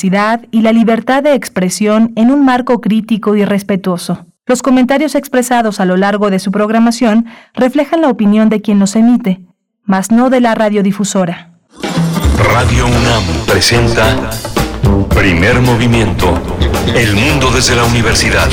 diversidad y la libertad de expresión en un marco crítico y respetuoso. Los comentarios expresados a lo largo de su programación reflejan la opinión de quien los emite, mas no de la radiodifusora. Radio UNAM presenta Primer Movimiento, El Mundo desde la Universidad.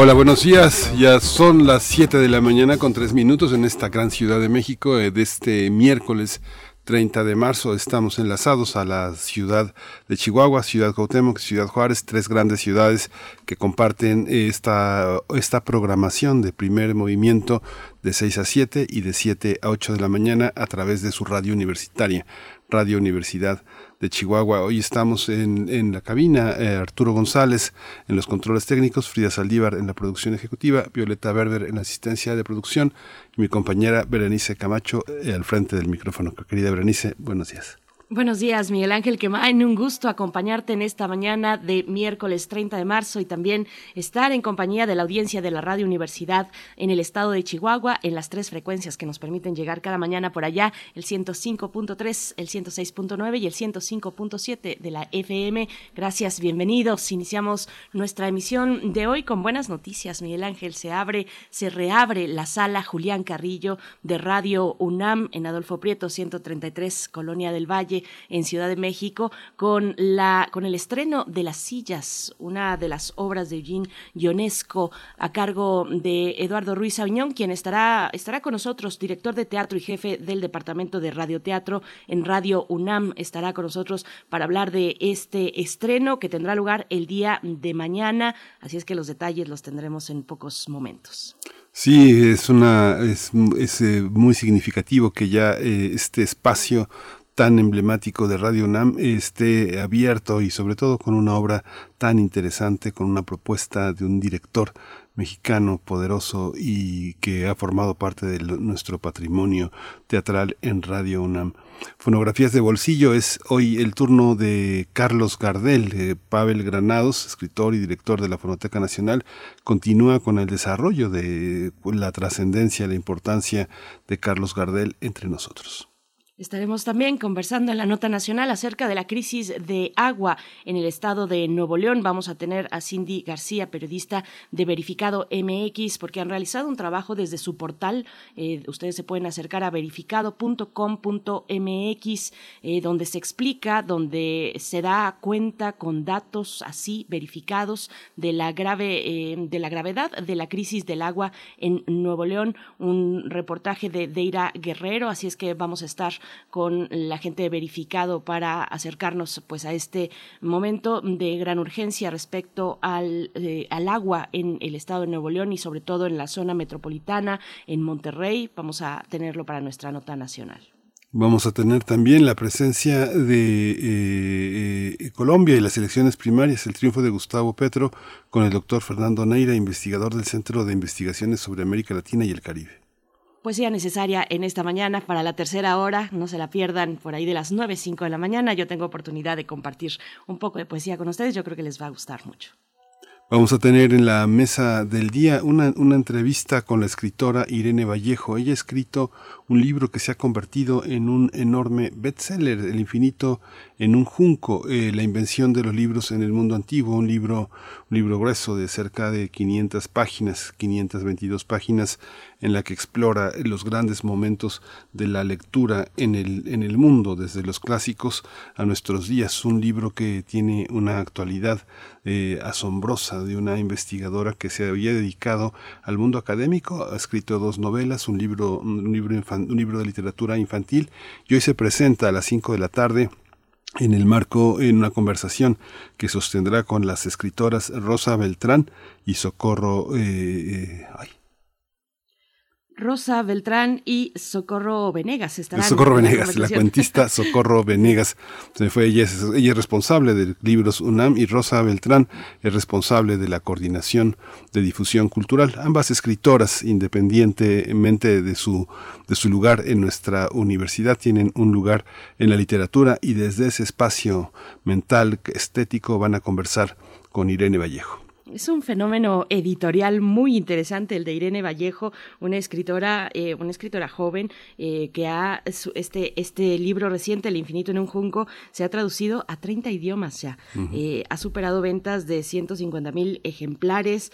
Hola, buenos días. Ya son las 7 de la mañana con 3 minutos en esta gran ciudad de México eh, de este miércoles 30 de marzo. Estamos enlazados a la ciudad de Chihuahua, Ciudad Cuauhtémoc, Ciudad Juárez, tres grandes ciudades que comparten esta, esta programación de primer movimiento de 6 a 7 y de 7 a 8 de la mañana a través de su radio universitaria, Radio Universidad de Chihuahua. Hoy estamos en, en la cabina, eh, Arturo González en los controles técnicos, Frida Saldívar en la producción ejecutiva, Violeta Berber en la asistencia de producción y mi compañera Berenice Camacho eh, al frente del micrófono. Querida Berenice, buenos días. Buenos días, Miguel Ángel Quemain. Un gusto acompañarte en esta mañana de miércoles 30 de marzo y también estar en compañía de la audiencia de la Radio Universidad en el estado de Chihuahua en las tres frecuencias que nos permiten llegar cada mañana por allá, el 105.3, el 106.9 y el 105.7 de la FM. Gracias, bienvenidos. Iniciamos nuestra emisión de hoy con buenas noticias, Miguel Ángel. Se abre, se reabre la sala Julián Carrillo de Radio UNAM en Adolfo Prieto 133, Colonia del Valle en Ciudad de México con la con el estreno de Las sillas, una de las obras de Eugene Ionesco a cargo de Eduardo Ruiz Aviñón, quien estará estará con nosotros, director de teatro y jefe del departamento de radioteatro en Radio UNAM, estará con nosotros para hablar de este estreno que tendrá lugar el día de mañana, así es que los detalles los tendremos en pocos momentos. Sí, es una es, es eh, muy significativo que ya eh, este espacio tan emblemático de Radio UNAM esté abierto y sobre todo con una obra tan interesante, con una propuesta de un director mexicano poderoso y que ha formado parte de nuestro patrimonio teatral en Radio UNAM. Fonografías de bolsillo es hoy el turno de Carlos Gardel. Pavel Granados, escritor y director de la Fonoteca Nacional, continúa con el desarrollo de la trascendencia, la importancia de Carlos Gardel entre nosotros. Estaremos también conversando en la nota nacional acerca de la crisis de agua en el estado de Nuevo León. Vamos a tener a Cindy García, periodista de Verificado MX, porque han realizado un trabajo desde su portal. Eh, ustedes se pueden acercar a verificado.com.mx, eh, donde se explica, donde se da cuenta con datos así verificados de la grave, eh, de la gravedad de la crisis del agua en Nuevo León. Un reportaje de Deira Guerrero, así es que vamos a estar con la gente de verificado para acercarnos pues a este momento de gran urgencia respecto al, eh, al agua en el estado de Nuevo León y sobre todo en la zona metropolitana, en Monterrey. Vamos a tenerlo para nuestra nota nacional. Vamos a tener también la presencia de eh, eh, Colombia y las elecciones primarias, el triunfo de Gustavo Petro con el doctor Fernando Neira, investigador del Centro de Investigaciones sobre América Latina y el Caribe poesía necesaria en esta mañana para la tercera hora. No se la pierdan por ahí de las 9, 5 de la mañana. Yo tengo oportunidad de compartir un poco de poesía con ustedes. Yo creo que les va a gustar mucho. Vamos a tener en la mesa del día una, una, entrevista con la escritora Irene Vallejo. Ella ha escrito un libro que se ha convertido en un enorme bestseller, El infinito en un junco, eh, la invención de los libros en el mundo antiguo, un libro, un libro grueso de cerca de 500 páginas, 522 páginas, en la que explora los grandes momentos de la lectura en el, en el mundo, desde los clásicos a nuestros días. Un libro que tiene una actualidad eh, asombrosa de una investigadora que se había dedicado al mundo académico, ha escrito dos novelas, un libro, un libro un libro de literatura infantil y hoy se presenta a las 5 de la tarde en el marco, en una conversación que sostendrá con las escritoras Rosa Beltrán y Socorro, eh, eh, ay, Rosa Beltrán y Socorro Venegas estarán. Socorro Venegas, la, cuentista Socorro Venegas. Se fue, ella, es, ella es responsable de libros UNAM y Rosa Beltrán es responsable de la coordinación de difusión cultural. Ambas escritoras, independientemente de su, de su lugar en nuestra universidad, tienen un lugar en la literatura y desde ese espacio mental, estético, van a conversar con Irene Vallejo. Es un fenómeno editorial muy interesante el de Irene Vallejo, una escritora, eh, una escritora joven eh, que ha este este libro reciente, El infinito en un junco, se ha traducido a 30 idiomas ya. Eh, ha superado ventas de 150 mil ejemplares.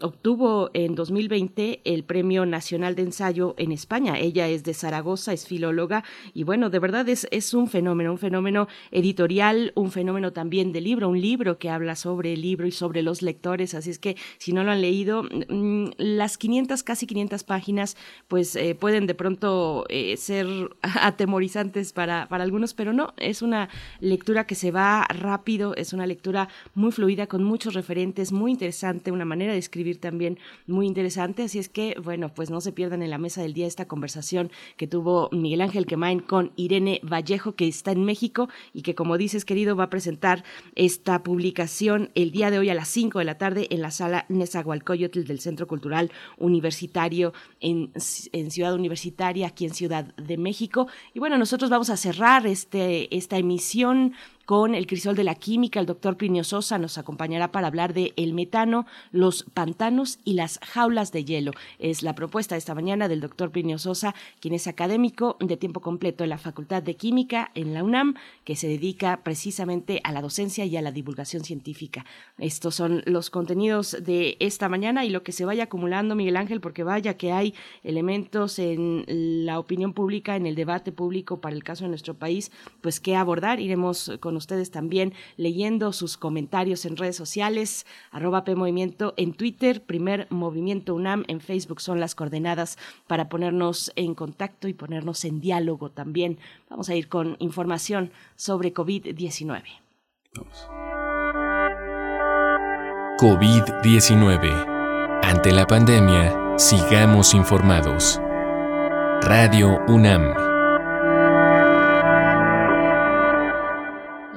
obtuvo en 2020 el Premio Nacional de Ensayo en España. Ella es de Zaragoza, es filóloga y bueno, de verdad es es un fenómeno, un fenómeno editorial, un fenómeno también de libro, un libro que habla sobre el libro y sobre los lectores, así es que si no lo han leído, mm, las 500, casi 500 páginas, pues eh, pueden de pronto eh, ser atemorizantes para, para algunos, pero no, es una lectura que se va rápido, es una lectura muy fluida, con muchos referentes, muy interesante, una manera de escribir también muy interesante, así es que, bueno, pues no se pierdan en la mesa del día esta conversación que tuvo Miguel Ángel Quemain con Irene Vallejo, que está en México y que, como dices, querido, va a presentar esta publicación el día de hoy a las 5 de la tarde en la sala Nezahualcóyotl del Centro Cultural Universitario en, en, Ciudad Universitaria, aquí en Ciudad de México. Y bueno, nosotros vamos a cerrar este, esta emisión con el crisol de la química. El doctor Plinio Sosa nos acompañará para hablar de el metano, los pantanos y las jaulas de hielo. Es la propuesta de esta mañana del doctor Plinio Sosa, quien es académico de tiempo completo en la Facultad de Química en la UNAM, que se dedica precisamente a la docencia y a la divulgación científica. Estos son los contenidos de esta mañana y lo que se vaya acumulando, Miguel Ángel, porque vaya que hay elementos en la opinión pública, en el debate público para el caso de nuestro país, pues que abordar. Iremos con ustedes también leyendo sus comentarios en redes sociales, arroba PMovimiento en Twitter, Primer Movimiento UNAM en Facebook son las coordenadas para ponernos en contacto y ponernos en diálogo también. Vamos a ir con información sobre COVID-19. COVID-19. Ante la pandemia, sigamos informados. Radio UNAM.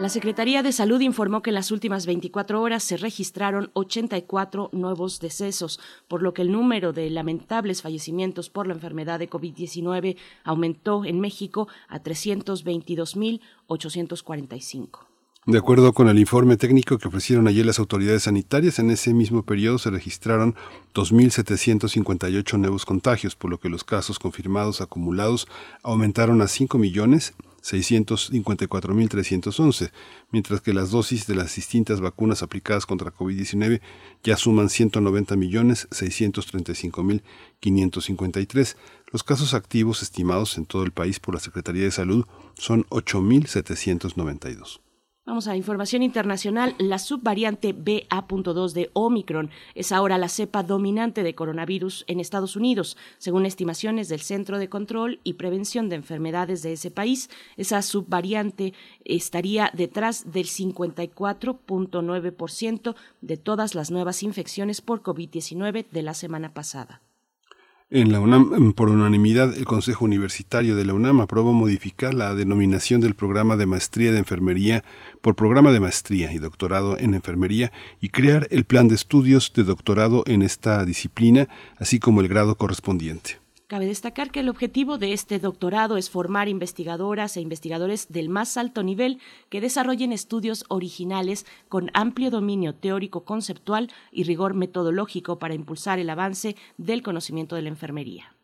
La Secretaría de Salud informó que en las últimas 24 horas se registraron 84 nuevos decesos, por lo que el número de lamentables fallecimientos por la enfermedad de COVID-19 aumentó en México a 322.845. De acuerdo con el informe técnico que ofrecieron ayer las autoridades sanitarias, en ese mismo periodo se registraron 2.758 nuevos contagios, por lo que los casos confirmados acumulados aumentaron a 5 millones 654.311, mientras que las dosis de las distintas vacunas aplicadas contra COVID-19 ya suman 190.635.553. Los casos activos estimados en todo el país por la Secretaría de Salud son 8.792. Vamos a información internacional. La subvariante BA.2 de Omicron es ahora la cepa dominante de coronavirus en Estados Unidos, según estimaciones del Centro de Control y Prevención de Enfermedades de ese país. Esa subvariante estaría detrás del 54.9% de todas las nuevas infecciones por COVID-19 de la semana pasada. En la UNAM, por unanimidad, el Consejo Universitario de la UNAM aprobó modificar la denominación del programa de maestría de enfermería por programa de maestría y doctorado en enfermería y crear el plan de estudios de doctorado en esta disciplina, así como el grado correspondiente. Cabe destacar que el objetivo de este doctorado es formar investigadoras e investigadores del más alto nivel que desarrollen estudios originales con amplio dominio teórico conceptual y rigor metodológico para impulsar el avance del conocimiento de la enfermería.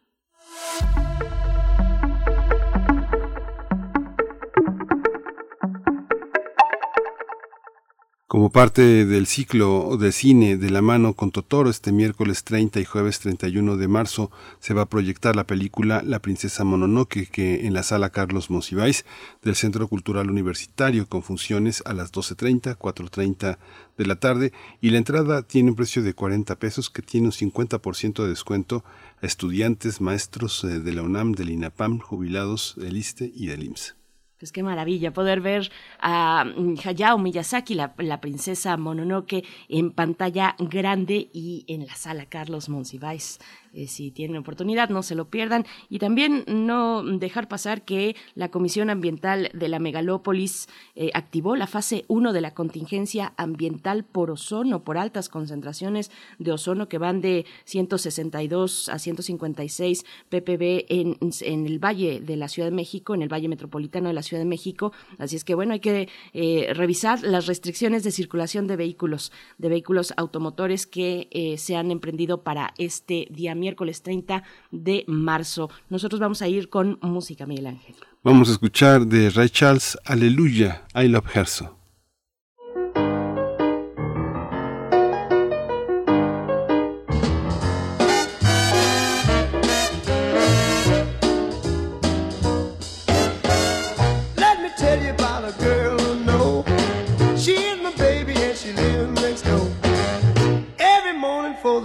Como parte del ciclo de cine de la mano con Totoro, este miércoles 30 y jueves 31 de marzo se va a proyectar la película La princesa Mononoke que en la sala Carlos Monsiváis del Centro Cultural Universitario con funciones a las 12.30, 4.30 de la tarde y la entrada tiene un precio de 40 pesos que tiene un 50% de descuento a estudiantes, maestros eh, de la UNAM, del INAPAM, jubilados del ISTE y del IMSS. Pues qué maravilla poder ver a mm, Hayao Miyazaki, la, princesa Mononoke, en pantalla grande y en la sala Carlos Monsiváis. Eh, si tienen oportunidad, no se lo pierdan. Y también no dejar pasar que la Comisión Ambiental de la Megalópolis eh, activó la fase 1 de la contingencia ambiental por ozono, por altas concentraciones de ozono que van de 162 a 156 ppb en, en el Valle de la Ciudad de México, en el Valle Metropolitano de la Ciudad de México. Así es que, bueno, hay que eh, revisar las restricciones de circulación de vehículos, de vehículos automotores que se han emprendido para este día miércoles 30 de marzo. Nosotros vamos a ir con música, Miguel Ángel. Vamos a escuchar de Ray Charles, Aleluya, I Love Her So.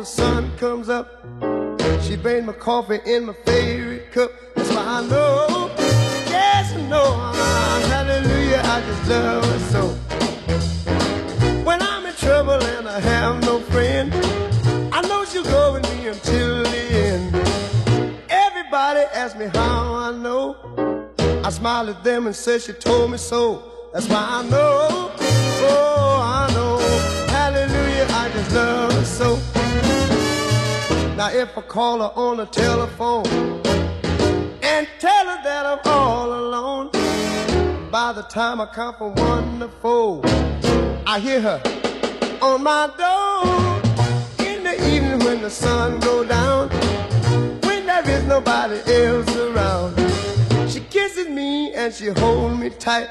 the sun comes up. She made my coffee in my favorite cup. That's why I know, yes, I know, hallelujah, I just love her so. When I'm in trouble and I have no friend, I know she'll go with me until the end. Everybody asks me how I know. I smile at them and say she told me so. That's why I know, oh, I know, hallelujah, I just love her so. Now if I call her on the telephone and tell her that I'm all alone, by the time I count from one to four, I hear her on my door in the evening when the sun go down, when there is nobody else around. She kisses me and she holds me tight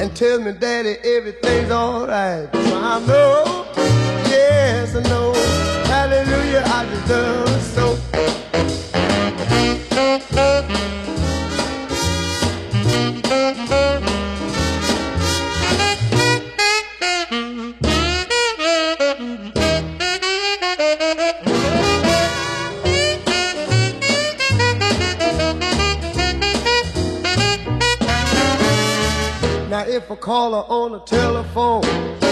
and tells me, Daddy, everything's alright. So I know, yes, I know hallelujah, I deserve so. Now if I call her on the telephone and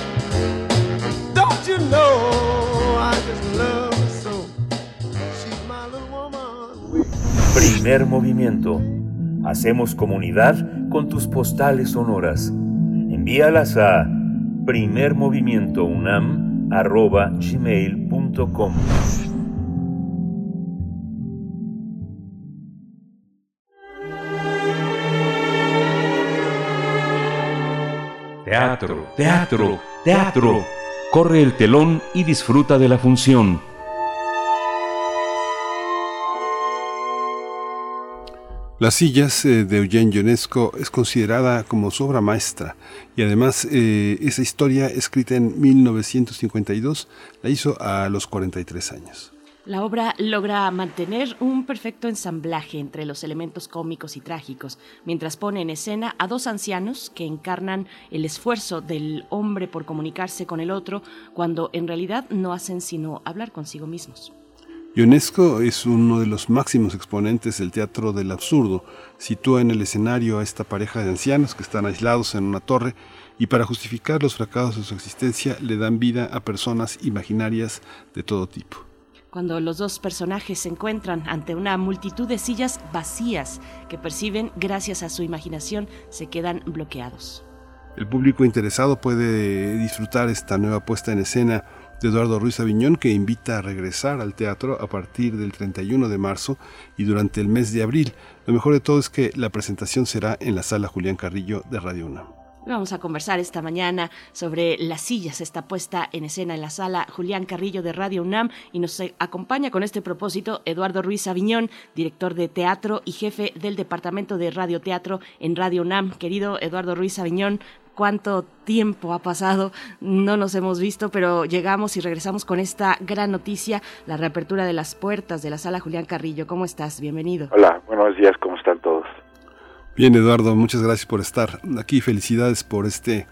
Primer movimiento. Hacemos comunidad con tus postales sonoras. Envíalas a primermovimientounam.gmail.com Teatro, teatro, teatro. Corre el telón y disfruta de la función Las sillas eh, de Eugene Ionesco es considerada como su obra maestra y además eh, esa historia escrita en 1952 la hizo a los 43 años. La obra logra mantener un perfecto ensamblaje entre los elementos cómicos y trágicos, mientras pone en escena a dos ancianos que encarnan el esfuerzo del hombre por comunicarse con el otro cuando en realidad no hacen sino hablar consigo mismos. Ionesco es uno de los máximos exponentes del teatro del absurdo. Sitúa en el escenario a esta pareja de ancianos que están aislados en una torre y para justificar los fracasos de su existencia le dan vida a personas imaginarias de todo tipo. Cuando los dos personajes se encuentran ante una multitud de sillas vacías que perciben gracias a su imaginación, se quedan bloqueados. El público interesado puede disfrutar esta nueva puesta en escena de Eduardo Ruiz Aviñón que invita a regresar al teatro a partir del 31 de marzo y durante el mes de abril. Lo mejor de todo es que la presentación será en la sala Julián Carrillo de Radio UNAM. Vamos a conversar esta mañana sobre las sillas, esta puesta en escena en la sala Julián Carrillo de Radio UNAM y nos acompaña con este propósito Eduardo Ruiz Aviñón, director de teatro y jefe del Departamento de Radio Teatro en Radio UNAM. Querido Eduardo Ruiz Aviñón, cuánto tiempo ha pasado, no nos hemos visto, pero llegamos y regresamos con esta gran noticia, la reapertura de las puertas de la sala Julián Carrillo. ¿Cómo estás? Bienvenido. Hola, buenos días, ¿cómo están? Bien, Eduardo, muchas gracias por estar aquí. Felicidades por este,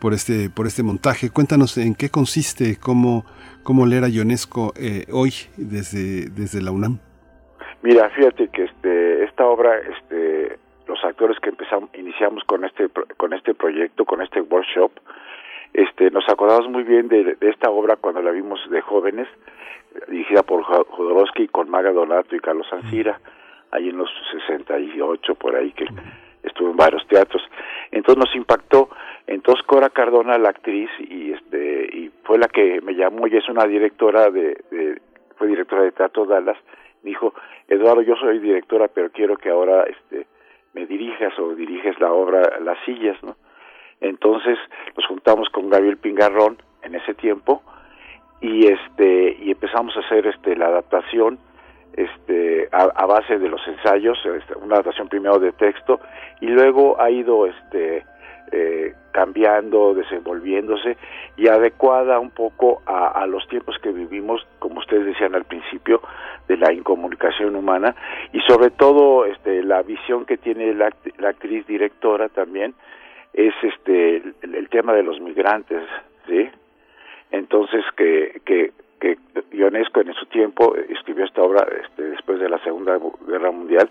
por este, por este montaje. Cuéntanos en qué consiste, cómo, cómo leer a Ionesco eh, hoy desde, desde la UNAM. Mira, fíjate que este, esta obra, este, los actores que empezamos, iniciamos con este, con este proyecto, con este workshop, este, nos acordamos muy bien de, esta obra cuando la vimos de jóvenes, dirigida por Jodorowsky con Maga Donato y Carlos Ancira ahí en los 68 por ahí que estuvo en varios teatros. Entonces nos impactó. Entonces Cora Cardona, la actriz, y este y fue la que me llamó y es una directora de, fue directora de Teatro Dallas. Dijo, Eduardo, yo soy directora, pero quiero que ahora este me dirijas o diriges la obra Las sillas, ¿no? Entonces nos juntamos con Gabriel Pingarrón en ese tiempo y este y empezamos a hacer este la adaptación este, a, base de los ensayos, este, una adaptación primero de texto y luego ha ido este, eh, cambiando, desenvolviéndose y adecuada un poco a, los tiempos que vivimos, como ustedes decían al principio, de la incomunicación humana y sobre todo este, la visión que tiene la, actriz directora también es este el, tema de los migrantes, ¿sí? Entonces que, que que Ionesco en su tiempo escribió esta obra este, después de la Segunda Guerra Mundial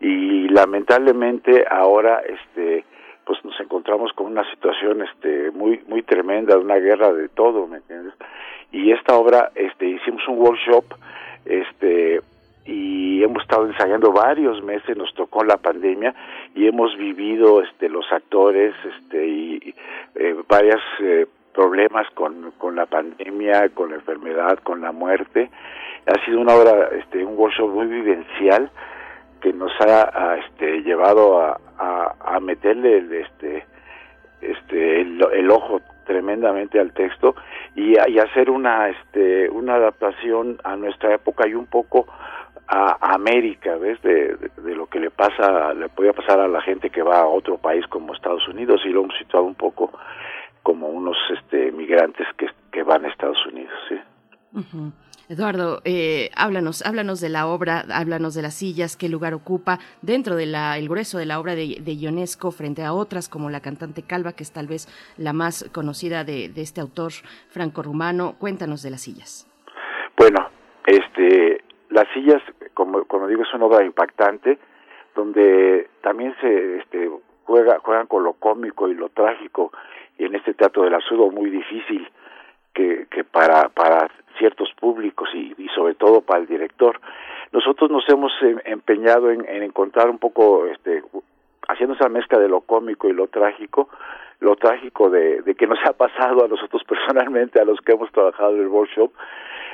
y lamentablemente ahora este pues nos encontramos con una situación este muy muy tremenda, una guerra de todo, ¿me entiendes? Y esta obra este hicimos un workshop este y hemos estado ensayando varios meses, nos tocó la pandemia y hemos vivido este los actores este y eh, varias eh, problemas con, con la pandemia, con la enfermedad, con la muerte. Ha sido una obra, este, un workshop muy vivencial que nos ha, este, llevado a, a, meterle el, este, este, el, ojo tremendamente al texto y, y hacer una, este, una adaptación a nuestra época y un poco a América, ¿ves? De, de, lo que le pasa, le podía pasar a la gente que va a otro país como Estados Unidos y lo hemos situado un poco como unos este, migrantes que, que van a Estados Unidos. ¿sí? Eduardo, eh, háblanos, háblanos de la obra, háblanos de las sillas, qué lugar ocupa dentro del el grueso de la obra de, de, Ionesco frente a otras como la cantante Calva, que es tal vez la más conocida de, de este autor franco-rumano. Cuéntanos de las sillas. Bueno, este, las sillas, como, como digo, es una obra impactante, donde también se este, juega, juegan con lo cómico y lo trágico y en este teatro del absurdo muy difícil que, que para, para ciertos públicos y, y, sobre todo para el director. Nosotros nos hemos em, empeñado en, en, encontrar un poco, este, haciendo esa mezcla de lo cómico y lo trágico, lo trágico de, que nos ha pasado a nosotros personalmente, a los que hemos trabajado en el workshop,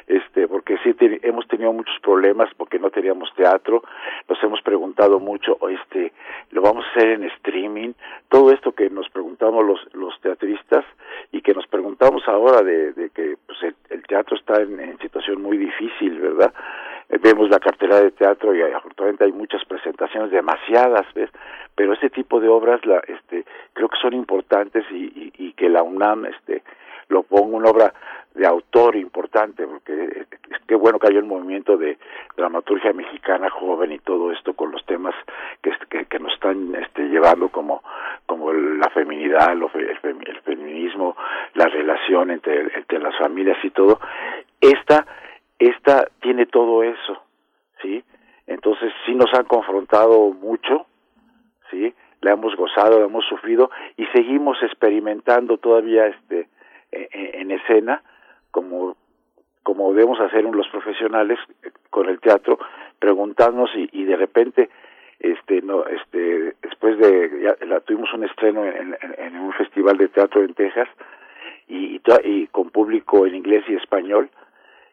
este porque sí hemos tenido muchos problemas porque no teníamos teatro nos hemos preguntado mucho este lo vamos a hacer en streaming todo esto que nos preguntamos los los teatristas y que nos preguntamos ahora de, de que pues el, teatro está en, situación muy difícil verdad eh, vemos la cartera de teatro y afortunadamente hay muchas presentaciones demasiadas ves pero este tipo de obras la este creo que son importantes y, y, y que la UNAM este lo ponga una obra de autor importante, porque qué bueno que haya un movimiento de dramaturgia mexicana joven y todo esto con los temas que, que, nos están este, llevando como, como la feminidad, el, feminismo, la relación entre, entre las familias y todo. Esta, esta tiene todo eso, ¿sí? Entonces sí nos han confrontado mucho, ¿sí? La hemos gozado, la hemos sufrido y seguimos experimentando todavía este en escena como como debemos hacer los profesionales eh, con el teatro preguntarnos y, de repente este no este después de la, tuvimos un estreno en, un festival de teatro en Texas y, con público en inglés y español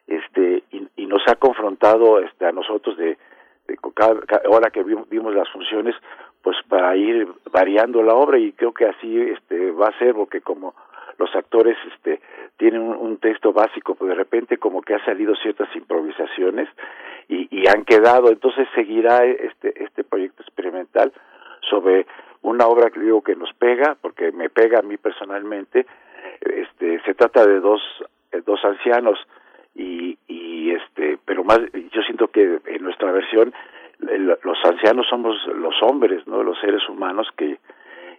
este y, y nos ha confrontado este a nosotros de, de cada, cada, que vimos, vimos las funciones pues para ir variando la obra y creo que así este va a ser porque como los actores este tienen un, texto básico, pero de repente como que ha salido ciertas improvisaciones y, y han quedado, entonces seguirá este este proyecto experimental sobre una obra que digo que nos pega, porque me pega a mí personalmente. Este, se trata de dos, eh, dos ancianos y, y este, pero más, yo siento que en nuestra versión los ancianos somos los hombres, ¿no? Los seres humanos que,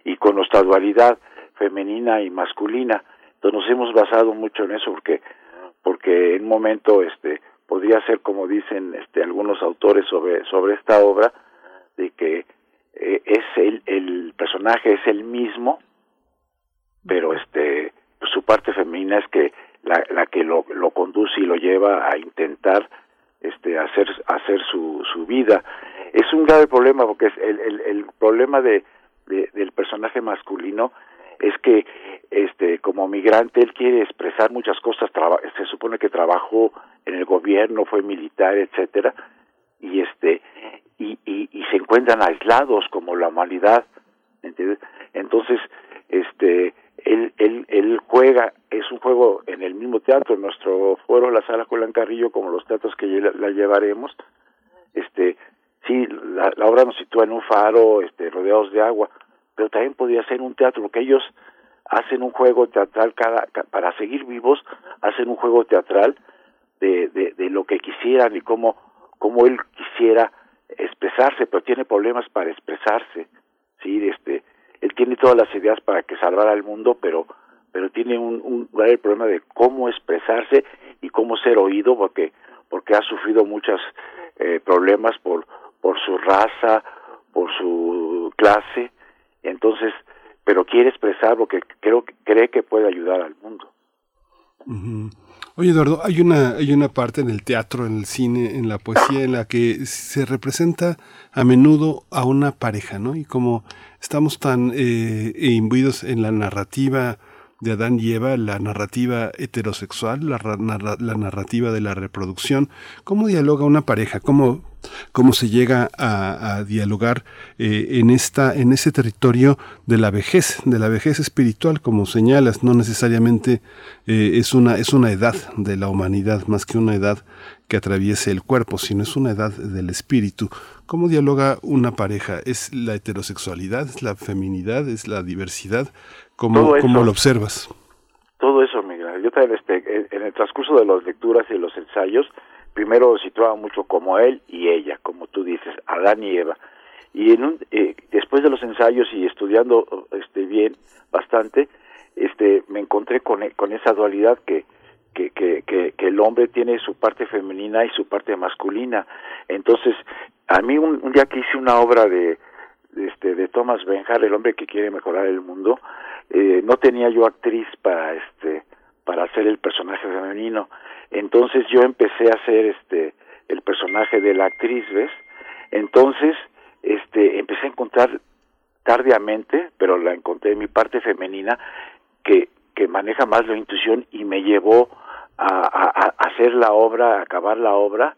y con nuestra dualidad femenina y masculina. Entonces nos hemos basado mucho en eso porque, porque en un momento, este, podría ser como dicen, este, algunos autores sobre, sobre esta obra, de que eh, es el, el personaje es el mismo, pero este su parte femenina es que la, la que lo, lo conduce y lo lleva a intentar este hacer hacer su, su vida. Es un grave problema porque es el, el, el problema de, de, del personaje masculino es que este como migrante él quiere expresar muchas cosas se supone que trabajó en el gobierno fue militar etcétera y este y, y, y se encuentran aislados como la humanidad entonces este él, él, él juega, es un juego en el mismo teatro, nuestro foro, la sala Julián Carrillo, como los teatros que la, llevaremos, este, sí, la, la, obra nos sitúa en un faro, este, rodeados de agua, pero también podría ser un teatro, porque ellos hacen un juego teatral cada, para seguir vivos, hacen un juego teatral de, de, de lo que quisieran y cómo, cómo él quisiera expresarse, pero tiene problemas para expresarse, sí, este, él tiene todas las ideas para que salvara al mundo, pero pero tiene un, un grave problema de cómo expresarse y cómo ser oído, porque porque ha sufrido muchos eh, problemas por por su raza, por su clase, entonces, pero quiere expresar porque creo cree que puede ayudar al mundo. Oye, Eduardo, hay una, hay una parte en el teatro, en el cine, en la poesía, en la que se representa a menudo a una pareja, ¿no? Y como estamos tan eh, imbuidos en la narrativa de Adán y Eva, la narrativa heterosexual, la, narrativa de la reproducción, ¿cómo dialoga una pareja? ¿Cómo, cómo se llega a, dialogar eh, en, esta, en ese territorio de la vejez, de la vejez espiritual, como señalas, no necesariamente eh, es, una, es una edad de la humanidad, más que una edad que atraviese el cuerpo, sino es una edad del espíritu. ¿Cómo dialoga una pareja? ¿Es la heterosexualidad? ¿Es la feminidad? ¿Es la diversidad? ¿Cómo, ¿cómo lo observas? Todo eso, Miguel. Yo también, este, en el transcurso de las lecturas y los ensayos, primero situaba mucho como él y ella, como tú dices, Adán y Eva. Y en un, eh, después de los ensayos y estudiando este bien bastante, este me encontré con, con esa dualidad que, que, que, que, que, el hombre tiene su parte femenina y su parte masculina. Entonces, a mí un, un día que hice una obra de, este, de Thomas Benjar, el hombre que quiere mejorar el mundo, eh, no tenía yo actriz para este para hacer el personaje femenino. Entonces yo empecé a hacer este el personaje de la actriz ves entonces este empecé a encontrar tardíamente pero la encontré en mi parte femenina que que maneja más la intuición y me llevó a, a, a hacer la obra a acabar la obra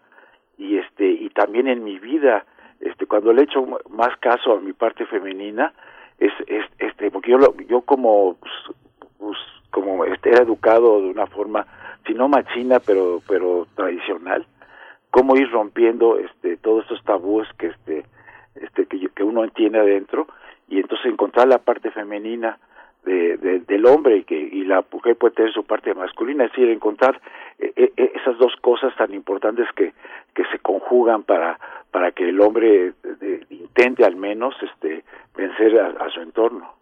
y este y también en mi vida este cuando le echo más caso a mi parte femenina es, es este porque yo lo, yo como pues, pues como este, era educado de una forma si no machina pero pero tradicional cómo ir rompiendo este todos estos tabúes que este este que, que uno entiende adentro y entonces encontrar la parte femenina de, de, del hombre y que y la mujer puede tener su parte masculina es decir encontrar eh, eh, esas dos cosas tan importantes que que se conjugan para para que el hombre intente al menos este vencer a su entorno.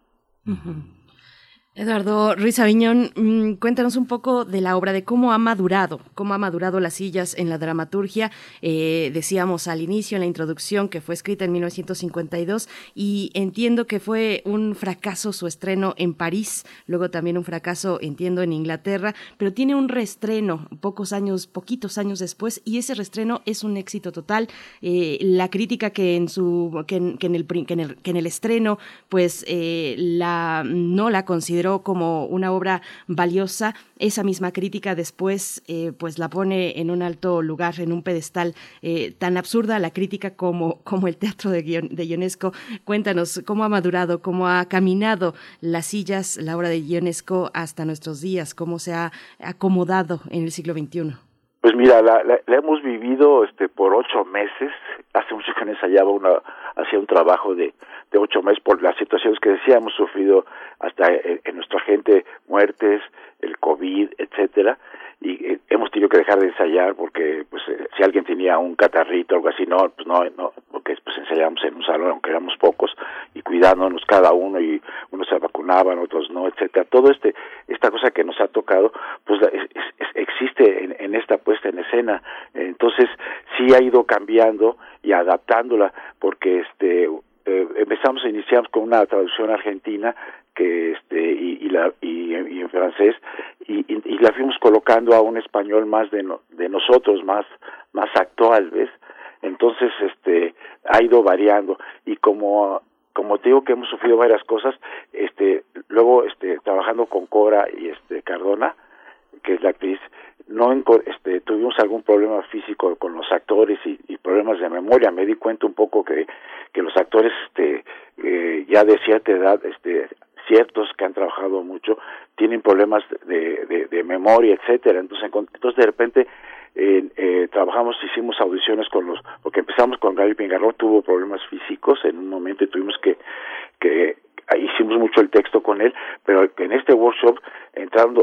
Eduardo Ruiz Aviñón, mm, cuéntanos un poco de la obra, de cómo ha madurado, cómo ha madurado las sillas en la dramaturgia. Eh, decíamos al inicio, en la introducción, que fue escrita en 1952 y entiendo que fue un fracaso su estreno en París, luego también un fracaso, entiendo, en Inglaterra, pero tiene un reestreno pocos años, poquitos años después y ese reestreno es un éxito total. Eh, la crítica que en su, que en, el, que en, el, que en el estreno, pues eh, la no la considera como una obra valiosa, esa misma crítica después eh, pues la pone en un alto lugar, en un pedestal eh, tan absurda la crítica como, como el teatro de, de Ionesco. Cuéntanos cómo ha madurado, cómo ha caminado las sillas, la obra de Ionesco hasta nuestros días, cómo se ha acomodado en el siglo XXI. Pues mira, la, hemos vivido este por ocho meses. Hace mucho que ensayaba una, hacía un trabajo de, de ocho meses por la situación que decía, hemos sufrido hasta en, en nuestra gente muertes, el COVID, etcétera, y eh, hemos tenido que dejar de ensayar porque pues eh, si alguien tenía un catarrito o algo así no pues no no porque pues ensayábamos en un salón aunque éramos pocos y cuidándonos cada uno y unos se vacunaban otros no etcétera. Todo este esta cosa que nos ha tocado pues existe en, en esta puesta en escena. Entonces sí ha ido cambiando y adaptándola porque este eh, empezamos iniciamos con una traducción argentina que este y, y la y, en francés y, y, la fuimos colocando a un español más de no, de nosotros más más actual ves entonces este ha ido variando y como como digo que hemos sufrido varias cosas este luego este trabajando con Cora y este Cardona que es la actriz no este, tuvimos algún problema físico con los actores y, y, problemas de memoria. Me di cuenta un poco que que los actores este eh, ya de cierta edad este ciertos que han trabajado mucho tienen problemas de, de, de memoria etcétera. Entonces entonces de repente eh, eh, trabajamos hicimos audiciones con los porque empezamos con Gaby Pingarro tuvo problemas físicos en un momento y tuvimos que que hicimos mucho el texto con él, pero en este workshop entraron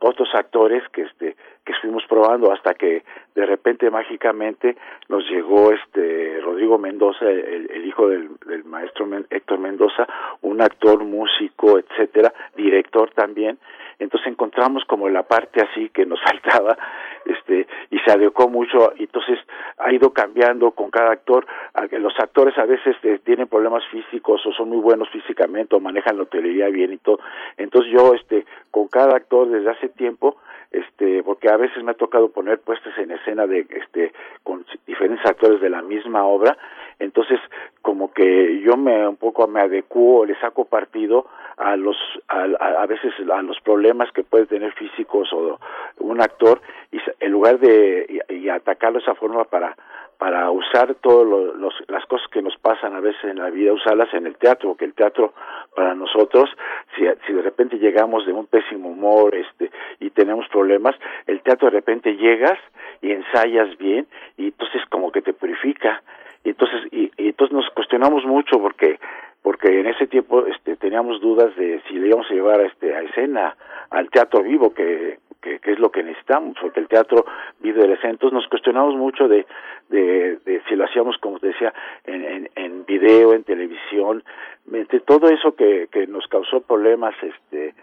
otros actores que este que fuimos probando hasta que de repente mágicamente nos llegó este Rodrigo Mendoza, el, hijo del, del maestro Héctor Mendoza, un actor, músico, etcétera, director también, entonces encontramos como la parte así que nos faltaba este y se adecuó mucho. Entonces ha ido cambiando con cada actor. Los actores a veces eh, tienen problemas físicos o son muy buenos físicamente o manejan la hotelería bien y todo. Entonces yo este con cada actor desde hace tiempo este porque a veces me ha tocado poner puestas en escena de este con diferentes actores de la misma obra entonces como que yo me un poco me adecuo le saco partido a los a, a veces a los problemas que puede tener físicos o un actor y en lugar de y, atacarlo de esa forma para para usar todas los, las cosas que nos pasan a veces en la vida, usarlas en el teatro, porque el teatro para nosotros, si, si de repente llegamos de un pésimo humor este y tenemos problemas, el teatro de repente llegas y ensayas bien y entonces como que te purifica. Y entonces, y entonces nos cuestionamos mucho porque porque en ese tiempo este, teníamos dudas de si le íbamos a llevar a, este, a escena, al teatro vivo, que, que, que, es lo que necesitamos, porque el teatro vive de la. Entonces nos cuestionamos mucho de, de, de si lo hacíamos, como te decía, en, en, en video, en televisión, entre todo eso que, que nos causó problemas este,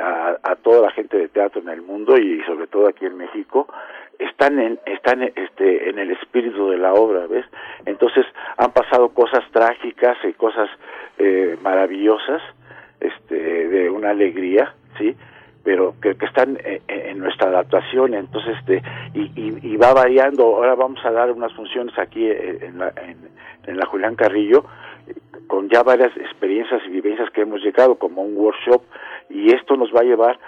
a, a toda la gente de teatro en el mundo y sobre todo aquí en México, están en están este en el espíritu de la obra ves entonces han pasado cosas trágicas y cosas eh, maravillosas este de una alegría sí pero que, están en, en, nuestra adaptación. Entonces este y, y, y, va variando. Ahora vamos a dar unas funciones aquí en la en, en la Julián Carrillo con ya varias experiencias y vivencias que hemos llegado como un workshop y esto nos va a llevar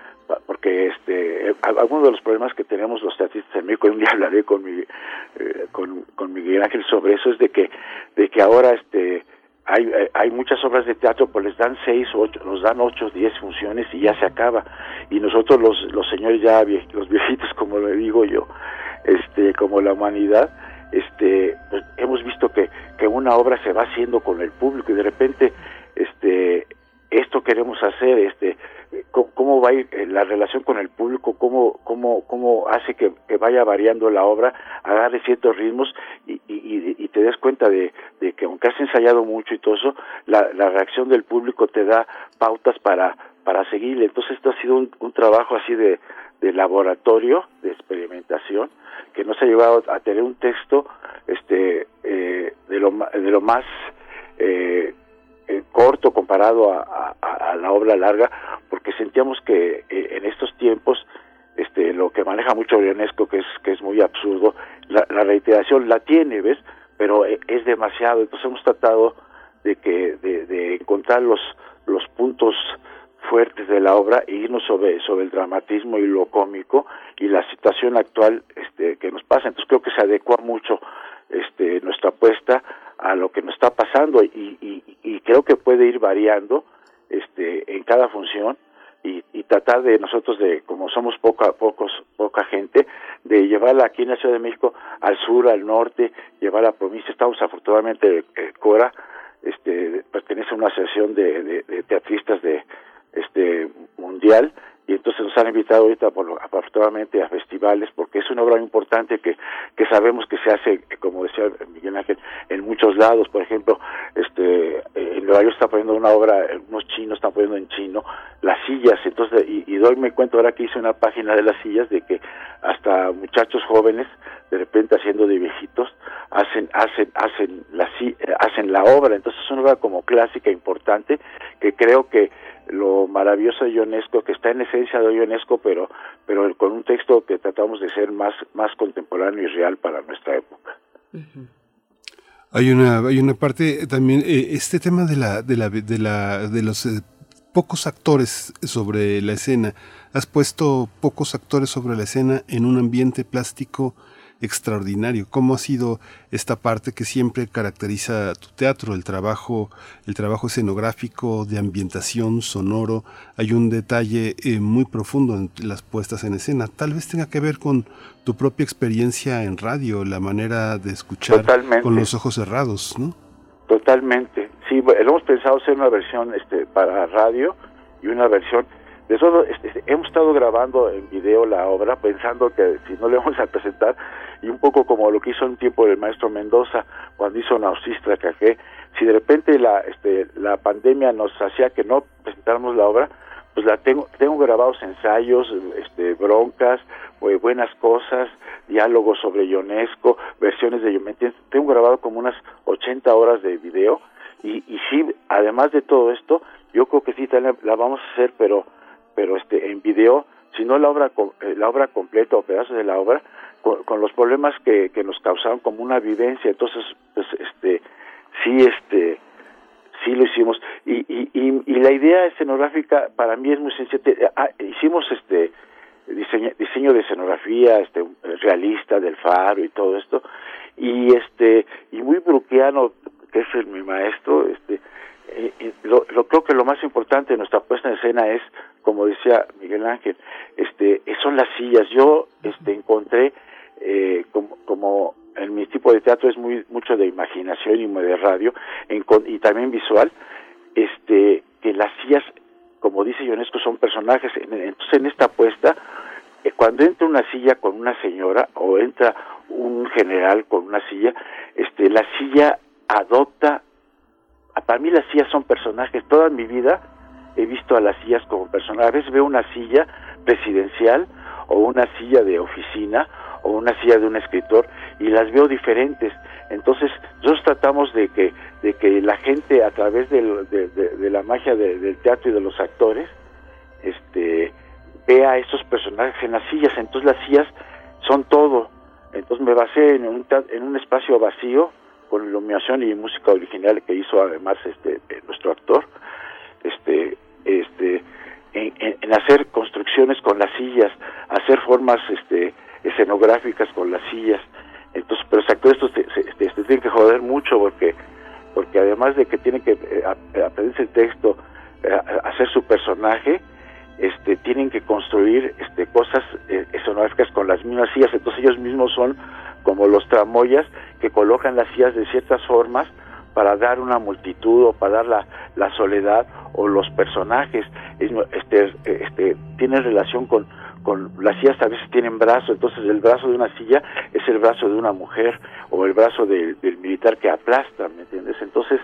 porque este algunos de los problemas que tenemos los teatristas en México un día hablaré con mi eh, con, con Miguel Ángel sobre eso es de que de que ahora este hay hay muchas obras de teatro pues les dan seis ocho nos dan ocho diez funciones y ya se acaba. Y nosotros los los señores ya los viejitos como le digo yo este como la humanidad este pues hemos visto que que una obra se va haciendo con el público y de repente este esto queremos hacer este cómo va a ir eh, la relación con el público, cómo, cómo, cómo hace que, que vaya variando la obra, agarre ciertos ritmos y, y, te des cuenta de, de, que aunque has ensayado mucho y todo eso, la, la reacción del público te da pautas para, para seguirle. Entonces esto ha sido un, un trabajo así de, de laboratorio, de experimentación, que nos ha llevado a tener un texto este, eh, de, lo, de lo más eh, eh, corto comparado a, la obra larga, porque sentíamos que eh, en estos tiempos este lo que maneja mucho Brionesco, que es que es muy absurdo, la, la reiteración la tiene, ¿ves? Pero eh, es demasiado. Entonces hemos tratado de que de encontrar los los puntos fuertes de la obra e irnos sobre sobre el dramatismo y lo cómico y la situación actual este que nos pasa entonces creo que se adecua mucho este nuestra apuesta a lo que nos está pasando y, y, y creo que puede ir variando este en cada función y, y, tratar de nosotros de como somos poca pocos poca gente de llevarla aquí en la Ciudad de México al sur al norte llevar a la provincia. Estamos afortunadamente eh, Cora este, pertenece a una asociación de, de teatristas de este mundial y entonces nos han invitado ahorita por, afortunadamente a festivales porque es una obra importante que, que sabemos que se hace como decía Miguel Ángel en muchos lados. Por ejemplo este en Nueva York está poniendo una obra unos chinos están poniendo en chino las sillas. Entonces y, y doy me cuento ahora que hice una página de las sillas de que hasta muchachos jóvenes de repente haciendo de viejitos hacen hacen hacen la hacen la obra. Entonces es una obra como clásica importante que creo que lo maravilloso de Ionesco, que está en esencia de Ionesco, pero, pero con un texto que tratamos de ser más, más contemporáneo y real para nuestra época. Hay una, hay una parte también, eh, este tema de la, de la, de la, de los eh, pocos actores sobre la escena. Has puesto pocos actores sobre la escena en un ambiente plástico extraordinario. ¿Cómo ha sido esta parte que siempre caracteriza tu teatro, el trabajo, el trabajo escenográfico, de ambientación, sonoro? Hay un detalle eh, muy profundo en las puestas en escena. Tal vez tenga que ver con tu propia experiencia en radio, la manera de escuchar con los ojos cerrados, ¿no? Totalmente. Sí, hemos pensado hacer una versión este, para radio y una versión de todo, este, hemos estado grabando en video la obra pensando que si no le vamos a presentar y un poco como lo que hizo un tiempo el maestro Mendoza cuando hizo Nausistra Cajé, si de repente la este la pandemia nos hacía que no presentáramos la obra, pues la tengo tengo grabados ensayos, este broncas, pues, buenas cosas, diálogos sobre Ionesco, versiones de entiendes? tengo grabado como unas 80 horas de video y y sí, además de todo esto, yo creo que sí la vamos a hacer, pero pero este en video, si no la obra eh, la obra completa o pedazos de la obra, con, los problemas que, que nos causaron como una vivencia entonces pues este sí este sí lo hicimos. Y, y, la idea escenográfica para mí es muy sencilla. Ah, hicimos este diseño, diseño de escenografía este realista del faro y todo esto. Y este y muy bruquiano que es mi maestro este lo, creo que lo más importante de nuestra puesta en escena es como decía Miguel Ángel este son las sillas. Yo este encontré eh, como, como en mi tipo de teatro es muy mucho de imaginación y de radio y también visual este que las sillas como dice Ionesco son personajes. Entonces en esta apuesta eh, cuando entra una silla con una señora o entra un general con una silla este la silla adopta para mí las sillas son personajes toda mi vida he visto a las sillas como personajes a veces veo una silla presidencial o una silla de oficina o una silla de un escritor y las veo diferentes. Entonces, nosotros tratamos de que, de que la gente a través de, la magia del teatro y de los actores, este, vea a estos personajes en las sillas. Entonces las sillas son todo. Entonces me basé en un, en un espacio vacío con iluminación y música original que hizo además este eh, nuestro actor, este, este, en, en, hacer construcciones con las sillas, hacer formas, este, escenográficas con las sillas. Entonces, pero los actores estos se, tienen que joder mucho porque porque además de que tienen que eh, aprenderse el texto, eh, hacer su personaje, este, tienen que construir este, cosas eh, escenográficas con las mismas sillas. Entonces ellos mismos son como los tramoyas que colocan las sillas de ciertas formas para dar una multitud o para dar la, la soledad o los personajes este, este, tienen relación con, con las sillas a veces tienen brazo, entonces el brazo de una silla es el brazo de una mujer o el brazo del militar que aplasta, ¿me entiendes? Entonces,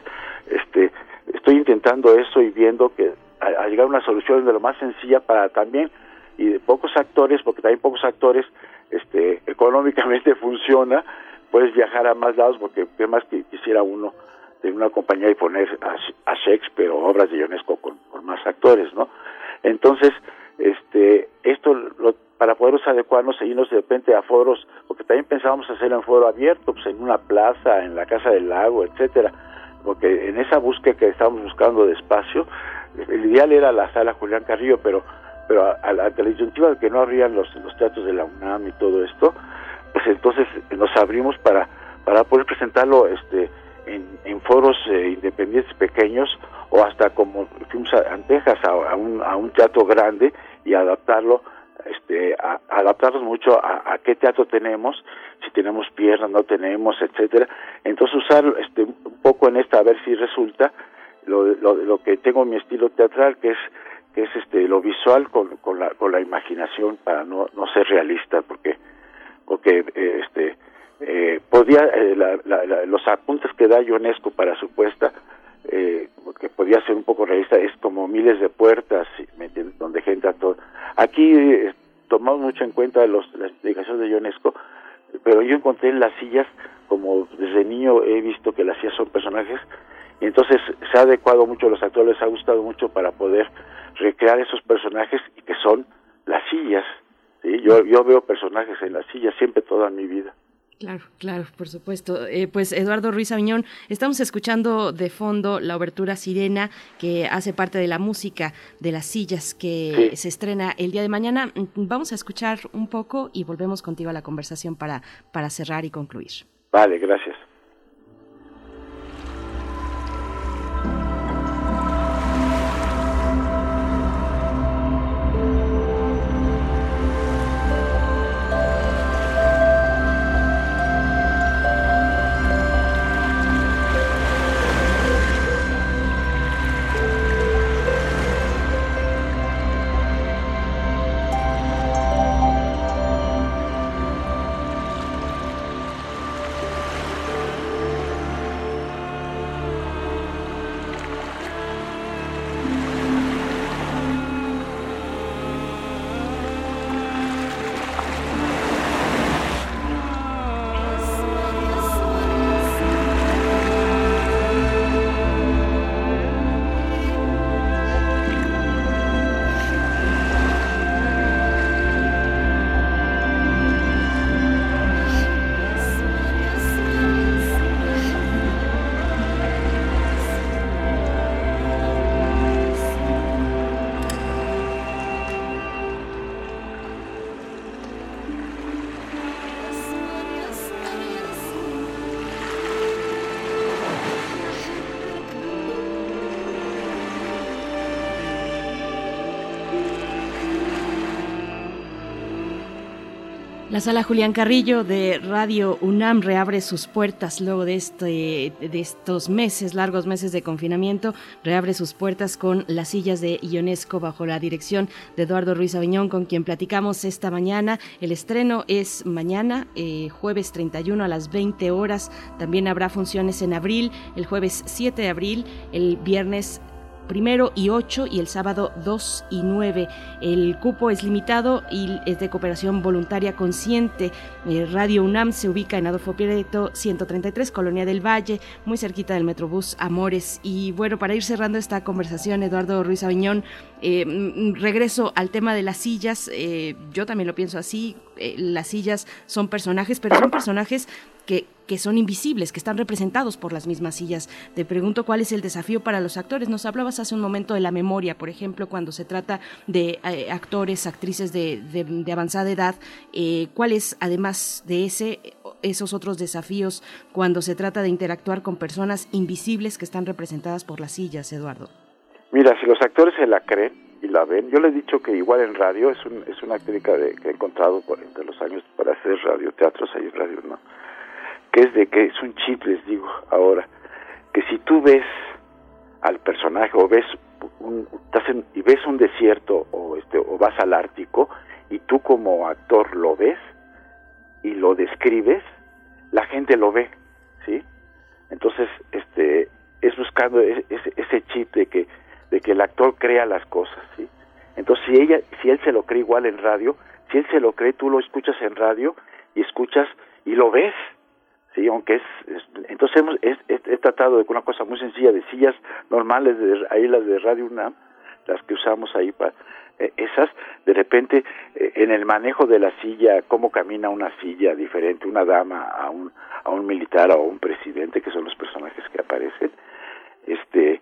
este, estoy intentando eso y viendo que a, llegar a una solución de lo más sencilla para también y de pocos actores, porque también pocos actores, este, económicamente funciona, puedes viajar a más lados porque qué más que quisiera uno de una compañía y poner a, Shakespeare o obras de Ionesco con, más actores, ¿no? Entonces, este esto lo, para poderlos adecuarnos e irnos de repente a foros porque también pensábamos hacerlo en foro abierto pues en una plaza en la casa del lago etcétera porque en esa búsqueda que estábamos buscando de espacio el ideal era la sala Julián Carrillo pero pero ante la disyuntiva de que no habrían los los teatros de la UNAM y todo esto pues entonces nos abrimos para para poder presentarlo este en, foros eh, independientes pequeños o hasta como fuimos a, Texas a, un, a un teatro grande y adaptarlo este, adaptarnos mucho a, qué teatro tenemos, si tenemos piernas, no tenemos, etcétera. Entonces usar este, un poco en esta a ver si resulta lo, lo, lo que tengo en mi estilo teatral, que es es este lo visual con, con la con la imaginación para no, no ser realista porque porque eh, este eh, podía eh, los apuntes que da Ionesco para su puesta eh, que podía ser un poco realista es como miles de puertas donde gente todo. Aquí eh, tomamos mucho en cuenta los, las indicaciones de Ionesco pero yo encontré en las sillas como desde niño he visto que las sillas son personajes y entonces se ha adecuado mucho a los actores les ha gustado mucho para poder recrear esos personajes y que son las sillas ¿sí? yo yo veo personajes en las sillas siempre toda mi vida Claro, claro, por supuesto. Eh, pues Eduardo Ruiz Aviñón, estamos escuchando de fondo la obertura Sirena, que hace parte de la música de las sillas que se estrena el día de mañana. Vamos a escuchar un poco y volvemos contigo a la conversación para, para cerrar y concluir. Vale, gracias. La sala Julián Carrillo de Radio UNAM reabre sus puertas luego de, este, de estos meses, largos meses de confinamiento. Reabre sus puertas con las sillas de Ionesco bajo la dirección de Eduardo Ruiz Aviñón, con quien platicamos esta mañana. El estreno es mañana, eh, jueves 31 a las 20 horas. También habrá funciones en abril, el jueves 7 de abril, el viernes primero y 8 y el sábado 2 y 9. El cupo es limitado y es de cooperación voluntaria consciente. Eh, Radio UNAM se ubica en Adolfo Prieto 133, Colonia del Valle, muy cerquita del Metrobús Amores. Y bueno, para ir cerrando esta conversación, Eduardo Ruiz Aviñón, eh, mm, regreso al tema de las sillas. Eh, yo también lo pienso así. las sillas son personajes, pero son personajes que, que son invisibles, que están representados por las mismas sillas. Te pregunto cuál es el desafío para los actores. Nos hablabas hace un momento de la memoria, por ejemplo, cuando se trata de eh, actores, actrices de, de, avanzada edad. Eh, ¿Cuáles, además de ese, esos otros desafíos cuando se trata de interactuar con personas invisibles que están representadas por las sillas, Eduardo? Mira, si los actores se la creen y la ven, yo le he dicho que igual en radio es, un, es una técnica de, que he encontrado por, entre los años para hacer radioteatros ahí en radio, ¿no? Es de que es un chip, les digo ahora, que si tú ves al personaje o ves un, y ves un desierto o este o vas al Ártico y tú como actor lo ves y lo describes, la gente lo ve, ¿sí? Entonces, este es buscando ese, ese chip de que de que el actor crea las cosas, ¿sí? Entonces, si ella si él se lo cree igual en radio, si él se lo cree, tú lo escuchas en radio y escuchas y lo ves, sí aunque es, entonces hemos he, tratado de una cosa muy sencilla de sillas normales de ahí las de Radio UNAM las que usamos ahí para eh, esas de repente eh, en el manejo de la silla cómo camina una silla diferente una dama a un a un militar o a un presidente que son los personajes que aparecen este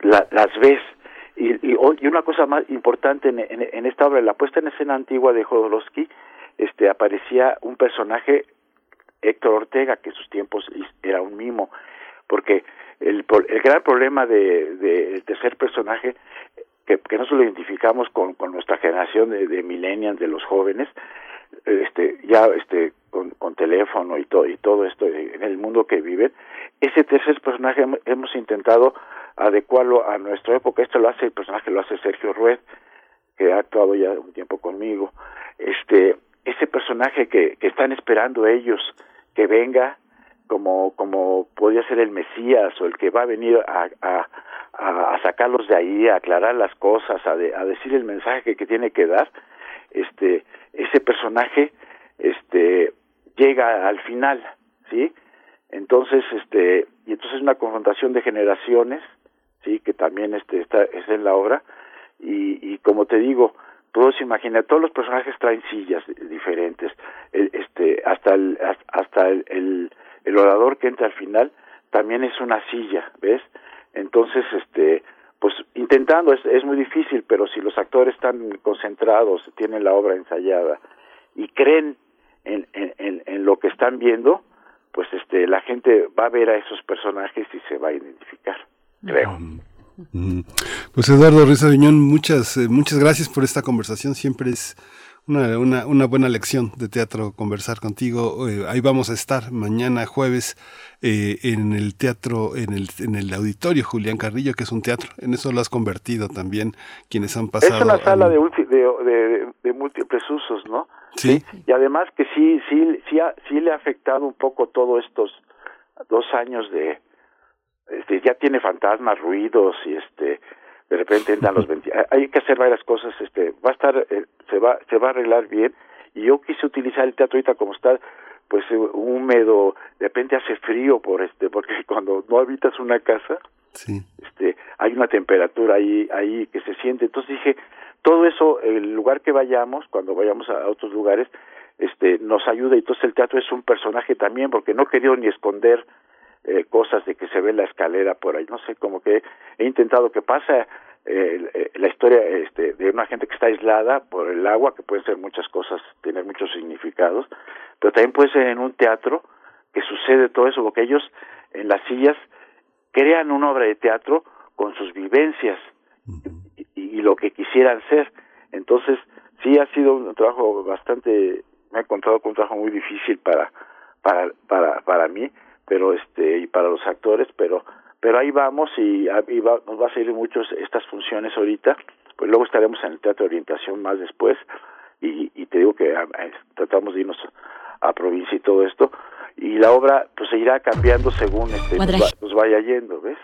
las ves. Y, y, una cosa más importante en, en, en, esta obra, la puesta en escena antigua de Jodorowsky, este, aparecía un personaje Héctor Ortega, que en sus tiempos era un mimo, porque el, el gran problema de, de, tercer personaje que, que no solo identificamos con, nuestra generación de, de millennials, de los jóvenes, este, ya este, con, con teléfono y todo, y todo esto en el mundo que viven, ese tercer personaje hemos intentado adecuarlo a nuestra época. Esto lo hace el personaje, lo hace Sergio Rued, que ha actuado ya un tiempo conmigo. Este, ese personaje que, están esperando ellos que venga como como podría ser el Mesías o el que va a venir a, sacarlos de ahí, a aclarar las cosas, a, a decir el mensaje que, tiene que dar, este ese personaje este llega al final, ¿sí? Entonces, este y entonces es una confrontación de generaciones, sí, que también este está es en la obra y, y como te digo, todos imagina todos los personajes traen sillas diferentes, este hasta el hasta el el orador que entra al final también es una silla, ¿ves? Entonces, este, pues intentando, es, es muy difícil, pero si los actores están concentrados, tienen la obra ensayada y creen en, en, en lo que están viendo, pues este, la gente va a ver a esos personajes y se va a identificar, creo. Pues Eduardo Ruiz Aviñón, muchas, eh, muchas gracias por esta conversación. Siempre es una, una, una, buena lección de teatro conversar contigo. Eh, ahí vamos a estar mañana jueves eh, en el teatro, en el, en el auditorio Julián Carrillo, que es un teatro. En eso lo has convertido también quienes han pasado. Es una sala de, de, de, múltiples usos, ¿no? Sí. Y además que sí, sí, sí, sí le ha afectado un poco todos estos dos años de, este, ya tiene fantasmas, ruidos y este, de repente entran los hay que hacer varias cosas este va a estar eh, se va se va a arreglar bien. Y yo quise utilizar el teatro ahorita como está pues eh, húmedo de repente hace frío por este porque cuando no habitas una casa sí. este hay una temperatura ahí ahí que se siente. Entonces dije todo eso el lugar que vayamos cuando vayamos a otros lugares este nos ayuda. Y entonces el teatro es un personaje también porque no quería ni esconder eh, cosas de que se ve la escalera por ahí, no sé, como que he intentado que pase eh, la historia este, de una gente que está aislada por el agua, que pueden ser muchas cosas, tener muchos significados, pero también puede ser en un teatro que sucede todo eso, porque ellos en las sillas crean una obra de teatro con sus vivencias y, y lo que quisieran ser. Entonces, sí ha sido un trabajo bastante, me he encontrado con un trabajo muy difícil para, para, para, para mí, pero este y para los actores pero pero ahí vamos y, y va, nos va a seguir muchos estas funciones ahorita. Pues luego estaremos en el teatro de orientación más después y, y te digo que tratamos de irnos a provincia y todo esto. Y la obra pues se irá cambiando según este nos, vaya yendo ves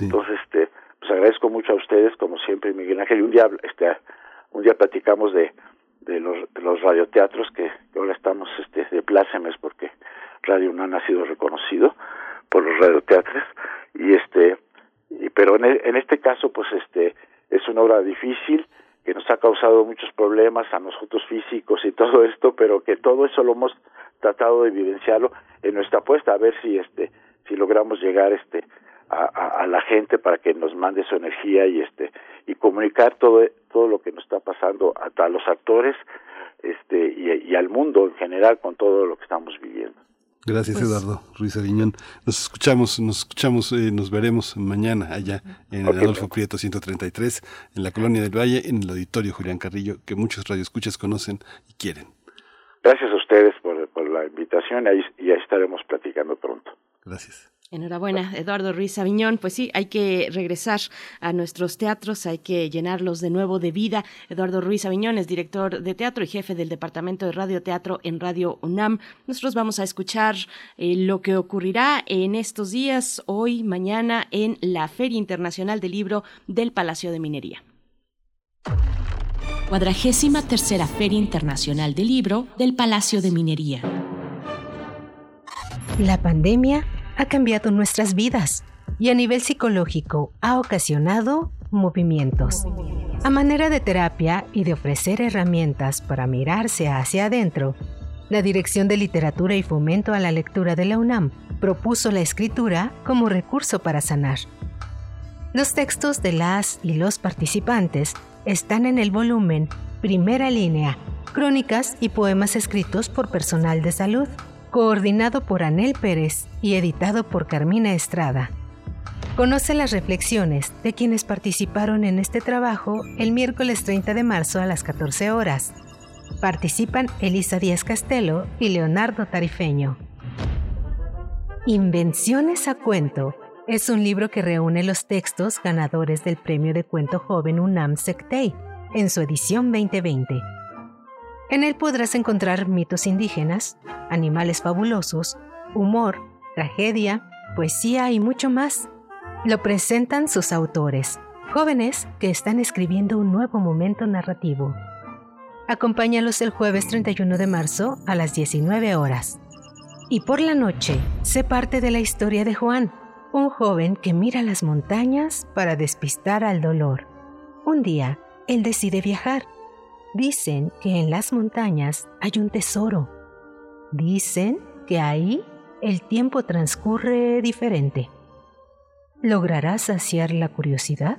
entonces este pues agradezco mucho a ustedes como siempre Miguel Ángel. Y un día este un día platicamos de de los, de los radioteatros que, que ahora estamos este de plácemes porque Radio UNAM ha sido reconocido por los radioteatros y este y, pero en, e, en este caso pues este es una obra difícil que nos ha causado muchos problemas a nosotros físicos y todo esto pero que todo eso lo hemos tratado de evidenciarlo en nuestra apuesta a ver si este si logramos llegar este a, la gente para que nos mande su energía y este y comunicar todo todo lo que nos está pasando a, los actores este y al mundo en general con todo lo que estamos viviendo Gracias, pues, Eduardo Ruiz Aviñón. Nos escuchamos, nos escuchamos, eh, nos veremos mañana allá en okay. Adolfo Prieto 133, en la Colonia del Valle, en el Auditorio Julián Carrillo, que muchos radioescuchas conocen y quieren. Gracias a ustedes por, por la invitación ahí, y ahí estaremos platicando pronto. Gracias. Enhorabuena, Eduardo Ruiz Aviñón. Pues sí, hay que regresar a nuestros teatros, hay que llenarlos de nuevo de vida. Eduardo Ruiz Aviñón es director de teatro y jefe del Departamento de Radio Teatro en Radio UNAM. Nosotros vamos a escuchar eh, lo que ocurrirá en estos días, hoy, mañana, en la Feria Internacional del Libro del Palacio de Minería. Cuadragésima tercera Feria Internacional del Libro del Palacio de Minería. La pandemia ha cambiado nuestras vidas y a nivel psicológico ha ocasionado movimientos. A manera de terapia y de ofrecer herramientas para mirarse hacia adentro, la Dirección de Literatura y Fomento a la Lectura de la UNAM propuso la escritura como recurso para sanar. Los textos de las y los participantes están en el volumen Primera Línea, Crónicas y Poemas escritos por personal de salud coordinado por Anel Pérez y editado por Carmina Estrada. Conoce las reflexiones de quienes participaron en este trabajo el miércoles 30 de marzo a las 14 horas. Participan Elisa Díaz Castelo y Leonardo Tarifeño. Invenciones a cuento es un libro que reúne los textos ganadores del Premio de Cuento Joven UNAM Sectei en su edición 2020. En él podrás encontrar mitos indígenas, animales fabulosos, humor, tragedia, poesía y mucho más. Lo presentan sus autores, jóvenes que están escribiendo un nuevo momento narrativo. Acompáñalos el jueves 31 de marzo a las 19 horas. Y por la noche, sé parte de la historia de Juan, un joven que mira las montañas para despistar al dolor. Un día, él decide viajar. Dicen que en las montañas hay un tesoro. Dicen que ahí el tiempo transcurre diferente. ¿Lograrás saciar la curiosidad?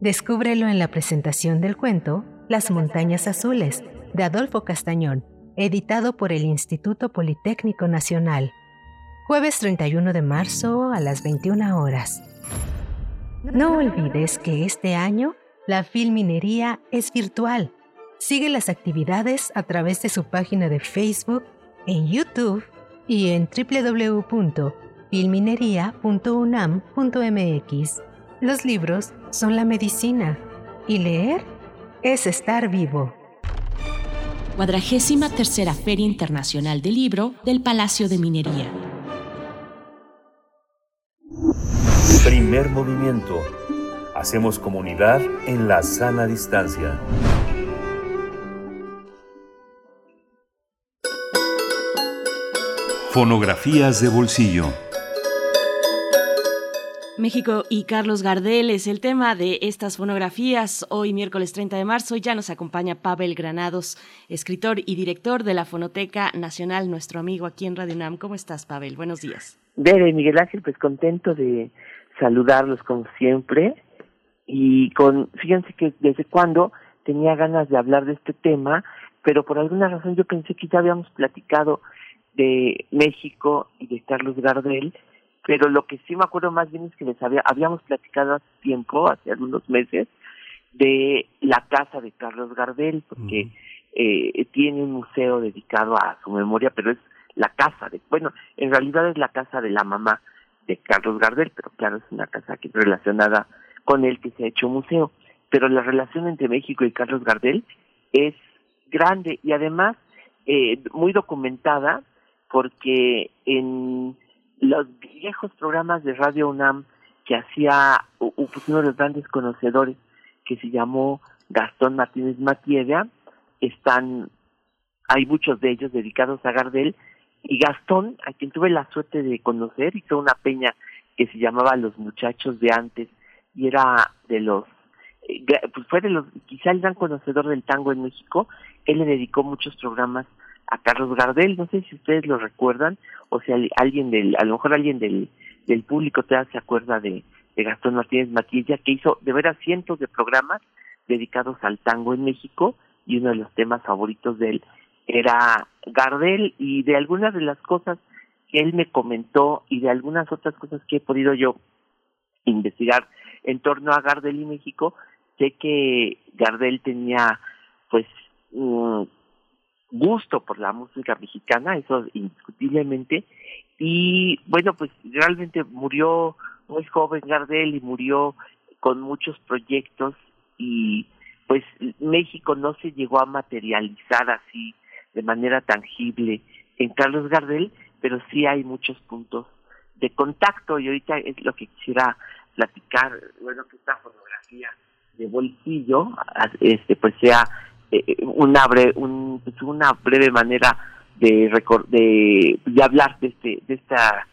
Descúbrelo en la presentación del cuento Las Montañas Azules de Adolfo Castañón, editado por el Instituto Politécnico Nacional. Jueves 31 de marzo a las 21 horas. No olvides que este año la Filminería es virtual. Sigue las actividades a través de su página de Facebook, en YouTube y en www.filminería.unam.mx. Los libros son la medicina y leer es estar vivo. Cuadragésima tercera Feria Internacional del Libro del Palacio de Minería. Primer movimiento Hacemos comunidad en la sana distancia. Fonografías de bolsillo. México y Carlos Gardel es el tema de estas fonografías. Hoy, miércoles 30 de marzo, ya nos acompaña Pavel Granados, escritor y director de la Fonoteca Nacional, nuestro amigo aquí en Radio UNAM. ¿Cómo estás, Pavel? Buenos días. Bere, Miguel Ángel, pues contento de saludarlos como siempre y con, fíjense que desde cuando tenía ganas de hablar de este tema, pero por alguna razón yo pensé que ya habíamos platicado de México y de Carlos Gardel, pero lo que sí me acuerdo más bien es que les había, habíamos platicado hace tiempo, hace algunos meses, de la casa de Carlos Gardel, porque eh, tiene un museo dedicado a su memoria, pero es la casa de, bueno, en realidad es la casa de la mamá de Carlos Gardel, pero claro, es una casa que relacionada con el que se ha hecho museo. Pero la relación entre México y Carlos Gardel es grande y además eh, muy documentada porque en los viejos programas de Radio UNAM que hacía pues, uno de los grandes conocedores que se llamó Gastón Martínez Matievia, están, hay muchos de ellos dedicados a Gardel, y Gastón, a quien tuve la suerte de conocer, hizo una peña que se llamaba Los Muchachos de Antes, y era de los eh, pues fue de los quizá el gran conocedor del tango en México. Él le dedicó muchos programas a Carlos Gardel. No sé si ustedes lo recuerdan o si alguien del a lo mejor alguien del del público todavía se acuerda de, de Gastón Martínez Matilla que hizo de veras cientos de programas dedicados al tango en México y uno de los temas favoritos de él era Gardel. Y de algunas de las cosas que él me comentó y de algunas otras cosas que he podido yo investigar en torno a Gardel y México, sé que Gardel tenía pues gusto por la música mexicana, eso indiscutiblemente, y bueno, pues realmente murió muy joven Gardel y murió con muchos proyectos y pues México no se llegó a materializar así de manera tangible en Carlos Gardel, pero sí hay muchos puntos de contacto y ahorita es lo que quisiera platicar, bueno, que esta fotografía de bolsillo, este, pues sea eh, una breve, un, pues una breve manera de, de, de hablar de este, de esta,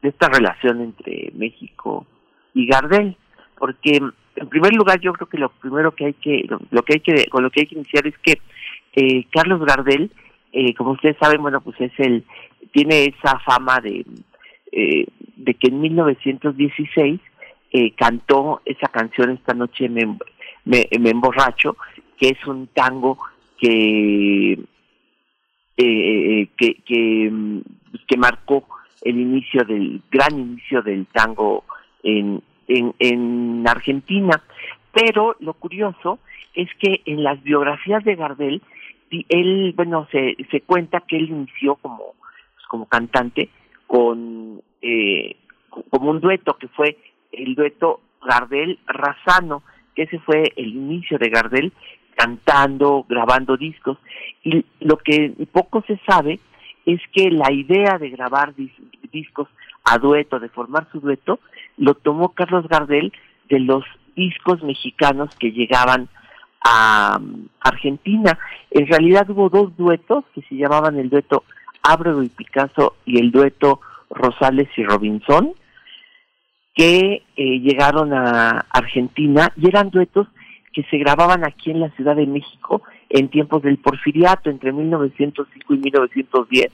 de esta relación entre México y Gardel, porque en primer lugar yo creo que lo primero que hay que, lo, que hay que, con lo que hay que iniciar es que eh, Carlos Gardel, eh, como ustedes saben, bueno, pues es el, tiene esa fama de, eh, de que en 1916 eh, cantó esa canción esta noche me, me, emborracho, que es un tango que, eh, que, que, que marcó el inicio del gran inicio del tango en, en, en Argentina. Pero lo curioso es que en las biografías de Gardel, él, bueno, se, se cuenta que él inició como, pues, como cantante con, eh, como un dueto que fue el dueto Gardel-Razano, que ese fue el inicio de Gardel cantando, grabando discos. Y lo que poco se sabe es que la idea de grabar discos a dueto, de formar su dueto, lo tomó Carlos Gardel de los discos mexicanos que llegaban a um, Argentina. En realidad hubo dos duetos que se llamaban el dueto Ábrego y Picasso y el dueto Rosales y Robinson, que eh, llegaron a Argentina y eran duetos que se grababan aquí en la Ciudad de México en tiempos del porfiriato, entre 1905 y 1910,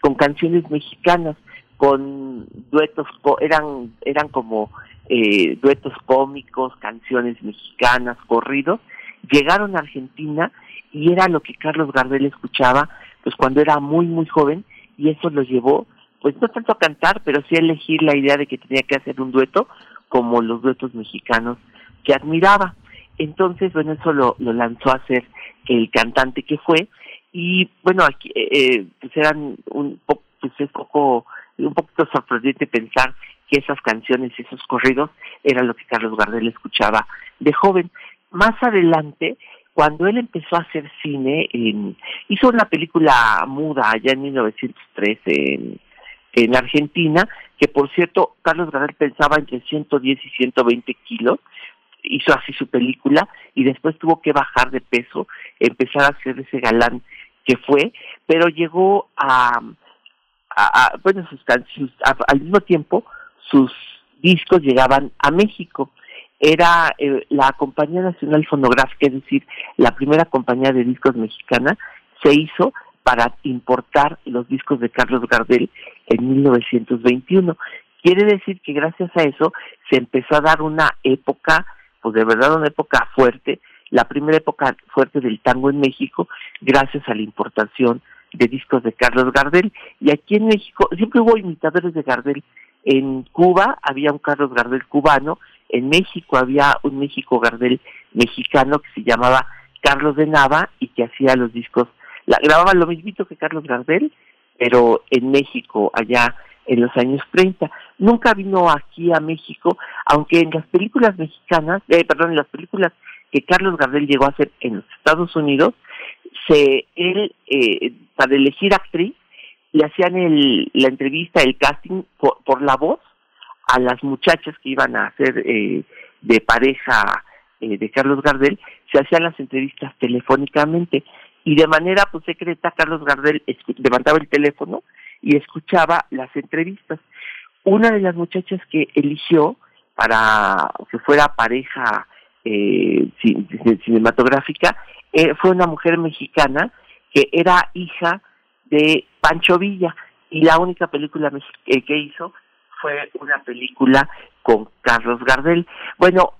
con canciones mexicanas, con duetos, eran, eran como eh, duetos cómicos, canciones mexicanas, corridos, llegaron a Argentina y era lo que Carlos Gardel escuchaba pues cuando era muy muy joven y eso lo llevó pues no tanto a cantar pero sí a elegir la idea de que tenía que hacer un dueto como los duetos mexicanos que admiraba entonces bueno eso lo, lo lanzó a ser el cantante que fue y bueno aquí eh, eh pues eran un poco pues es poco un poquito sorprendente pensar que esas canciones, esos corridos, eran lo que Carlos Gardel escuchaba de joven. Más adelante, cuando él empezó a hacer cine, hizo una película muda allá en 1913 en, en Argentina, que por cierto, Carlos Gardel pensaba entre 110 y 120 kilos, hizo así su película y después tuvo que bajar de peso, empezar a hacer ese galán que fue, pero llegó a, a, bueno, sus canciones, al mismo tiempo sus discos llegaban a México. Era eh, la Compañía Nacional Fonográfica, es decir, la primera compañía de discos mexicana, se hizo para importar los discos de Carlos Gardel en 1921. Quiere decir que gracias a eso se empezó a dar una época, pues de verdad una época fuerte, la primera época fuerte del tango en México, gracias a la importación de discos de Carlos Gardel. Y aquí en México siempre hubo imitadores de Gardel en Cuba había un Carlos Gardel cubano, en México había un México Gardel mexicano que se llamaba Carlos de Nava y que hacía los discos, la, grababa lo mismito que Carlos Gardel, pero en México, allá en los años 30. Nunca vino aquí a México, aunque en las películas mexicanas, eh, perdón, en las películas que Carlos Gardel llegó a hacer en los Estados Unidos, se él eh, para elegir actriz le hacían el, la entrevista, el casting por, la voz a las muchachas que iban a hacer eh, de pareja eh, de Carlos Gardel, se hacían las entrevistas telefónicamente y de manera pues secreta Carlos Gardel levantaba el teléfono y escuchaba las entrevistas. Una de las muchachas que eligió para que fuera pareja eh, cinematográfica eh, fue una mujer mexicana que era hija de Pancho Villa y la única película eh, que hizo fue una película con Carlos Gardel. Bueno,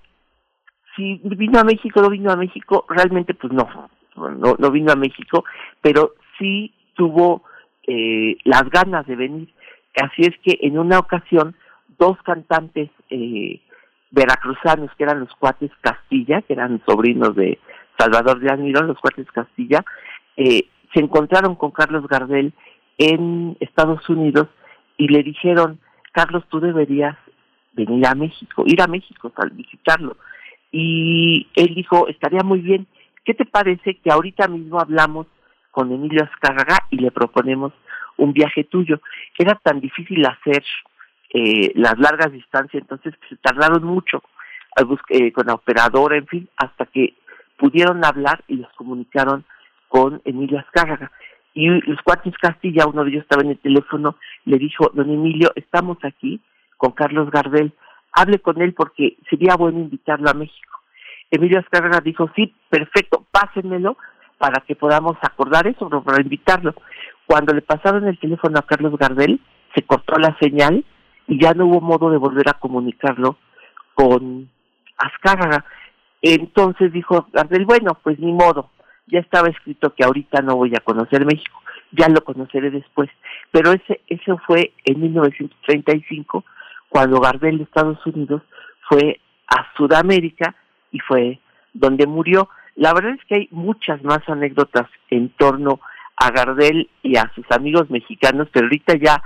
si vino a México, no vino a México, realmente pues no, no, no vino a México, pero sí tuvo eh, las ganas de venir. Así es que en una ocasión, dos cantantes eh, veracruzanos, que eran los cuates Castilla, que eran sobrinos de Salvador de Almirón, los cuates Castilla, eh, se encontraron con Carlos Gardel en Estados Unidos y le dijeron, Carlos, tú deberías venir a México, ir a México para visitarlo. Y él dijo, estaría muy bien, ¿qué te parece que ahorita mismo hablamos con Emilio Azcárraga y le proponemos un viaje tuyo? Era tan difícil hacer eh, las largas distancias, entonces se tardaron mucho eh, con la operadora, en fin, hasta que pudieron hablar y les comunicaron con Emilio Azcárraga. Y los cuates Castilla, uno de ellos estaba en el teléfono, le dijo, don Emilio, estamos aquí con Carlos Gardel, hable con él porque sería bueno invitarlo a México. Emilio Azcárraga dijo, sí, perfecto, pásenmelo para que podamos acordar eso, para invitarlo. Cuando le pasaron el teléfono a Carlos Gardel, se cortó la señal y ya no hubo modo de volver a comunicarlo con Azcárraga. Entonces dijo Gardel, bueno, pues ni modo, ya estaba escrito que ahorita no voy a conocer México, ya lo conoceré después. Pero ese, eso fue en 1935, cuando Gardel de Estados Unidos fue a Sudamérica y fue donde murió. La verdad es que hay muchas más anécdotas en torno a Gardel y a sus amigos mexicanos, pero ahorita ya,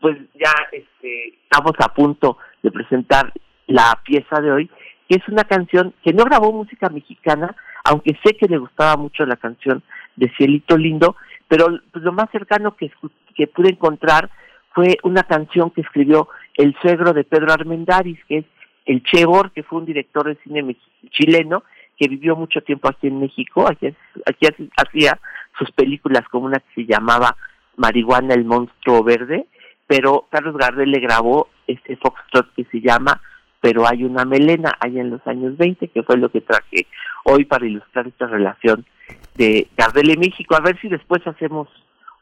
pues ya este, estamos a punto de presentar la pieza de hoy, que es una canción que no grabó música mexicana, aunque sé que le gustaba mucho la canción de Cielito Lindo, pero pues, lo más cercano que, que pude encontrar fue una canción que escribió el suegro de Pedro Armendáriz, que es el Chebor, que fue un director de cine chileno, que vivió mucho tiempo aquí en México, aquí, aquí hacía sus películas como una que se llamaba Marihuana el monstruo verde, pero Carlos Gardel le grabó este foxtrot que se llama Pero hay una melena, allá en los años 20, que fue lo que traje hoy para ilustrar esta relación de Gardel en México. A ver si después hacemos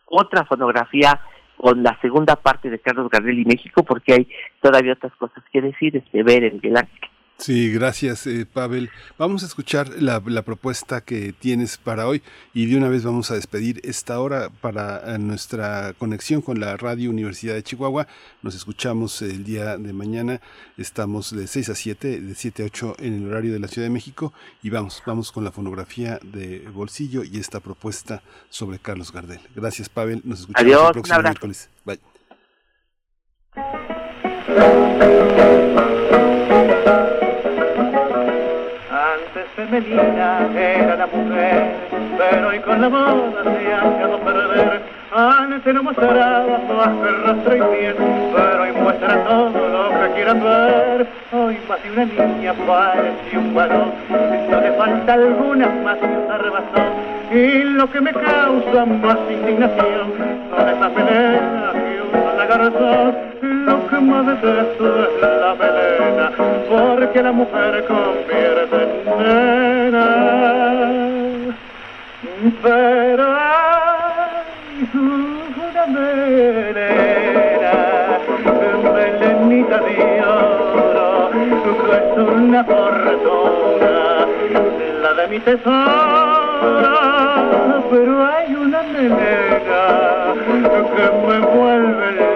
otra fonografía con la segunda parte de Carlos Gardel y México, porque hay todavía otras cosas que decir, este, ver en el Ángel. Sí, gracias, eh, Pavel. Vamos a escuchar la, propuesta que tienes para hoy y de una vez vamos a despedir esta hora para eh, nuestra conexión con la Radio Universidad de Chihuahua. Nos escuchamos el día de mañana. Estamos de 6 a 7, de 7 a 8 en el horario de la Ciudad de México y vamos, vamos con la fonografía de Bolsillo y esta propuesta sobre Carlos Gardel. Gracias, Pavel. Nos escuchamos el próximo miércoles. Bye. Femenina era la mujer, pero hoy con la moda se ha dejado perder. Antes no mostraba todas rostro y piel, pero hoy muestra todo lo que quieran ver. Hoy más de una niña parece un varón, no le falta alguna más que usar razón. Y lo que me causa más indignación son esas peleas que usa la garzón. Lo que más detesto es la melena, porque la mujer convierte en nena. Hay una melena, melenita de oro, que es una fortuna, la de mi tesoro pero hay una melena que me vuelve loco y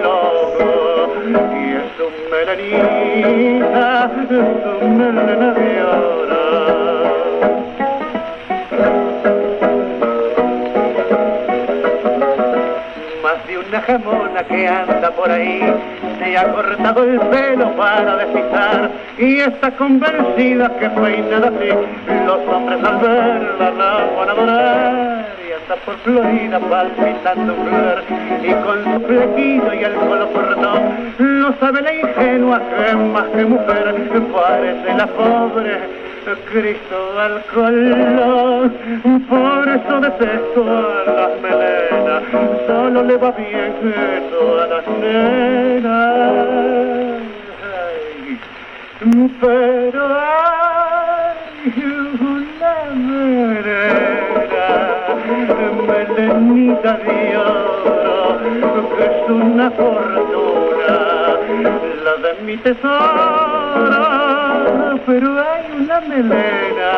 es un melena de. Más de una jamona que anda por ahí se ha cortado el pelo para despistar y está convencida que fue nada así. Los hombres al verla la van a adorar por Florida palpitando flor y con su flequillo y el colo corto no sabe la ingenua que más que mujer parece la pobre Cristo al color, por eso detesto a las melenas, solo le va bien a las nenas. pero hay una melenita de oro, que es una fortuna, la de mi tesoro. Pero hay una melena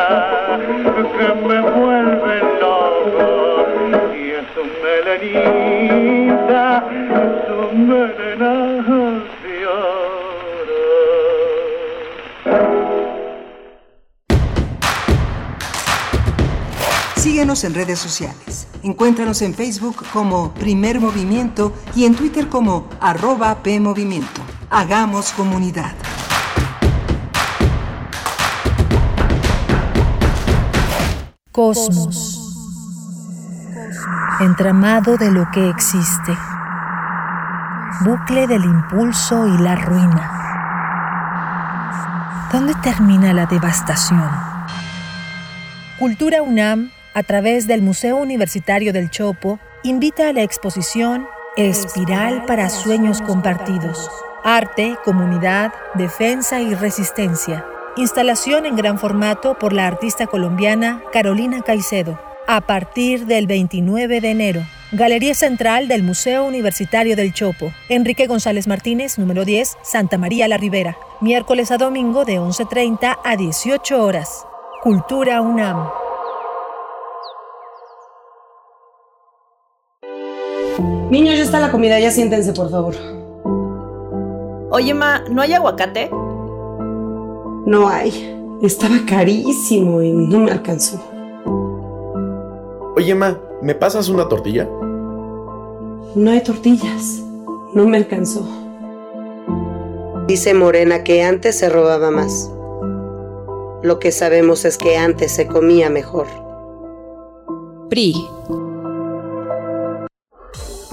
que me vuelve loco. Y es un melenita, es un melena Síguenos en redes sociales. Encuéntranos en Facebook como Primer Movimiento y en Twitter como arroba PMovimiento. Hagamos comunidad. Cosmos. Entramado de lo que existe. Bucle del impulso y la ruina. ¿Dónde termina la devastación? Cultura UNAM, a través del Museo Universitario del Chopo, invita a la exposición Espiral para Sueños Compartidos. Arte, comunidad, defensa y resistencia Instalación en gran formato por la artista colombiana Carolina Caicedo. A partir del 29 de enero. Galería Central del Museo Universitario del Chopo. Enrique González Martínez, número 10, Santa María la Ribera. Miércoles a domingo de 11.30 a 18 horas. Cultura UNAM. Niños, ya está la comida, ya siéntense, por favor. Oye, Ma, ¿no hay aguacate? No hay. Estaba carísimo y no me alcanzó. Oye, Ma, ¿me pasas una tortilla? No hay tortillas. No me alcanzó. Dice Morena que antes se robaba más. Lo que sabemos es que antes se comía mejor. PRI.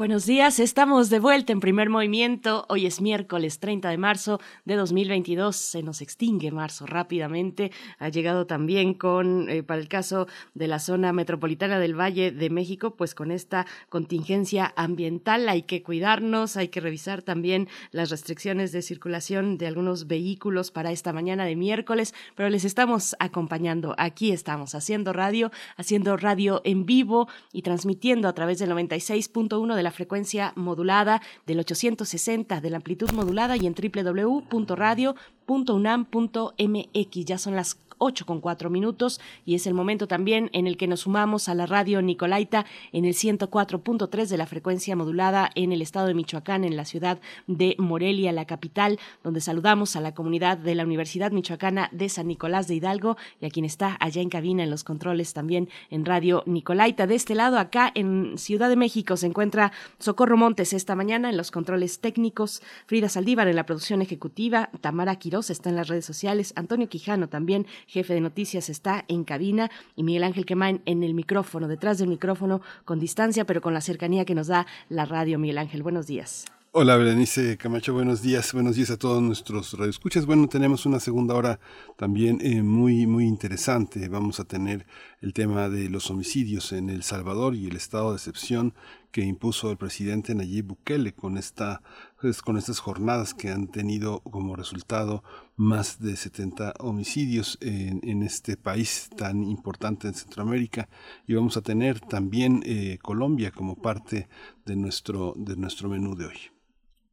Buenos días, estamos de vuelta en primer movimiento. Hoy es miércoles 30 de marzo de 2022. Se nos extingue marzo rápidamente. Ha llegado también con, eh, para el caso de la zona metropolitana del Valle de México, pues con esta contingencia ambiental hay que cuidarnos, hay que revisar también las restricciones de circulación de algunos vehículos para esta mañana de miércoles, pero les estamos acompañando. Aquí estamos haciendo radio, haciendo radio en vivo y transmitiendo a través del 96.1 de la frecuencia modulada del 860 de la amplitud modulada y en www.radio.unam.mx. Ya son las 8 con 4 minutos. Y es el momento también en el que nos sumamos a la radio Nicolaita en el 104.3 de la frecuencia modulada en el estado de Michoacán, en la ciudad de Morelia, la capital, donde saludamos a la comunidad de la Universidad Michoacana de San Nicolás de Hidalgo y a quien está allá en cabina en los controles también en radio Nicolaita. De este lado, acá en Ciudad de México, se encuentra Socorro Montes esta mañana en los controles técnicos, Frida Saldívar en la producción ejecutiva, Tamara Quiroz está en las redes sociales, Antonio Quijano también jefe de noticias, está en cabina y Miguel Ángel Quemain en el micrófono, detrás del micrófono, con distancia, pero con la cercanía que nos da la radio. Miguel Ángel, buenos días. Hola, Berenice Camacho, buenos días. Buenos días a todos nuestros radioescuchas. Bueno, tenemos una segunda hora también eh, muy, muy interesante. Vamos a tener el tema de los homicidios en El Salvador y el estado de excepción que impuso el presidente Nayib Bukele con esta pues, con estas jornadas que han tenido como resultado más de 70 homicidios en, este país tan importante en Centroamérica y vamos a tener también eh, Colombia como parte de nuestro de nuestro menú de hoy.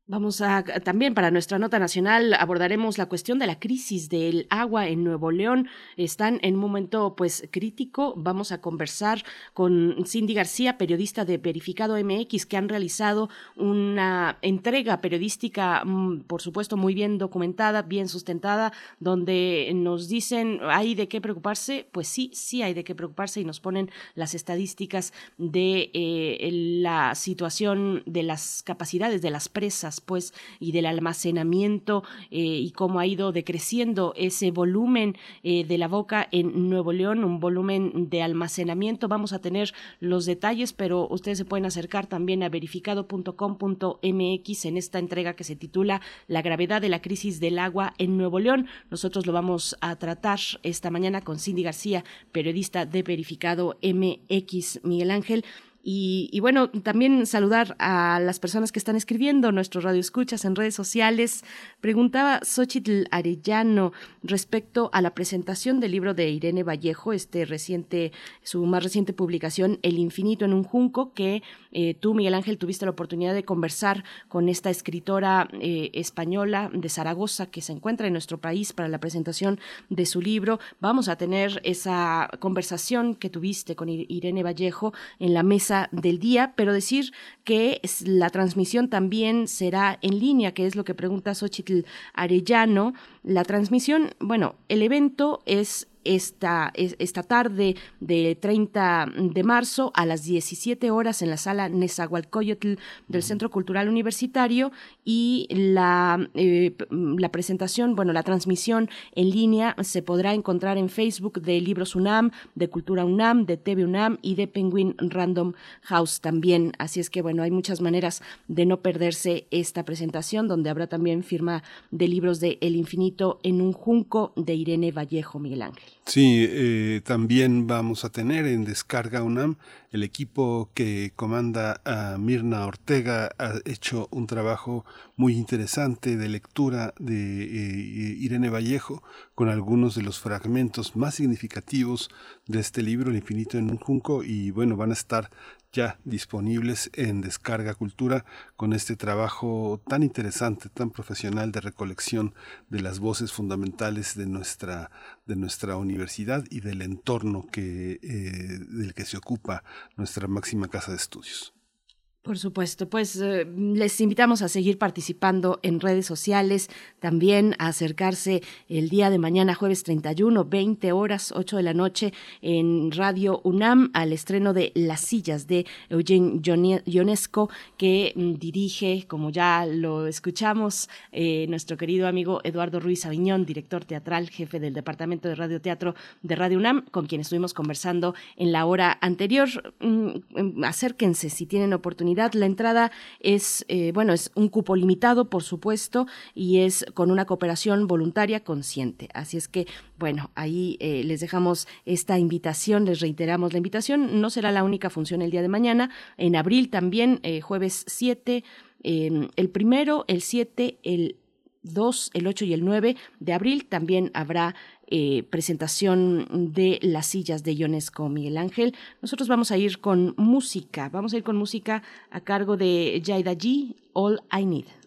Vamos a también para nuestra nota nacional abordaremos la cuestión de la crisis del agua en Nuevo León. Están en un momento pues crítico. Vamos a conversar con Cindy García, periodista de Verificado MX, que han realizado una entrega periodística, mm, por supuesto, muy bien documentada, bien sustentada, donde nos dicen hay de qué preocuparse. Pues sí, sí hay de qué preocuparse y nos ponen las estadísticas de eh, la situación de las capacidades de las presas pues y del almacenamiento eh, y cómo ha ido decreciendo ese volumen eh, de la boca en Nuevo León, un volumen de almacenamiento. Vamos a tener los detalles, pero ustedes se pueden acercar también a verificado.com.mx en esta entrega que se titula La gravedad de la crisis del agua en Nuevo León. Nosotros lo vamos a tratar esta mañana con Cindy García, periodista de Verificado MX. Miguel Ángel, y, bueno, también saludar a las personas que están escribiendo nuestros radioescuchas en redes sociales. Preguntaba Xochitl Arellano respecto a la presentación del libro de Irene Vallejo, este reciente, su más reciente publicación, El infinito en un junco, que eh, tú, Miguel Ángel, tuviste la oportunidad de conversar con esta escritora eh, española de Zaragoza que se encuentra en nuestro país para la presentación de su libro. Vamos a tener esa conversación que tuviste con Irene Vallejo en la mesa del día, pero decir que la transmisión también será en línea, que es lo que pregunta Xochitl Arellano. La transmisión, bueno, el evento es esta, esta tarde de 30 de marzo a las 17 horas en la sala Nezahualcóyotl del Centro Cultural Universitario y la, eh, la presentación, bueno, la transmisión en línea se podrá encontrar en Facebook de Libros UNAM, de Cultura UNAM, de TV UNAM y de Penguin Random House también. Así es que, bueno, hay muchas maneras de no perderse esta presentación, donde habrá también firma de libros de El Infinito en un Junco de Irene Vallejo Miguel Ángel. Sí, eh, también vamos a tener en Descarga UNAM el equipo que comanda a Mirna Ortega ha hecho un trabajo muy interesante de lectura de eh, Irene Vallejo con algunos de los fragmentos más significativos de este libro, El infinito en un junco, y bueno, van a estar ya disponibles en Descarga Cultura con este trabajo tan interesante, tan profesional de recolección de las voces fundamentales de nuestra, de nuestra universidad y del entorno que, eh, del que se ocupa nuestra máxima casa de estudios. Por supuesto, pues eh, les invitamos a seguir participando en redes sociales, también a acercarse el día de mañana, jueves 31, 20 horas, 8 de la noche, en Radio UNAM, al estreno de Las sillas de Eugene Ionesco, que mm, dirige, como ya lo escuchamos, eh, nuestro querido amigo Eduardo Ruiz Aviñón, director teatral, jefe del Departamento de Radio Teatro de Radio UNAM, con quien estuvimos conversando en la hora anterior. Mm, mm, acérquense si tienen oportunidad la entrada es, eh, bueno, es un cupo limitado, por supuesto, y es con una cooperación voluntaria consciente. Así es que, bueno, ahí eh, les dejamos esta invitación, les reiteramos la invitación. No será la única función el día de mañana. En abril también, eh, jueves 7, em, el primero, el 7, el 2, el 8 y el 9 de abril también habrá eh, presentación de las sillas de Ionesco Miguel Ángel. Nosotros vamos a ir con música, vamos a ir con música a cargo de Jaida G, All I Need.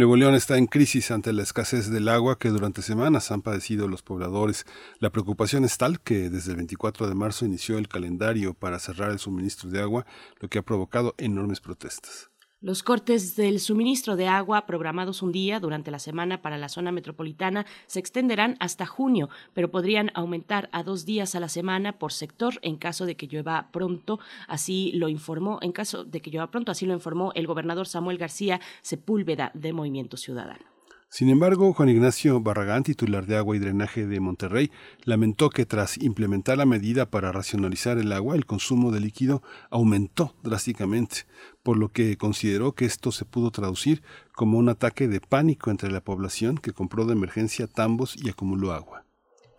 Nuevo León está en crisis ante la escasez del agua que durante semanas han padecido los pobladores. La preocupación es tal que desde el 24 de marzo inició el calendario para cerrar el suministro de agua, lo que ha provocado enormes protestas. Los cortes del suministro de agua programados un día durante la semana para la zona metropolitana se extenderán hasta junio, pero podrían aumentar a dos días a la semana por sector en caso de que llueva pronto. Así lo informó, en caso de que llueva pronto, así lo informó el gobernador Samuel García Sepúlveda de Movimiento Ciudadano. Sin embargo, Juan Ignacio Barragán, titular de Agua y Drenaje de Monterrey, lamentó que tras implementar la medida para racionalizar el agua, el consumo de líquido aumentó drásticamente, por lo que consideró que esto se pudo traducir como un ataque de pánico entre la población que compró de emergencia tambos y acumuló agua.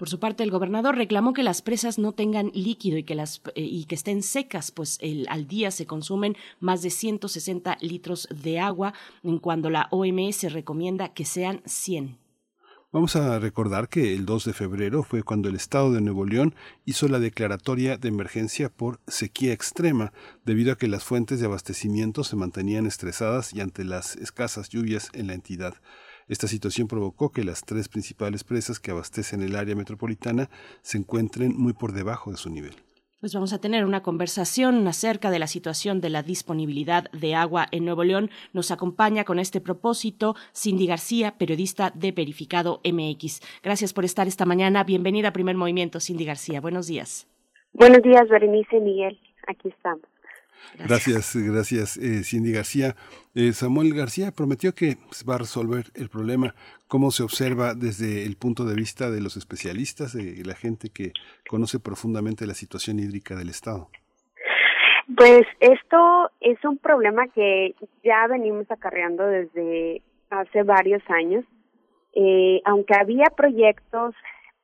Por su parte, el gobernador reclamó que las presas no tengan líquido y que, las, eh, y que estén secas, pues al día se consumen más de 160 litros de agua, cuando la OMS recomienda que sean 100. Vamos a recordar que el 2 de febrero fue cuando el Estado de Nuevo León hizo la declaratoria de emergencia por sequía extrema, debido a que las fuentes de abastecimiento se mantenían estresadas y ante las escasas lluvias en la entidad. Esta situación provocó que las tres principales presas que abastecen el área metropolitana se encuentren muy por debajo de su nivel pues vamos a tener una conversación acerca de la situación de la disponibilidad de agua en Nuevo León. Nos acompaña con este propósito Cindy García, periodista de Verificado MX. Gracias por estar esta mañana. Bienvenida a Primer Movimiento, Cindy García. Buenos días. Buenos días, Berenice Miguel. Aquí estamos. Gracias, gracias, eh, Cindy García. Eh, Samuel García prometió que va a resolver el problema. ¿Cómo se observa desde el punto de vista de los especialistas, de la gente que conoce profundamente la situación hídrica del Estado? Pues esto es un problema que ya venimos acarreando desde hace varios años. Eh, aunque había proyectos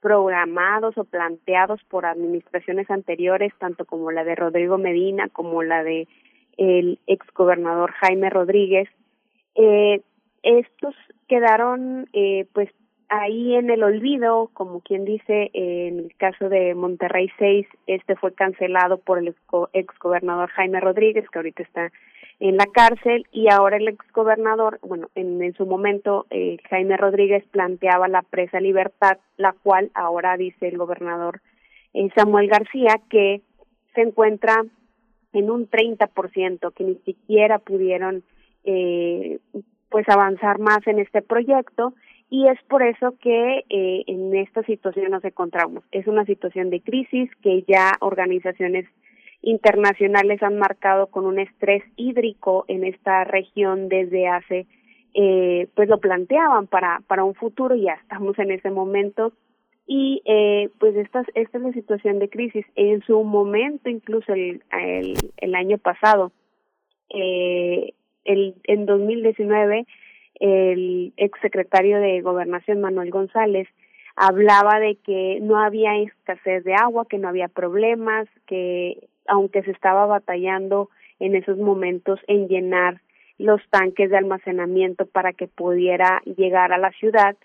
programados o planteados por administraciones anteriores, tanto como la de Rodrigo Medina como la de el exgobernador Jaime Rodríguez, eh, estos quedaron eh, pues ahí en el olvido, como quien dice, en el caso de Monterrey 6, este fue cancelado por el exgobernador Jaime Rodríguez, que ahorita está en la cárcel y ahora el exgobernador, bueno, en, en su momento eh, Jaime Rodríguez planteaba la presa Libertad, la cual ahora dice el gobernador eh, Samuel García que se encuentra en un 30%, que ni siquiera pudieron eh, pues avanzar más en este proyecto y es por eso que eh, en esta situación nos encontramos. Es una situación de crisis que ya organizaciones internacionales han marcado con un estrés hídrico en esta región desde hace, eh, pues lo planteaban para, para un futuro, ya estamos en ese momento y eh, pues esta, esta es la situación de crisis. En su momento, incluso el, el, año pasado, eh, el, en 2019, el exsecretario de Gobernación, Manuel González, hablaba de que no había escasez de agua, que no había problemas, que aunque se estaba batallando en esos momentos en llenar los tanques de almacenamiento para que pudiera llegar a la ciudad.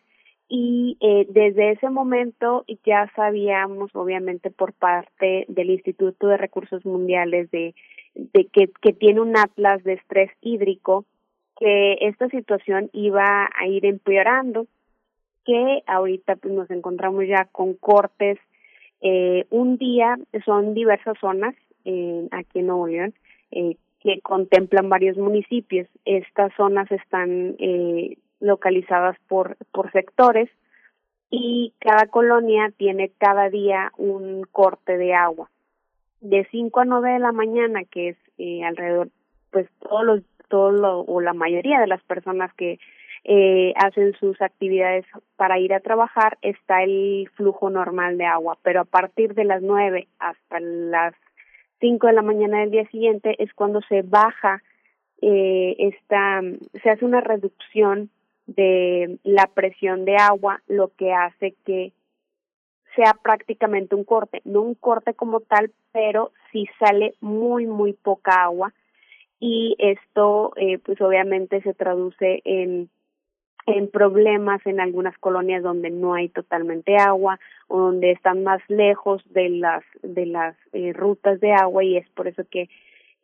Y eh, desde ese momento ya sabíamos obviamente por parte del Instituto de Recursos Mundiales de, de que, tiene un atlas de estrés hídrico que esta situación iba a ir empeorando que ahorita pues nos encontramos ya con cortes eh, un día son diversas zonas eh, aquí en Nuevo León, eh, que contemplan varios municipios. Estas zonas están eh, localizadas por, por sectores y cada colonia tiene cada día un corte de agua. De 5 a 9 de la mañana, que es eh, alrededor, pues todos los, todo lo, o la mayoría de las personas que eh, hacen sus actividades para ir a trabajar, está el flujo normal de agua, pero a partir de las 9 hasta las 5 de la mañana del día siguiente es cuando se baja eh, esta, se hace una reducción de la presión de agua, lo que hace que sea prácticamente un corte, no un corte como tal, pero sí sale muy, muy poca agua. Y esto eh, pues obviamente se traduce en en problemas en algunas colonias donde no hay totalmente agua o donde están más lejos de las de las eh, rutas de agua y es por eso que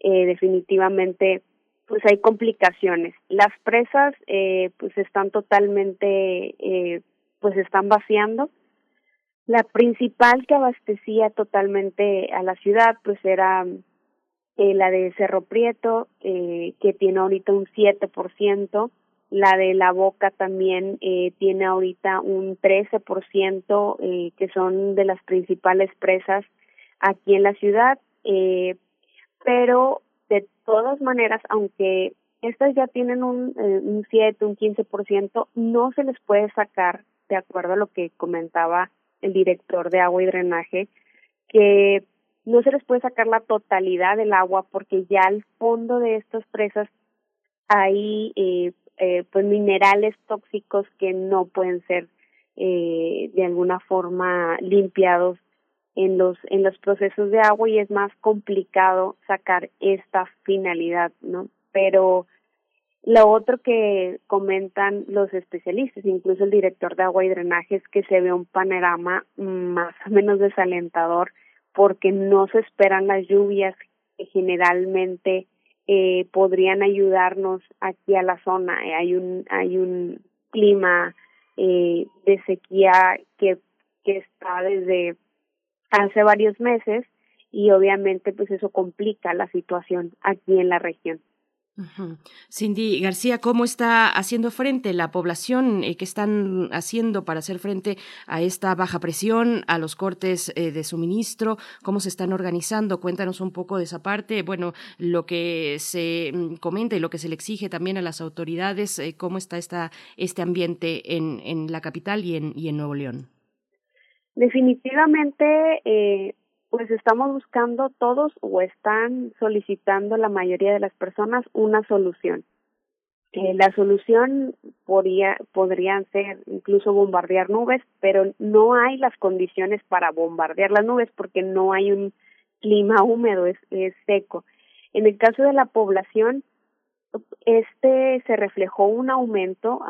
eh, definitivamente pues hay complicaciones. Las presas eh, pues están totalmente eh, pues están vaciando. La principal que abastecía totalmente a la ciudad pues era eh, la de Cerro Prieto eh, que tiene ahorita un siete por ciento la de la boca también eh, tiene ahorita un 13%, eh, que son de las principales presas aquí en la ciudad. Eh, pero de todas maneras, aunque estas ya tienen un, eh, un 7, un 15%, no se les puede sacar, de acuerdo a lo que comentaba el director de agua y drenaje, que no se les puede sacar la totalidad del agua porque ya al fondo de estas presas hay eh, eh, pues minerales tóxicos que no pueden ser eh, de alguna forma limpiados en los en los procesos de agua y es más complicado sacar esta finalidad, ¿no? Pero lo otro que comentan los especialistas, incluso el director de agua y drenaje, es que se ve un panorama más o menos desalentador porque no se esperan las lluvias que generalmente eh, podrían ayudarnos aquí a la zona. Hay un hay un clima eh, de sequía que que está desde hace varios meses y obviamente pues eso complica la situación aquí en la región. Cindy García, ¿cómo está haciendo frente la población? Eh, ¿Qué están haciendo para hacer frente a esta baja presión, a los cortes eh, de suministro? ¿Cómo se están organizando? Cuéntanos un poco de esa parte. Bueno, lo que se mm, comenta y lo que se le exige también a las autoridades, eh, ¿cómo está esta, este ambiente en, la capital y en, y en Nuevo León? Definitivamente, pues estamos buscando todos o están solicitando la mayoría de las personas una solución. Eh, la solución podría, podrían ser incluso bombardear nubes, pero no hay las condiciones para bombardear las nubes porque no hay un clima húmedo, es, es seco. En el caso de la población, este se reflejó un aumento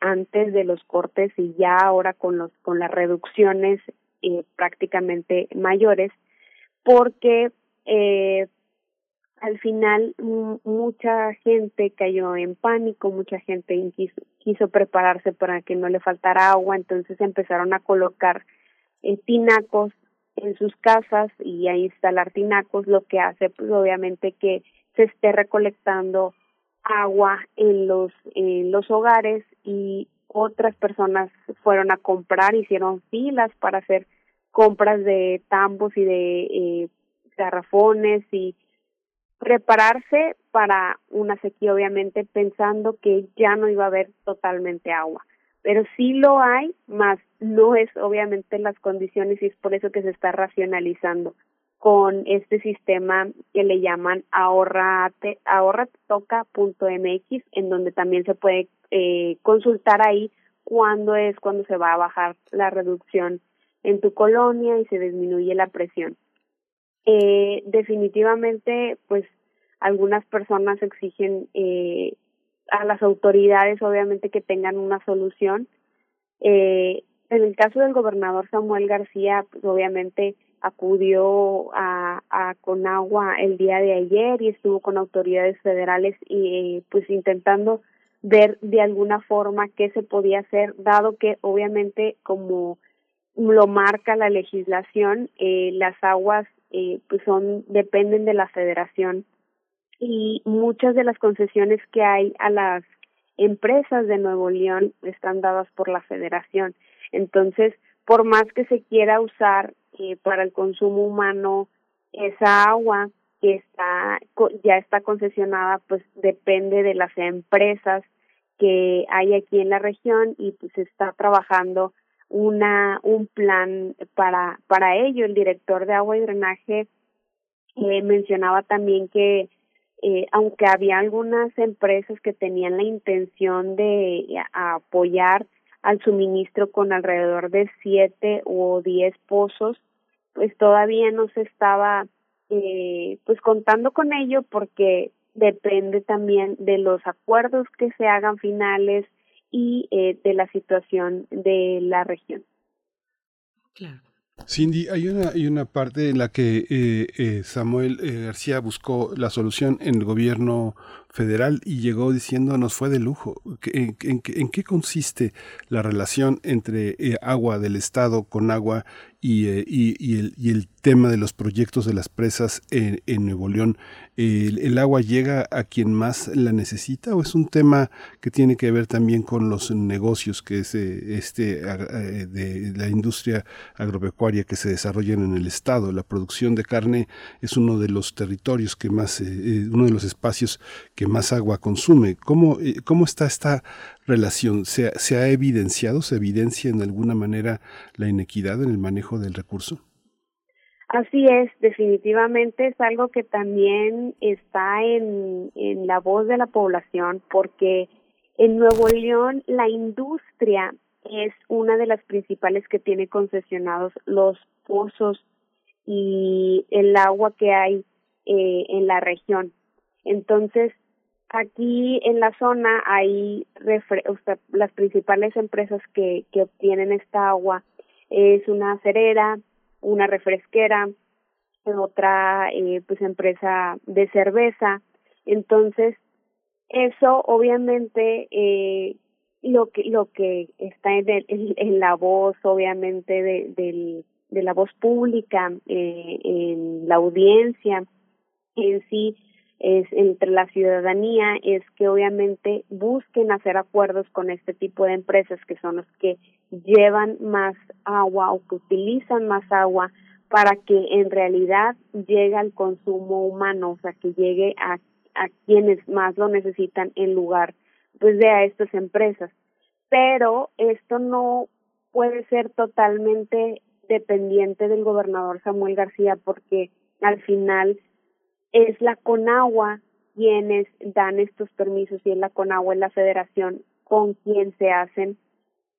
antes de los cortes y ya ahora con los con las reducciones eh, prácticamente mayores porque eh, al final mucha gente cayó en pánico, mucha gente quiso, prepararse para que no le faltara agua, entonces empezaron a colocar eh, tinacos en sus casas y a instalar tinacos, lo que hace pues obviamente que se esté recolectando agua en los en los hogares y otras personas fueron a comprar, hicieron filas para hacer compras de tambos y de eh, garrafones y prepararse para una sequía, obviamente pensando que ya no iba a haber totalmente agua. Pero sí lo hay, más no es obviamente las condiciones y es por eso que se está racionalizando con este sistema que le llaman ahorrate, ahorratoca.mx, en donde también se puede eh, consultar ahí cuándo es cuando se va a bajar la reducción en tu colonia y se disminuye la presión. Eh, definitivamente, pues algunas personas exigen eh, a las autoridades, obviamente, que tengan una solución. Eh, en el caso del gobernador Samuel García, pues obviamente acudió a, a Conagua el día de ayer y estuvo con autoridades federales y pues intentando ver de alguna forma qué se podía hacer, dado que obviamente como lo marca la legislación, eh, las aguas eh, pues son dependen de la federación y muchas de las concesiones que hay a las empresas de Nuevo León están dadas por la federación. Entonces, por más que se quiera usar eh, para el consumo humano esa agua que está ya está concesionada pues depende de las empresas que hay aquí en la región y pues está trabajando una un plan para para ello. El director de agua y drenaje eh, mencionaba también que eh, aunque había algunas empresas que tenían la intención de apoyar al suministro con alrededor de siete o diez pozos, pues todavía no se estaba eh, pues contando con ello porque depende también de los acuerdos que se hagan finales y eh, de la situación de la región. Claro. Cindy, hay una, hay una parte en la que eh, eh, Samuel eh, García buscó la solución en el gobierno federal y llegó diciendo nos fue de lujo. ¿En, qué consiste la relación entre eh, agua del Estado con agua y, eh, y, el, tema de los proyectos de las presas en, Nuevo León? El, ¿El, agua llega a quien más la necesita o es un tema que tiene que ver también con los negocios que es este, de la industria agropecuaria que se desarrollan en el Estado? La producción de carne es uno de los territorios que más, eh, uno de los espacios que más agua consume. ¿Cómo, eh, cómo está esta relación? ¿Se, ¿Se ha evidenciado, se evidencia en alguna manera la inequidad en el manejo del recurso? Así es, definitivamente es algo que también está en, en la voz de la población porque en Nuevo León la industria es una de las principales que tiene concesionados los pozos y el agua que hay eh, en la región. Entonces, aquí en la zona hay sea, las principales empresas que, que obtienen esta agua es una cerera, una refresquera, otra eh, pues empresa de cerveza. Entonces, eso obviamente eh, lo que lo que está en, el, en, la voz obviamente de, del, de la voz pública eh, en la audiencia en sí es entre la ciudadanía es que obviamente busquen hacer acuerdos con este tipo de empresas que son los que llevan más agua o que utilizan más agua para que en realidad llegue al consumo humano, o sea, que llegue a, a quienes más lo necesitan en lugar pues de a estas empresas. Pero esto no puede ser totalmente dependiente del gobernador Samuel García porque al final es la Conagua quienes dan estos permisos y es la Conagua, es la federación con quien se hacen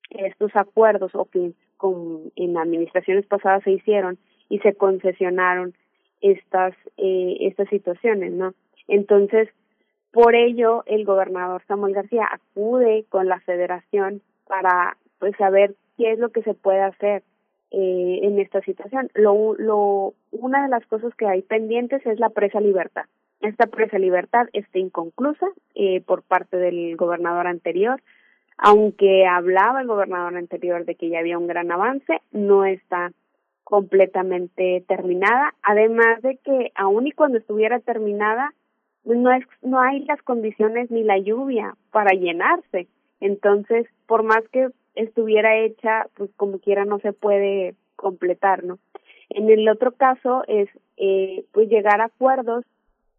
estos acuerdos o que con, en administraciones pasadas se hicieron y se concesionaron estas eh, estas situaciones, ¿no? Entonces, por ello el gobernador Samuel García acude con la Federación para pues saber qué es lo que se puede hacer eh, en esta situación. Lo, lo, una de las cosas que hay pendientes es la presa libertad. Esta presa libertad está inconclusa eh, por parte del gobernador anterior, aunque hablaba el gobernador anterior de que ya había un gran avance, no está completamente terminada, además de que aun y cuando estuviera terminada, no es no hay las condiciones ni la lluvia para llenarse. Entonces, por más que estuviera hecha, pues como quiera no se puede completar, ¿no? En el otro caso es eh, pues llegar a acuerdos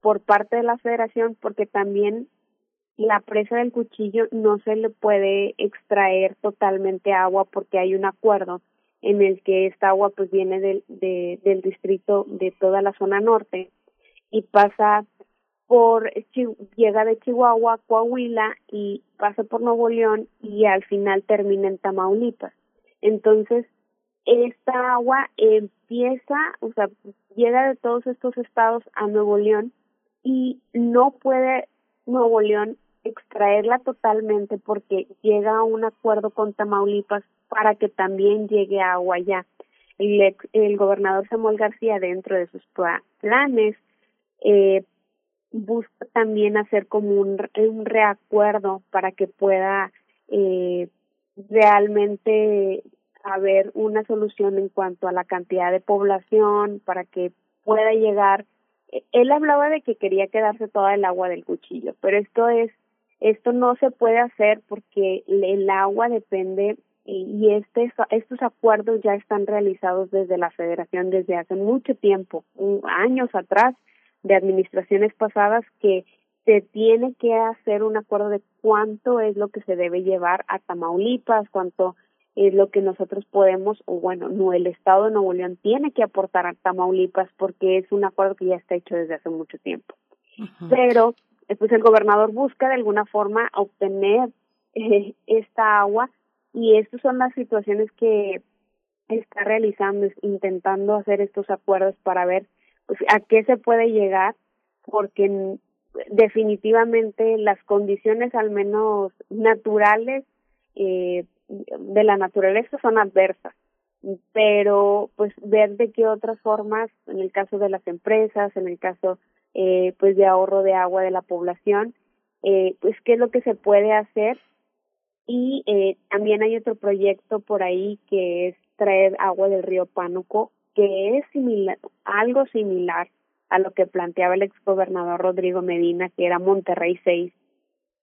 por parte de la federación porque también la presa del cuchillo no se le puede extraer totalmente agua porque hay un acuerdo en el que esta agua pues viene del, de, del distrito de toda la zona norte y pasa por llega de Chihuahua Coahuila y pasa por Nuevo León y al final termina en Tamaulipas. Entonces, esta agua empieza, o sea, llega de todos estos estados a Nuevo León y no puede Nuevo León extraerla totalmente porque llega a un acuerdo con Tamaulipas para que también llegue agua allá. El, el gobernador Samuel García, dentro de sus planes, eh, busca también hacer como un, un reacuerdo para que pueda eh, realmente haber una solución en cuanto a la cantidad de población, para que pueda llegar. E, él hablaba de que quería quedarse toda el agua del cuchillo, pero esto es esto no se puede hacer porque el agua depende y este, estos acuerdos ya están realizados desde la federación desde hace mucho tiempo, años atrás, de administraciones pasadas, que se tiene que hacer un acuerdo de cuánto es lo que se debe llevar a Tamaulipas, cuánto es lo que nosotros podemos, o bueno, no, el Estado de Nuevo León tiene que aportar a Tamaulipas porque es un acuerdo que ya está hecho desde hace mucho tiempo. Pero, pues el gobernador busca de alguna forma obtener eh, esta agua y estas son las situaciones que está realizando, intentando hacer estos acuerdos para ver a qué se puede llegar, porque definitivamente las condiciones al menos naturales eh, de la naturaleza son adversas. Pero pues ver de qué otras formas en el caso de las empresas en el caso eh, pues de ahorro de agua de la población eh, pues qué es lo que se puede hacer y eh, también hay otro proyecto por ahí que es traer agua del río Pánuco, que es similar, algo similar a lo que planteaba el exgobernador Rodrigo Medina, que era Monterrey 6,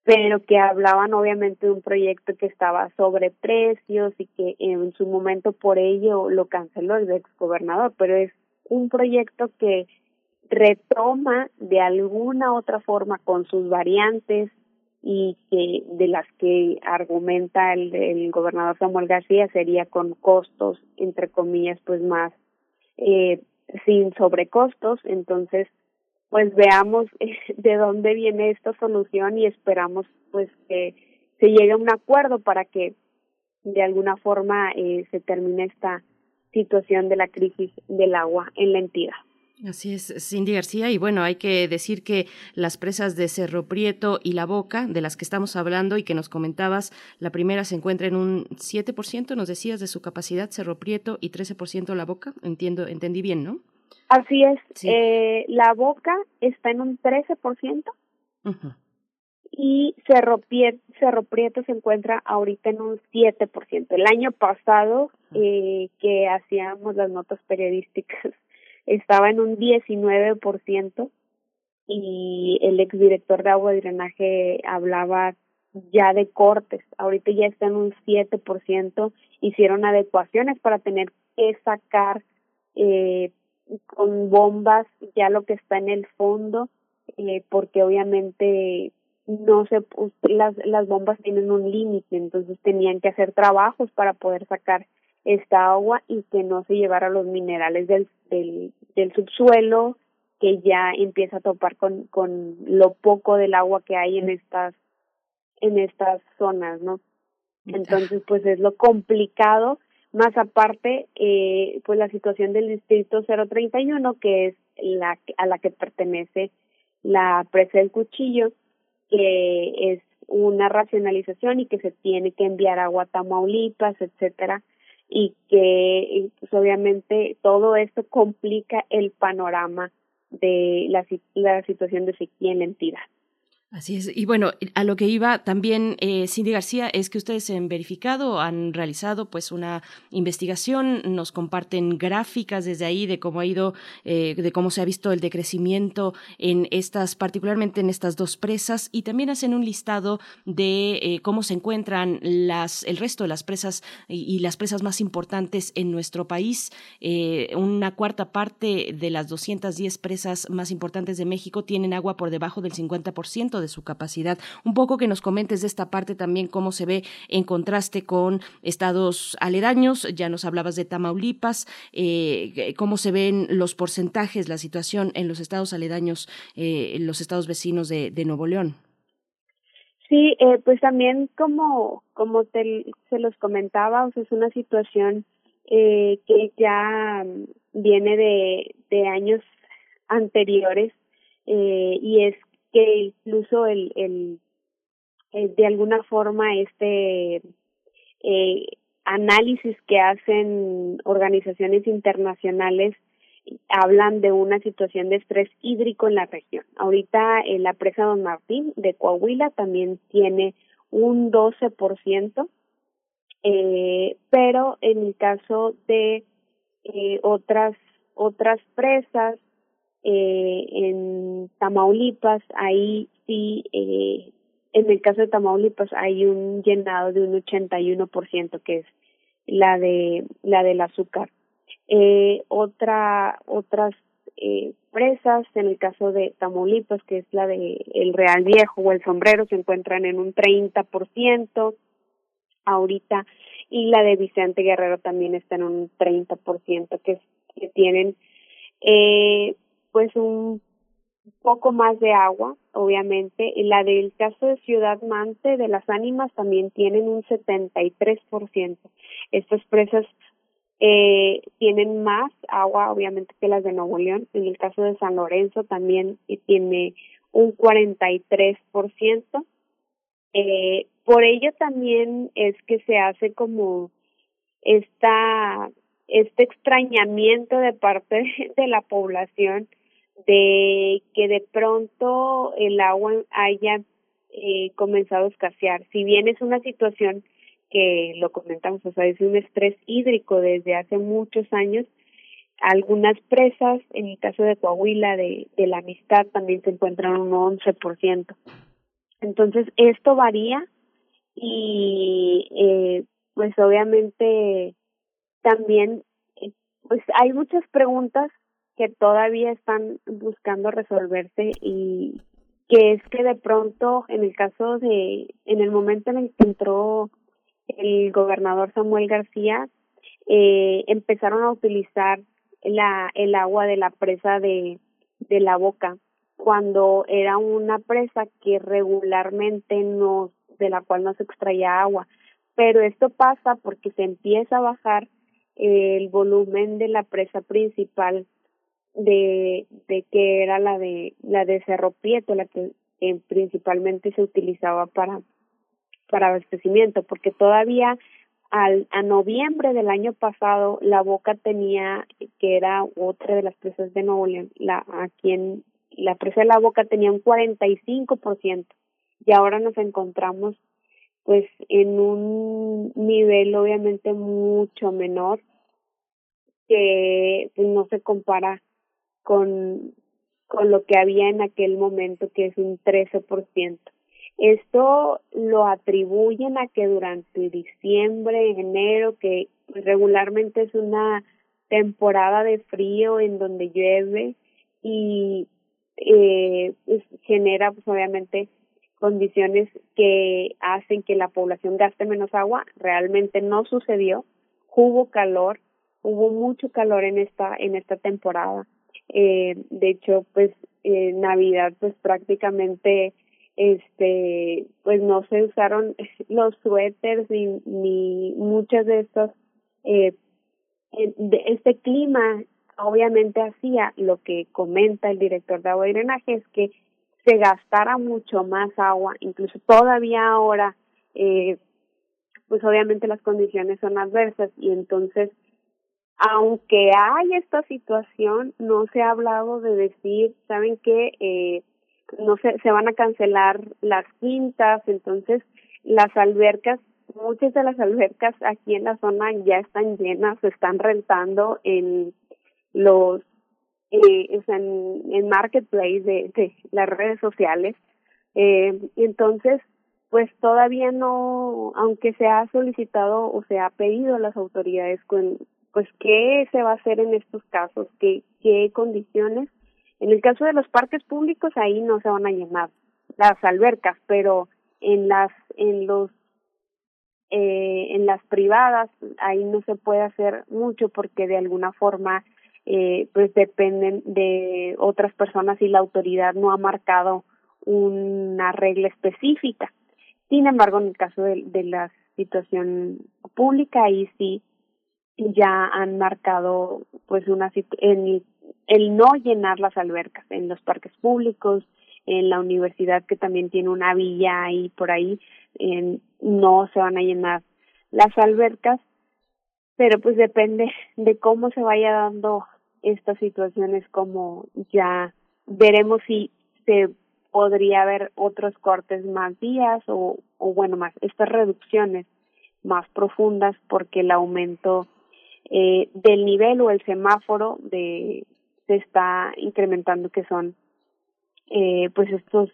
pero que hablaban obviamente de un proyecto que estaba sobre precios y que en su momento por ello lo canceló el exgobernador, pero es un proyecto que retoma de alguna otra forma con sus variantes y que de las que argumenta el, el gobernador Samuel García sería con costos entre comillas pues más eh, sin sobrecostos entonces pues veamos de dónde viene esta solución y esperamos pues que se llegue a un acuerdo para que de alguna forma eh, se termine esta situación de la crisis del agua en la entidad. Así es, Cindy García. Y bueno, hay que decir que las presas de Cerro Prieto y La Boca, de las que estamos hablando y que nos comentabas, la primera se encuentra en un 7%, nos decías, de su capacidad, Cerro Prieto, y 13% La Boca. Entiendo, entendí bien, ¿no? Así es. Eh, la Boca está en un 13%. Y Cerro, Cerro Prieto se encuentra ahorita en un 7%. El año pasado, eh, que hacíamos las notas periodísticas estaba en un 19% y el exdirector de agua y drenaje hablaba ya de cortes, ahorita ya está en un 7%, hicieron adecuaciones para tener que sacar eh, con bombas ya lo que está en el fondo, eh, porque obviamente no se las las bombas tienen un límite, entonces tenían que hacer trabajos para poder sacar esta agua y que no se llevara los minerales del, del, del subsuelo que ya empieza a topar con, con lo poco del agua que hay en estas en estas zonas, ¿no? Entonces, pues es lo complicado, más aparte, eh, pues la situación del distrito 031, que es la a la que pertenece la presa del cuchillo, que es una racionalización y que se tiene que enviar agua a Tamaulipas, etcétera, y que pues obviamente todo esto complica el panorama de la, la situación de sequía en la entidad. Así es. Y bueno, a lo que iba también eh, Cindy García es que ustedes han verificado, han realizado pues una investigación, nos comparten gráficas desde ahí de cómo ha ido, eh, de cómo se ha visto el decrecimiento en estas, particularmente en estas dos presas, y también hacen un listado de eh, cómo se encuentran las, el resto de las presas y, las presas más importantes en nuestro país. Eh, una cuarta parte de las 210 presas más importantes de México tienen agua por debajo del 50% de su capacidad. Un poco que nos comentes de esta parte también cómo se ve en contraste con estados aledaños, ya nos hablabas de Tamaulipas, eh, cómo se ven los porcentajes, la situación en los estados aledaños, eh, en los estados vecinos de, Nuevo León. Sí, eh, pues también como como te, se los comentaba, es una situación eh, que ya viene de, de años anteriores eh, y es que incluso el, el, de alguna forma este eh, análisis que hacen organizaciones internacionales hablan de una situación de estrés hídrico en la región. Ahorita en la presa Don Martín de Coahuila también tiene un 12%, eh, pero en el caso de eh, otras otras presas eh, en Tamaulipas, ahí sí, eh, en el caso de Tamaulipas hay un llenado de un 81%, que es la de la del azúcar. Eh, otra otras eh, presas, en el caso de Tamaulipas, que es la de el Real Viejo o el Sombrero, se encuentran en un 30% ahorita y la de Vicente Guerrero también está en un 30%, que, que tienen eh, pues un poco más de agua, obviamente. Y la del caso de Ciudad Mante, de las ánimas, también tienen un 73%. Estas presas eh, tienen más agua, obviamente, que las de Nuevo León. En el caso de San Lorenzo también tiene un 43%. Eh, por ello también es que se hace como esta este extrañamiento de parte de la población de que de pronto el agua haya eh, comenzado a escasear. Si bien es una situación que lo comentamos, o sea, es un estrés hídrico desde hace muchos años, algunas presas, en el caso de Coahuila, de, la amistad, también se encuentran un 11%. Entonces, esto varía y eh, pues obviamente también eh, pues hay muchas preguntas que todavía están buscando resolverse y que es que de pronto en el caso de en el momento en el que entró el gobernador Samuel García eh, empezaron a utilizar la el agua de la presa de de la boca cuando era una presa que regularmente no de la cual no se extraía agua. Pero esto pasa porque se empieza a bajar el volumen de la presa principal de, de que era la de la de Cerro la que principalmente se utilizaba para para abastecimiento, porque todavía al, a noviembre del año pasado la Boca tenía, que era otra de las presas de Nuevo la, aquí en la presa de la Boca tenía un 45% y ahora nos encontramos pues en un nivel obviamente mucho menor que pues, no se compara con con lo que había en aquel momento que es un 13%. Esto lo atribuyen a que durante diciembre, enero, que regularmente es una temporada de frío en donde llueve y eh, pues genera pues obviamente condiciones que hacen que la población gaste menos agua. Realmente no sucedió. Hubo calor hubo mucho calor en esta en esta temporada eh, de hecho pues en navidad pues prácticamente este pues no se usaron los suéteres ni, ni muchas de estas eh, este clima obviamente hacía lo que comenta el director de agua y drenaje es que se gastara mucho más agua incluso todavía ahora eh, pues obviamente las condiciones son adversas y entonces aunque hay esta situación no se ha hablado de decir saben qué eh, no se, se van a cancelar las quintas, entonces las albercas, muchas de las albercas aquí en la zona ya están llenas, se están rentando en los eh, en, en marketplace de, de las redes sociales. Eh, entonces, pues todavía no, aunque se ha solicitado o se ha pedido a las autoridades con, pues qué se va a hacer en estos casos, qué, qué condiciones en el caso de los parques públicos ahí no se van a llenar las albercas, pero en las en los eh, en las privadas ahí no se puede hacer mucho porque de alguna forma eh, pues dependen de otras personas y la autoridad no ha marcado una regla específica. Sin embargo, en el caso de, de la situación pública ahí sí ya han marcado pues una en el no llenar las albercas en los parques públicos, en la universidad que también tiene una villa ahí por ahí, no se van a llenar las albercas, pero pues depende de cómo se vaya dando estas situaciones, como ya veremos si se podría haber otros cortes más días o, o bueno, más estas reducciones más profundas porque el aumento eh, del nivel o el semáforo de se está incrementando que son eh, pues estos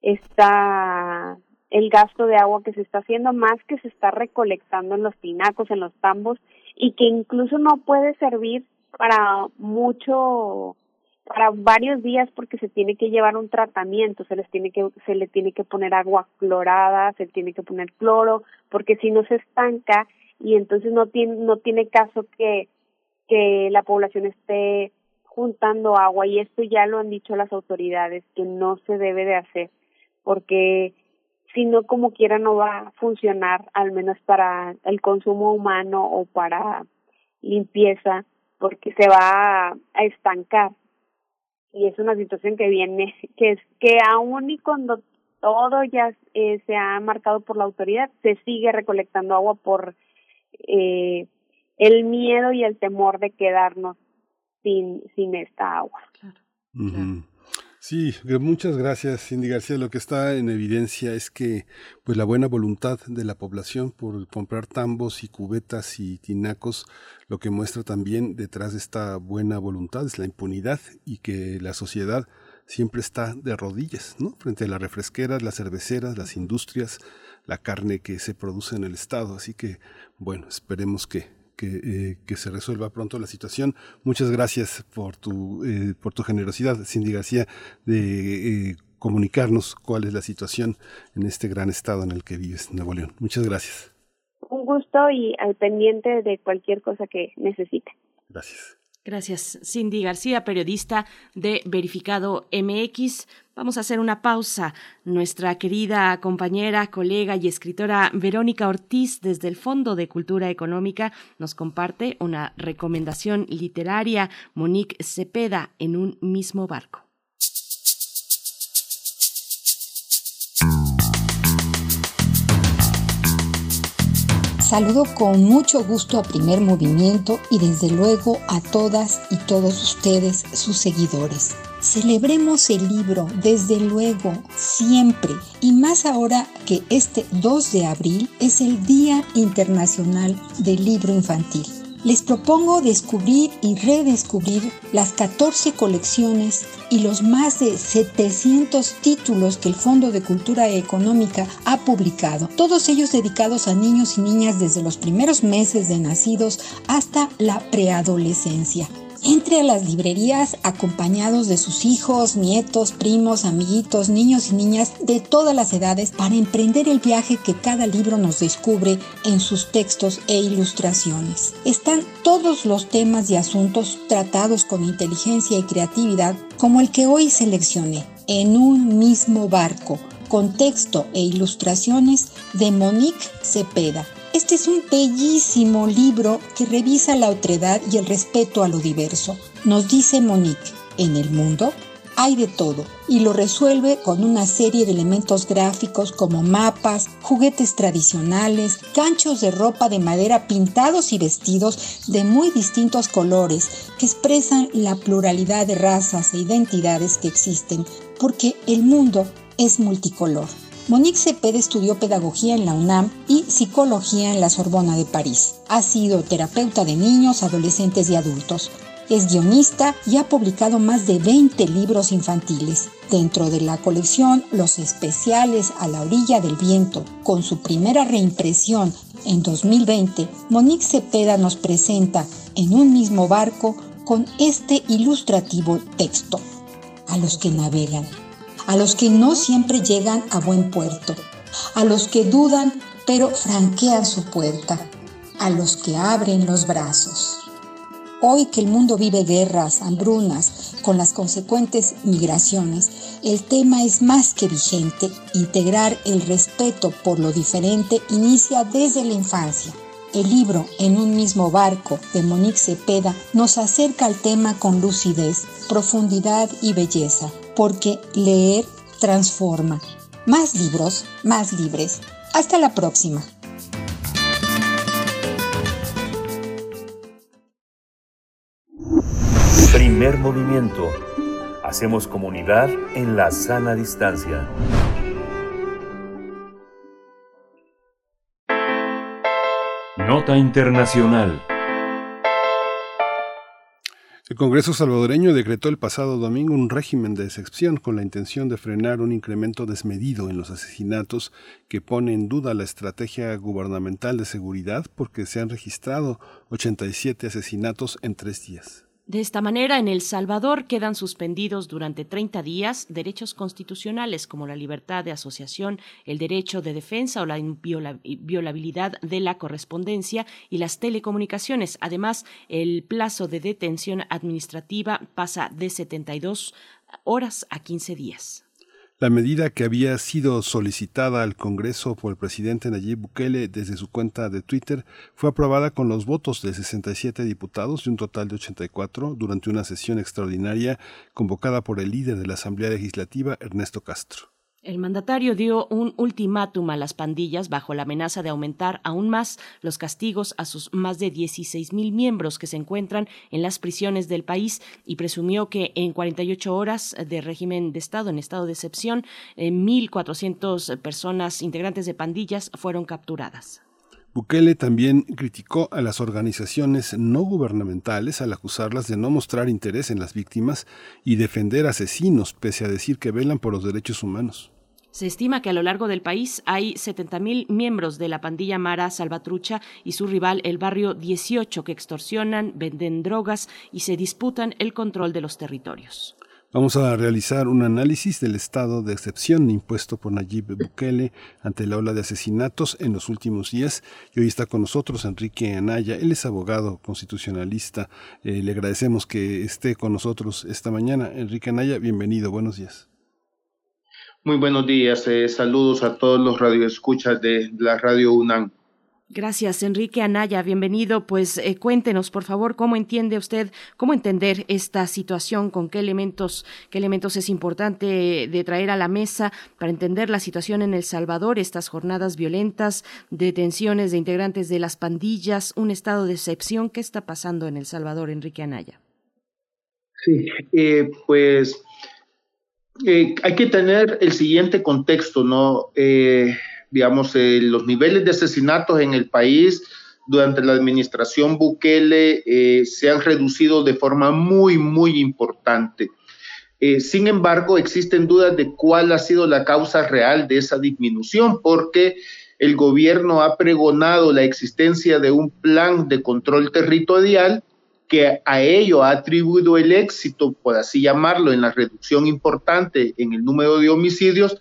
está el gasto de agua que se está haciendo más que se está recolectando en los tinacos en los tambos y que incluso no puede servir para mucho para varios días porque se tiene que llevar un tratamiento, se les tiene que se le tiene que poner agua clorada, se tiene que poner cloro, porque si no se estanca y entonces no tiene no tiene caso que que la población esté juntando agua y esto ya lo han dicho las autoridades que no se debe de hacer porque si no como quiera no va a funcionar al menos para el consumo humano o para limpieza porque se va a, estancar. Y es una situación que viene que es que aún y cuando todo ya eh, se ha marcado por la autoridad se sigue recolectando agua por eh, el miedo y el temor de quedarnos sin, sin esta agua. Sí, muchas gracias, Cindy García. Lo que está en evidencia es que pues la buena voluntad de la población por comprar tambos y cubetas y tinacos, lo que muestra también detrás de esta buena voluntad es la impunidad y que la sociedad siempre está de rodillas, ¿no? Frente a las refresqueras, las cerveceras, las industrias, la carne que se produce en el estado. Así que, bueno, esperemos que eh, que, se resuelva pronto la situación. Muchas gracias por tu, eh, por tu generosidad, Cindy García, de eh, comunicarnos cuál es la situación en este gran estado en el que vives, Nuevo León. Muchas gracias. Un gusto y al pendiente de cualquier cosa que necesite. Gracias. Gracias, Cindy García, periodista de Verificado MX. Vamos a hacer una pausa. Nuestra querida compañera, colega y escritora Verónica Ortiz, desde el Fondo de Cultura Económica, nos comparte una recomendación literaria, Monique Cepeda, en un mismo barco. Saludo con mucho gusto a Primer Movimiento y desde luego a todas y todos ustedes, sus seguidores. Celebremos el libro, desde luego, siempre, y más ahora que este 2 de abril es el Día Internacional del Libro Infantil les propongo descubrir y redescubrir las 14 colecciones y los más de 700 títulos que el Fondo de Cultura Económica ha publicado, todos ellos dedicados a niños y niñas desde los primeros meses de nacidos hasta la preadolescencia. Entre a las librerías acompañados de sus hijos, nietos, primos, amiguitos, niños y niñas de todas las edades para emprender el viaje que cada libro nos descubre en sus textos e ilustraciones. Están todos los temas y asuntos tratados con inteligencia y creatividad como el que hoy seleccioné, en un mismo barco, con texto e ilustraciones de Monique Cepeda este es un bellísimo libro que revisa la otredad y el respeto a lo diverso. Nos dice Monique, en el mundo hay de todo y lo resuelve con una serie de elementos gráficos como mapas, juguetes tradicionales, ganchos de ropa de madera pintados y vestidos de muy distintos colores que expresan la pluralidad de razas e identidades que existen porque el mundo es multicolor. Monique Cepeda estudió pedagogía en la UNAM y psicología en la Sorbona de París. Ha sido terapeuta de niños, adolescentes y adultos. Es guionista y ha publicado más de 20 libros infantiles. Dentro de la colección Los Especiales a la Orilla del Viento, con su primera reimpresión en 2020, Monique Cepeda nos presenta en un mismo barco con este ilustrativo texto. A los que navegan a los que no siempre llegan a buen puerto, a los que dudan pero franquean su puerta, a los que abren los brazos. Hoy que el mundo vive guerras, hambrunas, con las consecuentes migraciones, el tema es más que vigente. Integrar el respeto por lo diferente inicia desde la infancia. El libro En un mismo barco de Monique Cepeda nos acerca al tema con lucidez, profundidad y belleza porque leer transforma. Más libros, más libres. Hasta la próxima. Primer movimiento. Hacemos comunidad en la sana distancia. Nota Internacional. El Congreso salvadoreño decretó el pasado domingo un régimen de excepción con la intención de frenar un incremento desmedido en los asesinatos que pone en duda la estrategia gubernamental de seguridad porque se han registrado 87 asesinatos en tres días. De esta manera, en El Salvador quedan suspendidos durante 30 días derechos constitucionales como la libertad de asociación, el derecho de defensa o la inviolabilidad de la correspondencia y las telecomunicaciones. Además, el plazo de detención administrativa pasa de 72 horas a 15 días. La medida que había sido solicitada al Congreso por el presidente Nayib Bukele desde su cuenta de Twitter fue aprobada con los votos de 67 diputados de un total de 84 durante una sesión extraordinaria convocada por el líder de la Asamblea Legislativa, Ernesto Castro. El mandatario dio un ultimátum a las pandillas bajo la amenaza de aumentar aún más los castigos a sus más de 16 mil miembros que se encuentran en las prisiones del país y presumió que en 48 horas de régimen de Estado, en estado de excepción, 1.400 eh, personas integrantes de pandillas fueron capturadas. Bukele también criticó a las organizaciones no gubernamentales al acusarlas de no mostrar interés en las víctimas y defender asesinos, pese a decir que velan por los derechos humanos. Se estima que a lo largo del país hay 70.000 miembros de la pandilla Mara Salvatrucha y su rival el barrio 18 que extorsionan, venden drogas y se disputan el control de los territorios. Vamos a realizar un análisis del estado de excepción impuesto por Nayib Bukele ante la ola de asesinatos en los últimos días. Y hoy está con nosotros Enrique Anaya. Él es abogado constitucionalista. Eh, le agradecemos que esté con nosotros esta mañana. Enrique Anaya, bienvenido. Buenos días. Muy buenos días. Eh, saludos a todos los radioescuchas de la Radio UNAM. Gracias, Enrique Anaya. Bienvenido. Pues eh, cuéntenos, por favor, cómo entiende usted, cómo entender esta situación, con qué elementos, qué elementos es importante de traer a la mesa para entender la situación en El Salvador, estas jornadas violentas, detenciones de integrantes de las pandillas, un estado de excepción. ¿Qué está pasando en El Salvador, Enrique Anaya? Sí, eh, pues eh, hay que tener el siguiente contexto, ¿no? Digamos, eh, los niveles de asesinatos en el país durante la administración Bukele eh, se han reducido de forma muy, muy importante. Eh, sin embargo, existen dudas de cuál ha sido la causa real de esa disminución, porque el gobierno ha pregonado la existencia de un plan de control territorial que a ello ha atribuido el éxito, por así llamarlo, en la reducción importante en el número de homicidios,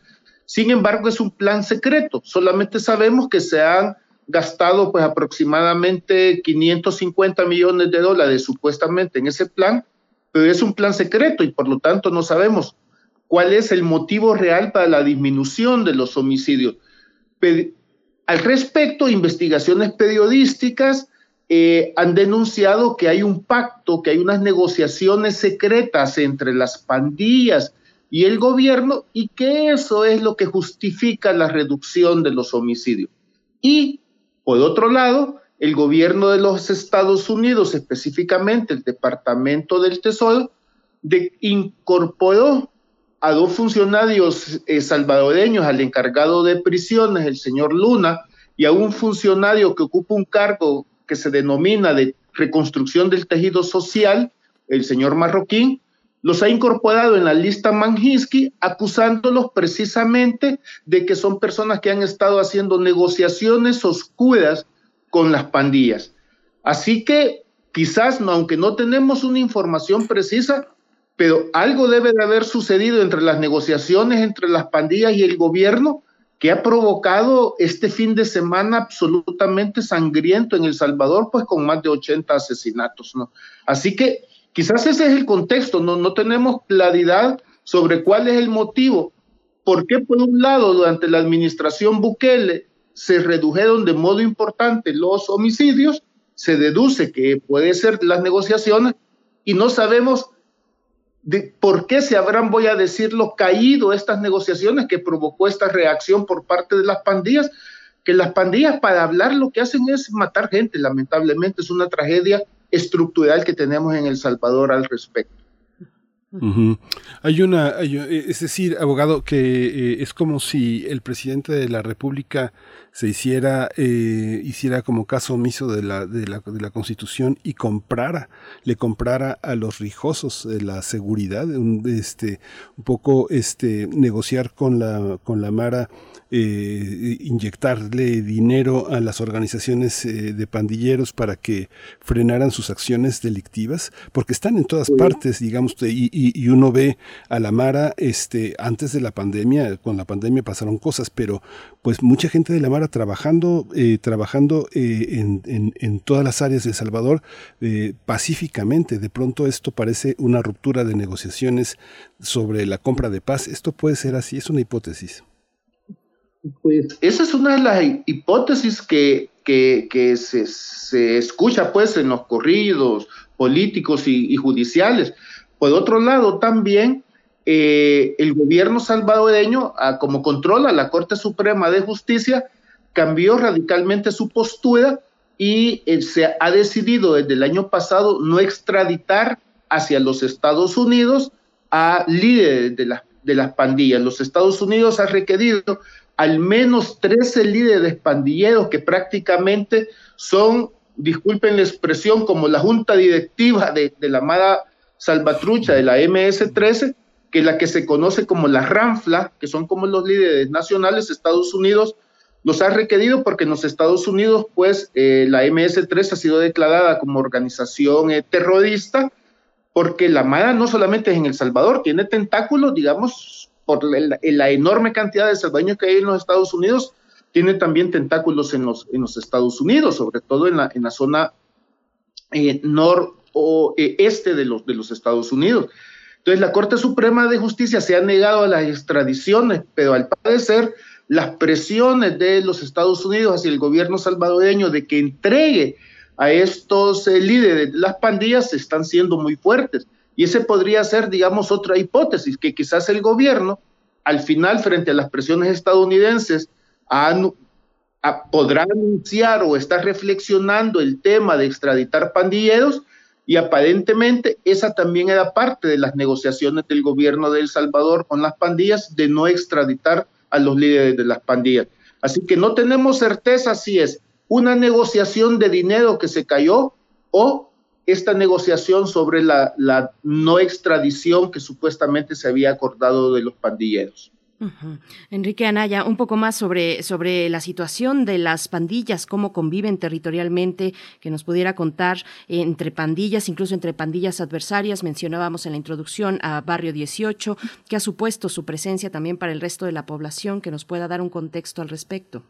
sin embargo, es un plan secreto. Solamente sabemos que se han gastado pues aproximadamente 550 millones de dólares supuestamente en ese plan, pero es un plan secreto y por lo tanto no sabemos cuál es el motivo real para la disminución de los homicidios. al respecto, investigaciones periodísticas eh, han denunciado que hay un pacto, que hay unas negociaciones secretas entre las pandillas y el gobierno y que eso es lo que justifica la reducción de los homicidios. Y, por otro lado, el gobierno de los Estados Unidos, específicamente el Departamento del Tesoro, de, incorporó a dos funcionarios eh, salvadoreños, al encargado de prisiones, el señor Luna, y a un funcionario que ocupa un cargo que se denomina de reconstrucción del tejido social, el señor Marroquín, los ha incorporado en la lista Manjinsky, acusándolos precisamente de que son personas que han estado haciendo negociaciones oscuras con las pandillas. Así que quizás, aunque no tenemos una información precisa, pero algo debe de haber sucedido entre las negociaciones entre las pandillas y el gobierno que ha provocado este fin de semana absolutamente sangriento en El Salvador, pues con más de 80 asesinatos, ¿no? Así que Quizás ese es el contexto, no, tenemos claridad sobre cuál es el motivo. ¿Por qué, por un lado, durante la administración Bukele se redujeron de modo importante los homicidios? Se deduce que puede ser las negociaciones y no sabemos por qué se habrán, voy a decirlo, caído estas negociaciones que provocó esta reacción por parte de las pandillas, que las pandillas para hablar lo que hacen es matar gente, lamentablemente es una tragedia estructural que tenemos en El Salvador al respecto. Hay una, es decir, abogado, que eh, es como si el presidente de la República se hiciera, eh, hiciera como caso omiso de la, de la, de la Constitución y comprara, le comprara a los rijosos la seguridad, un, este, un poco este, negociar con la, con la Mara eh, inyectarle dinero a las organizaciones eh, de pandilleros para que frenaran sus acciones delictivas, porque están en todas partes, digamos, y, y, uno ve a la Mara, este, antes de la pandemia, con la pandemia pasaron cosas, pero pues mucha gente de la Mara trabajando, eh, trabajando en, en, en, todas las áreas de El Salvador pacíficamente. De pronto esto parece una ruptura de negociaciones sobre la compra de paz. Esto puede ser así, es una hipótesis. Pues esa es una de las hipótesis que, que, se, se, escucha pues en los corridos políticos y, judiciales. Por otro lado, también eh, el gobierno salvadoreño, como controla la Corte Suprema de Justicia, cambió radicalmente su postura y eh, se ha decidido desde el año pasado no extraditar hacia los Estados Unidos a líderes de, de las pandillas. Los Estados Unidos han requerido al menos 13 líderes pandilleros que prácticamente son, disculpen la expresión, como la junta directiva de, la amada salvatrucha de la MS-13, que es la que se conoce como la RANFLA, que son como los líderes nacionales, Estados Unidos los ha requerido porque en los Estados Unidos, pues, eh, la MS-13 ha sido declarada como organización eh, terrorista porque la Mara no solamente es en El Salvador, tiene tentáculos, digamos, por la, enorme cantidad de salvadoreños que hay en los Estados Unidos, tiene también tentáculos en los, en los Estados Unidos, sobre todo en la, zona eh, nor o eh, este de los, de los Estados Unidos. Entonces, la Corte Suprema de Justicia se ha negado a las extradiciones, pero al parecer las presiones de los Estados Unidos hacia el gobierno salvadoreño de que entregue a estos eh, líderes de las pandillas están siendo muy fuertes. Y ese podría ser, digamos, otra hipótesis, que quizás el gobierno, al final, frente a las presiones estadounidenses, podrá anunciar o está reflexionando el tema de extraditar pandilleros y aparentemente esa también era parte de las negociaciones del gobierno de El Salvador con las pandillas de no extraditar a los líderes de las pandillas. Así que no tenemos certeza si es una negociación de dinero que se cayó o esta negociación sobre la, no extradición que supuestamente se había acordado de los pandilleros. Enrique Anaya, un poco más sobre, sobre la situación de las pandillas, cómo conviven territorialmente, que nos pudiera contar entre pandillas, incluso entre pandillas adversarias. Mencionábamos en la introducción a Barrio 18, que ha supuesto su presencia también para el resto de la población, que nos pueda dar un contexto al respecto.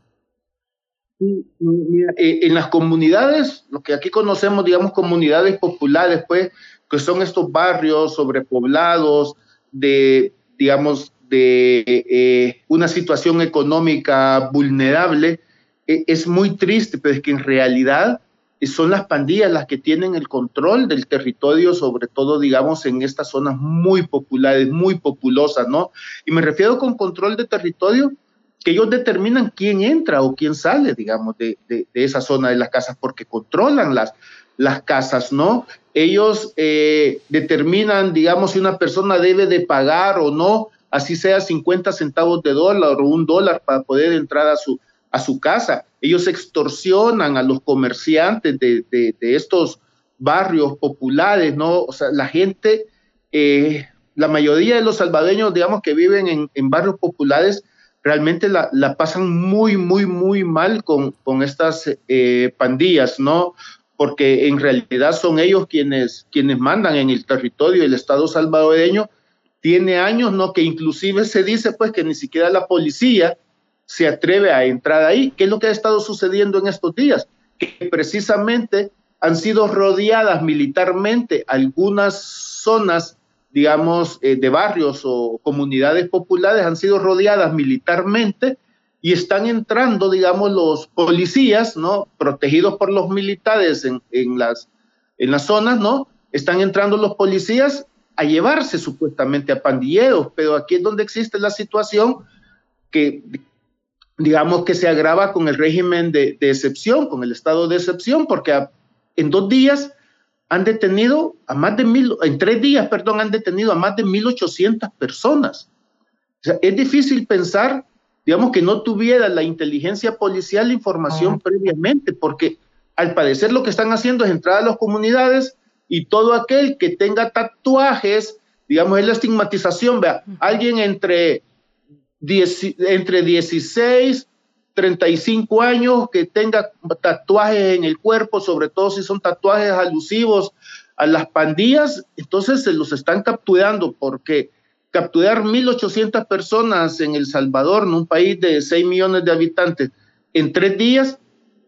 Eh, en las comunidades, lo que aquí conocemos, digamos, comunidades populares, pues, que son estos barrios sobrepoblados, de, digamos, de eh, una situación económica vulnerable, e, es muy triste, pero es que en realidad son las pandillas las que tienen el control del territorio, sobre todo, digamos, en estas zonas muy populares, muy populosas, ¿no? Y me refiero con control de territorio que ellos determinan quién entra o quién sale, digamos, de, esa zona de las casas, porque controlan las, las casas, ¿no? Ellos eh, determinan, digamos, si una persona debe de pagar o no, así sea 50 centavos de dólar o un dólar para poder entrar a su, a su casa. Ellos extorsionan a los comerciantes de, estos barrios populares, ¿no? O sea, la gente, eh, la mayoría de los salvadoreños, digamos, que viven en, en barrios populares, realmente la, la, pasan muy, muy, muy mal con, con estas eh, pandillas, ¿no? Porque en realidad son ellos quienes, quienes mandan en el territorio. El Estado salvadoreño tiene años, ¿no? Que inclusive se dice, pues, que ni siquiera la policía se atreve a entrar ahí. ¿Qué es lo que ha estado sucediendo en estos días? Que precisamente han sido rodeadas militarmente algunas zonas digamos, eh, de barrios o comunidades populares han sido rodeadas militarmente y están entrando, digamos, los policías, ¿no? Protegidos por los militares en, en, las, en las zonas, ¿no? Están entrando los policías a llevarse supuestamente a pandilleros, pero aquí es donde existe la situación que, digamos, que se agrava con el régimen de, de excepción, con el estado de excepción, porque en dos días han detenido a más de mil, en tres días, perdón, han detenido a más de 1.800 personas. O sea, es difícil pensar, digamos, que no tuviera la inteligencia policial la información previamente, porque al parecer lo que están haciendo es entrar a las comunidades y todo aquel que tenga tatuajes, digamos, es la estigmatización, vea, alguien entre, entre 16 35 años que tenga tatuajes en el cuerpo, sobre todo si son tatuajes alusivos a las pandillas, entonces se los están capturando porque capturar 1.800 personas en El Salvador, en un país de 6 millones de habitantes, en tres días,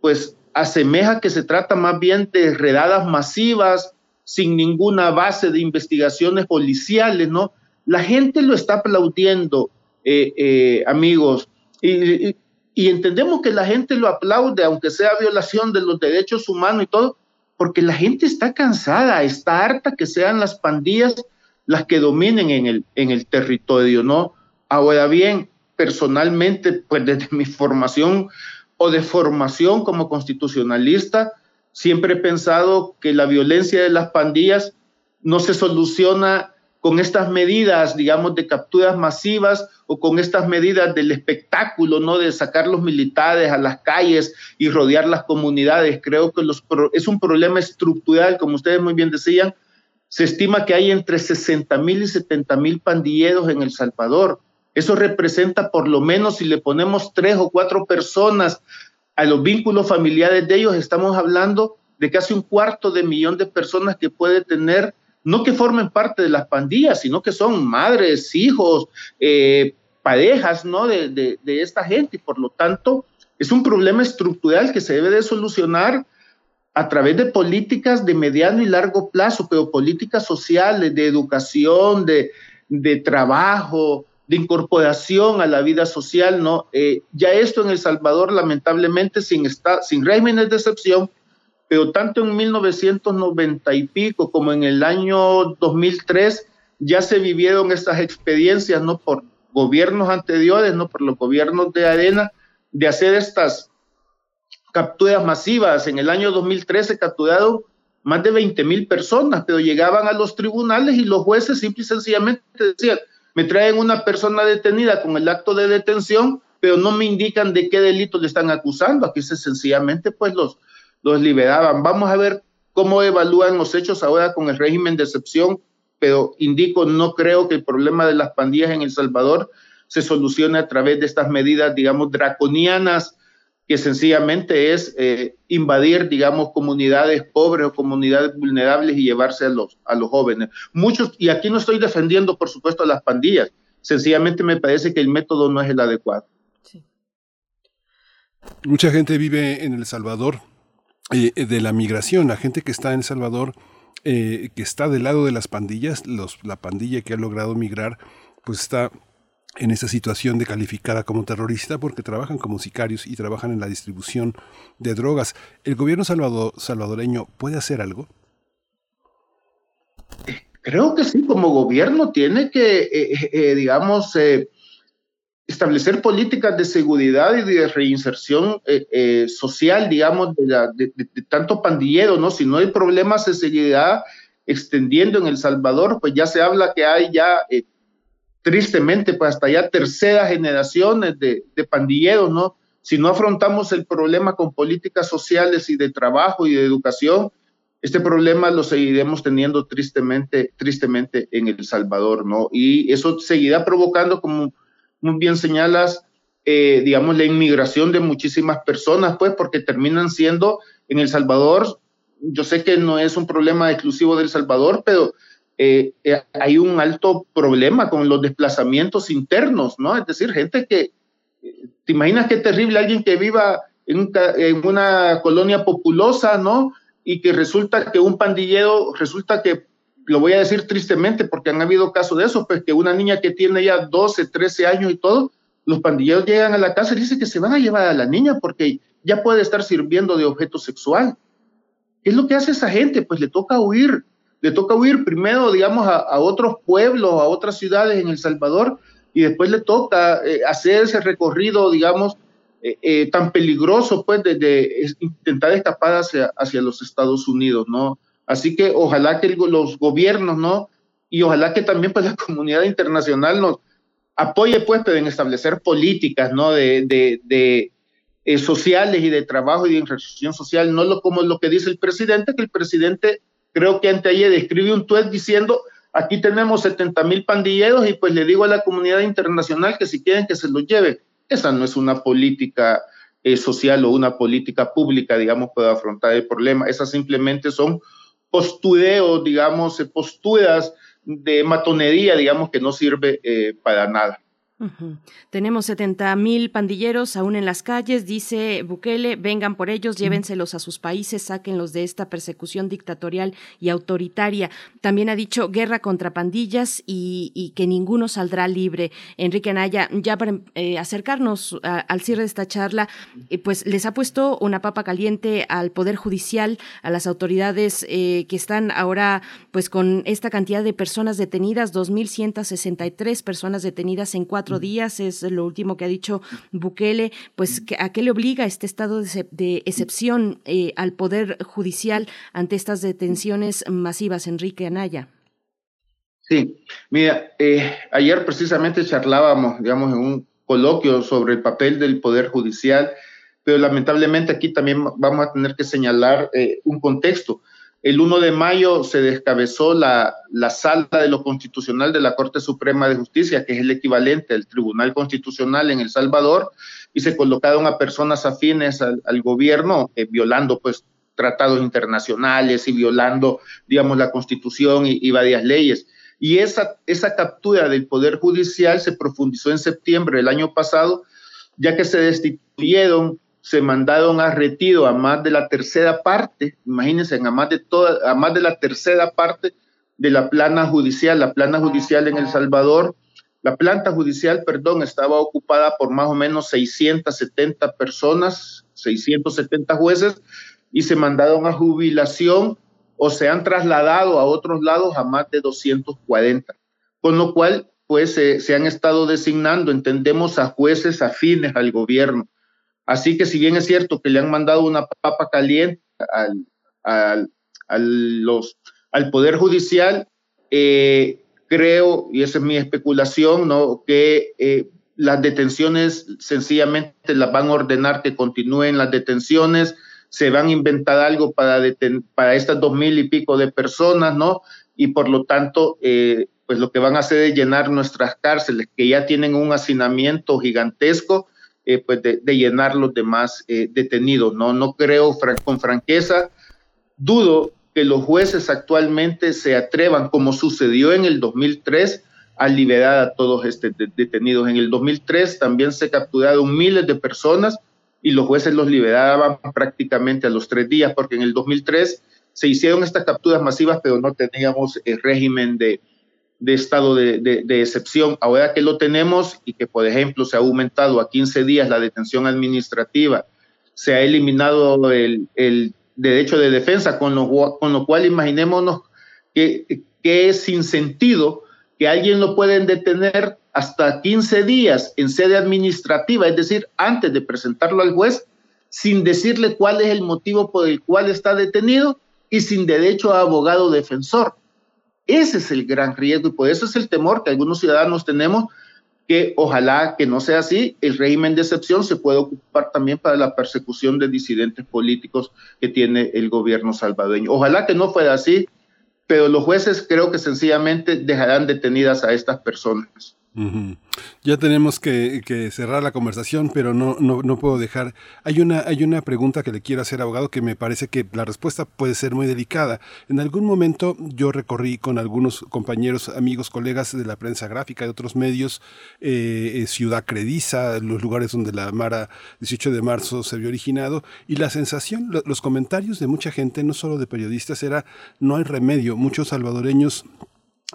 pues asemeja que se trata más bien de redadas masivas, sin ninguna base de investigaciones policiales, ¿no? La gente lo está aplaudiendo, eh, eh, amigos. Entendemos que la gente lo aplaude, aunque sea violación de los derechos humanos y todo, porque la gente está cansada, está harta que sean las pandillas las que dominen en el, en el territorio, ¿no? Ahora bien, personalmente, pues desde mi formación o de formación como constitucionalista, siempre he pensado que la violencia de las pandillas no se soluciona con estas medidas, digamos, de capturas masivas o con estas medidas del espectáculo, ¿no? De sacar los militares a las calles y rodear las comunidades. Creo que es un problema estructural, como ustedes muy bien decían. Se estima que hay entre 60 mil y 70 mil pandilleros en El Salvador. Eso representa por lo menos, si le ponemos tres o cuatro personas a los vínculos familiares de ellos, estamos hablando de casi un cuarto de millón de personas que puede tener no que formen parte de las pandillas, sino que son madres, hijos, eh, parejas, ¿no? De, de, de, esta gente. Y por lo tanto, es un problema estructural que se debe de solucionar a través de políticas de mediano y largo plazo, pero políticas sociales, de educación, de, de trabajo, de incorporación a la vida social, ¿no? Eh, ya esto en El Salvador, lamentablemente, sin, estar, sin regímenes de excepción, pero tanto en 1990 y pico como en el año 2003 ya se vivieron estas experiencias, ¿no? Por gobiernos anteriores, ¿no? Por los gobiernos de arena, de hacer estas capturas masivas. En el año 2013 capturaron más de 20 mil personas, pero llegaban a los tribunales y los jueces simple y sencillamente decían, me traen una persona detenida con el acto de detención, pero no me indican de qué delito le están acusando. Aquí se sencillamente pues los, los liberaban. Vamos a ver cómo evalúan los hechos ahora con el régimen de excepción, pero indico, no creo que el problema de las pandillas en El Salvador se solucione a través de estas medidas, digamos, draconianas, que sencillamente es eh, invadir, digamos, comunidades pobres o comunidades vulnerables y llevarse a los, a los jóvenes. Muchos, y aquí no estoy defendiendo, por supuesto, a las pandillas, sencillamente me parece que el método no es el adecuado. Sí. Mucha gente vive en El Salvador eh, de la migración, la gente que está en El Salvador, eh, que está del lado de las pandillas, los, la pandilla que ha logrado migrar, pues está en esa situación de calificada como terrorista porque trabajan como sicarios y trabajan en la distribución de drogas. ¿El gobierno salvador, salvadoreño puede hacer algo? Creo que sí, como gobierno tiene que, eh, eh, eh digamos, eh, establecer políticas de seguridad y de reinserción social, digamos, de, de, tanto pandillero, ¿no? Si no hay problemas de seguridad extendiendo en El Salvador, pues ya se habla que hay ya tristemente, pues hasta ya terceras generaciones de, de pandilleros, ¿no? Si no afrontamos el problema con políticas sociales y de trabajo y de educación, este problema lo seguiremos teniendo tristemente, tristemente en El Salvador, ¿no? Y eso seguirá provocando, como muy bien señalas, eh, digamos, la inmigración de muchísimas personas, pues, porque terminan siendo en El Salvador, yo sé que no es un problema exclusivo de El Salvador, pero eh, eh, hay un alto problema con los desplazamientos internos, ¿no? Es decir, gente que, ¿te imaginas qué terrible alguien que viva en, en una colonia populosa, ¿no? Y que resulta que un pandillero, resulta que, lo voy a decir tristemente porque han habido casos de eso, pues que una niña que tiene ya 12, 13 años y todo, los pandilleros llegan a la casa y dicen que se van a llevar a la niña porque ya puede estar sirviendo de objeto sexual. ¿Qué es lo que hace esa gente? Pues le toca huir le toca huir primero, digamos, a, otros pueblos, a otras ciudades en El Salvador, y después le toca eh, hacer ese recorrido, digamos, eh, eh, tan peligroso, pues, de, intentar escapar hacia, hacia los Estados Unidos, ¿no? Así que ojalá que los gobiernos, ¿no? Y ojalá que también, pues, la comunidad internacional nos apoye, pues, en establecer políticas, ¿no? De, de, sociales y de trabajo y de inserción social, no lo, como lo que dice el presidente, que el presidente creo que anteayer escribió un tweet diciendo, aquí tenemos 70 mil pandilleros y pues le digo a la comunidad internacional que si quieren que se los lleve. Esa no es una política eh, social o una política pública, digamos, para afrontar el problema. Esas simplemente son postureos, digamos, posturas de matonería, digamos, que no sirve eh, para nada. Tenemos 70 mil pandilleros aún en las calles, dice Bukele, vengan por ellos, llévenselos a sus países, sáquenlos de esta persecución dictatorial y autoritaria. También ha dicho guerra contra pandillas y, que ninguno saldrá libre. Enrique Anaya, ya para eh, acercarnos al cierre de esta charla, eh, pues les ha puesto una papa caliente al Poder Judicial, a las autoridades eh, que están ahora pues con esta cantidad de personas detenidas, 2.163 personas detenidas en cuatro días, es lo último que ha dicho Bukele, pues ¿a qué le obliga este estado de, excepción eh, al Poder Judicial ante estas detenciones masivas, Enrique Anaya? Sí, mira, eh, ayer precisamente charlábamos, digamos, en un coloquio sobre el papel del Poder Judicial, pero lamentablemente aquí también vamos a tener que señalar eh, un contexto. El 1 de mayo se descabezó la, la, sala de lo constitucional de la Corte Suprema de Justicia, que es el equivalente al Tribunal Constitucional en El Salvador, y se colocaron a personas afines al, gobierno, eh, violando pues tratados internacionales y violando, digamos, la constitución y, varias leyes. Y esa, esa captura del Poder Judicial se profundizó en septiembre del año pasado, ya que se destituyeron, se mandaron a retiro a más de la tercera parte, imagínense, a más de, toda, a más de la tercera parte de la plana judicial. La plana judicial en El Salvador la planta judicial, perdón, estaba ocupada por más o menos 670 personas, 670 jueces, y se mandaron a jubilación o se han trasladado a otros lados a más de 240. Con lo cual, pues se han estado designando, entendemos, a jueces afines al gobierno. Así que si bien es cierto que le han mandado una papa caliente al, los, al Poder Judicial, eh, creo, y esa es mi especulación, ¿no? que eh, las detenciones sencillamente las van a ordenar que continúen las detenciones, se van a inventar algo para, para estas dos mil y pico de personas, ¿no? Y por lo tanto, eh, pues lo que van a hacer es llenar nuestras cárceles, que ya tienen un hacinamiento gigantesco, eh, pues de, de, llenar los demás detenidos, ¿no? No creo con franqueza, dudo que los jueces actualmente se atrevan, como sucedió en el 2003, a liberar a todos estos detenidos. En el 2003 también se capturaron miles de personas y los jueces los liberaban prácticamente a los tres días, porque en el 2003 se hicieron estas capturas masivas, pero no teníamos el régimen de, estado de, de, excepción. Ahora que lo tenemos y que, por ejemplo, se ha aumentado a 15 días la detención administrativa, se ha eliminado el, el derecho de defensa, con lo, con cual imaginémonos que, que es sin sentido que alguien lo pueden detener hasta 15 días en sede administrativa, es decir, antes de presentarlo al juez, sin decirle cuál es el motivo por el cual está detenido y sin derecho a abogado defensor. Ese es el gran riesgo y por eso es el temor que algunos ciudadanos tenemos que ojalá que no sea así, el régimen de excepción se puede ocupar también para la persecución de disidentes políticos que tiene el gobierno salvadoreño. Ojalá que no fuera así, pero los jueces creo que sencillamente dejarán detenidas a estas personas. Ya tenemos que, cerrar la conversación, pero no, no, puedo dejar. Hay una, hay una pregunta que le quiero hacer, abogado, que me parece que la respuesta puede ser muy delicada. En algún momento yo recorrí con algunos compañeros, amigos, colegas de la prensa gráfica, de otros medios, eh, eh, Ciudad Crediza, los lugares donde la Mara 18 de marzo se había originado, y la sensación, los comentarios de mucha gente, no solo de periodistas, era no hay remedio. Muchos salvadoreños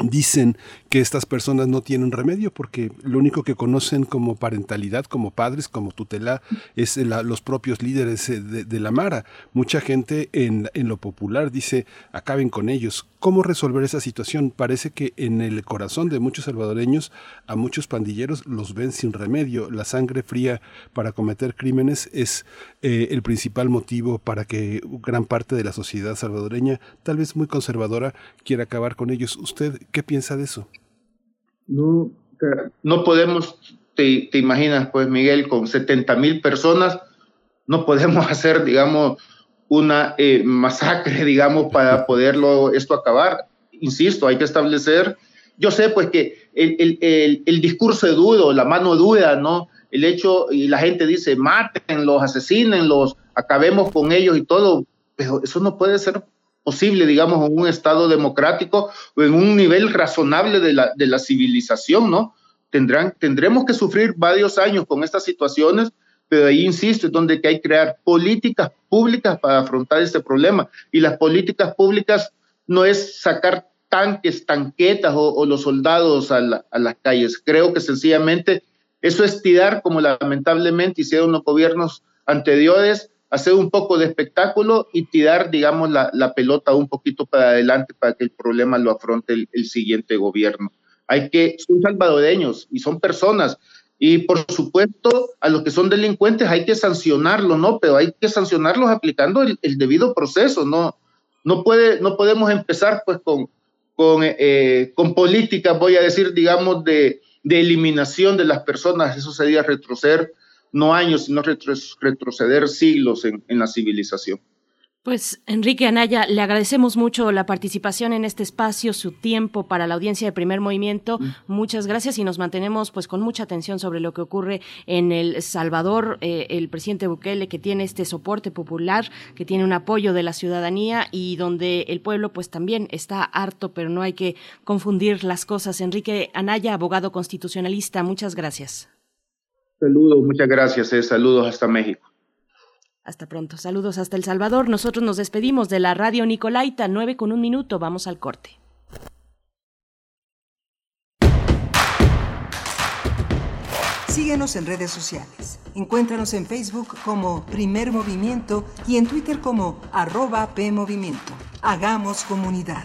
dicen que estas personas no tienen remedio porque lo único que conocen como parentalidad, como padres, como tutela, es los propios líderes eh, de, la Mara. Mucha gente en, en, lo popular dice, acaben con ellos. ¿Cómo resolver esa situación? Parece que en el corazón de muchos salvadoreños, a muchos pandilleros los ven sin remedio. La sangre fría para cometer crímenes es eh, el principal motivo para que gran parte de la sociedad salvadoreña, tal vez muy conservadora, quiera acabar con ellos. ¿Usted qué piensa de eso? No, no podemos, te, imaginas, pues Miguel, con 70 mil personas, no podemos hacer, digamos, una eh, masacre, digamos, para poderlo esto acabar. Insisto, hay que establecer, yo sé pues que el, el, el, el discurso duro, la mano dura, ¿no? El hecho, y la gente dice, mátenlos, asesínenlos, acabemos con ellos y todo, pero eso no puede ser posible, digamos, en un Estado democrático o en un nivel razonable de la, de la civilización, ¿no? Tendrán, tendremos que sufrir varios años con estas situaciones, pero ahí insisto, es donde hay que crear políticas públicas para afrontar este problema. Y las políticas públicas no es sacar tanques, tanquetas o, los soldados a, a, las calles. Creo que sencillamente eso es tirar, como lamentablemente hicieron los gobiernos anteriores, hacer un poco de espectáculo y tirar, digamos, la, pelota un poquito para adelante para que el problema lo afronte el, siguiente gobierno. Hay que, son salvadoreños y son personas. Y por supuesto, a los que son delincuentes hay que sancionarlos, ¿no? Pero hay que sancionarlos aplicando el, debido proceso, ¿no? No, puede, no podemos empezar pues con, con, eh, con políticas, voy a decir, digamos, de, de eliminación de las personas. Eso sería retroceder no años, sino retroceder siglos en, en la civilización. Pues Enrique Anaya, le agradecemos mucho la participación en este espacio, su tiempo para la audiencia de primer movimiento. Mm. Muchas gracias y nos mantenemos pues con mucha atención sobre lo que ocurre en El Salvador, eh, el presidente Bukele que tiene este soporte popular, que tiene un apoyo de la ciudadanía y donde el pueblo pues también está harto, pero no hay que confundir las cosas. Enrique Anaya, abogado constitucionalista, muchas gracias. Saludos, muchas gracias. Eh, saludos hasta México. Hasta pronto. Saludos hasta El Salvador. Nosotros nos despedimos de la radio Nicolaita, 9 con un minuto. Vamos al corte. Síguenos en redes sociales. Encuéntranos en Facebook como Primer Movimiento y en Twitter como arroba PMovimiento. Hagamos comunidad.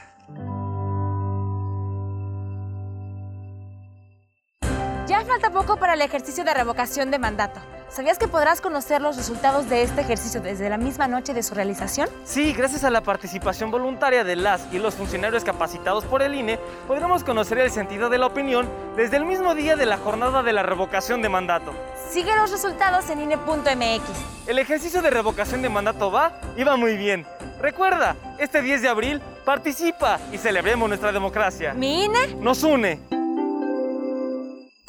Falta poco para el ejercicio de revocación de mandato. ¿Sabías que podrás conocer los resultados de este ejercicio desde la misma noche de su realización? Sí, gracias a la participación voluntaria de las y los funcionarios capacitados por el INE, podremos conocer el sentido de la opinión desde el mismo día de la jornada de la revocación de mandato. Sigue los resultados en INE.mx. El ejercicio de revocación de mandato va y va muy bien. Recuerda, este 10 de abril participa y celebremos nuestra democracia. ¿Mi INE? Nos une.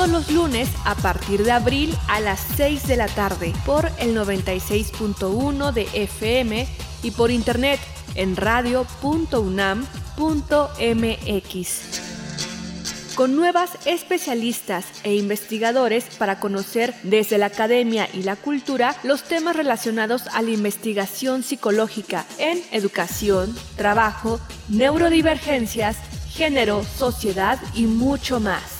todos los lunes a partir de abril a las 6 de la tarde por el 96.1 de FM y por internet en radio.unam.mx. Con nuevas especialistas e investigadores para conocer desde la academia y la cultura los temas relacionados a la investigación psicológica en educación, trabajo, neurodivergencias, género, sociedad y mucho más.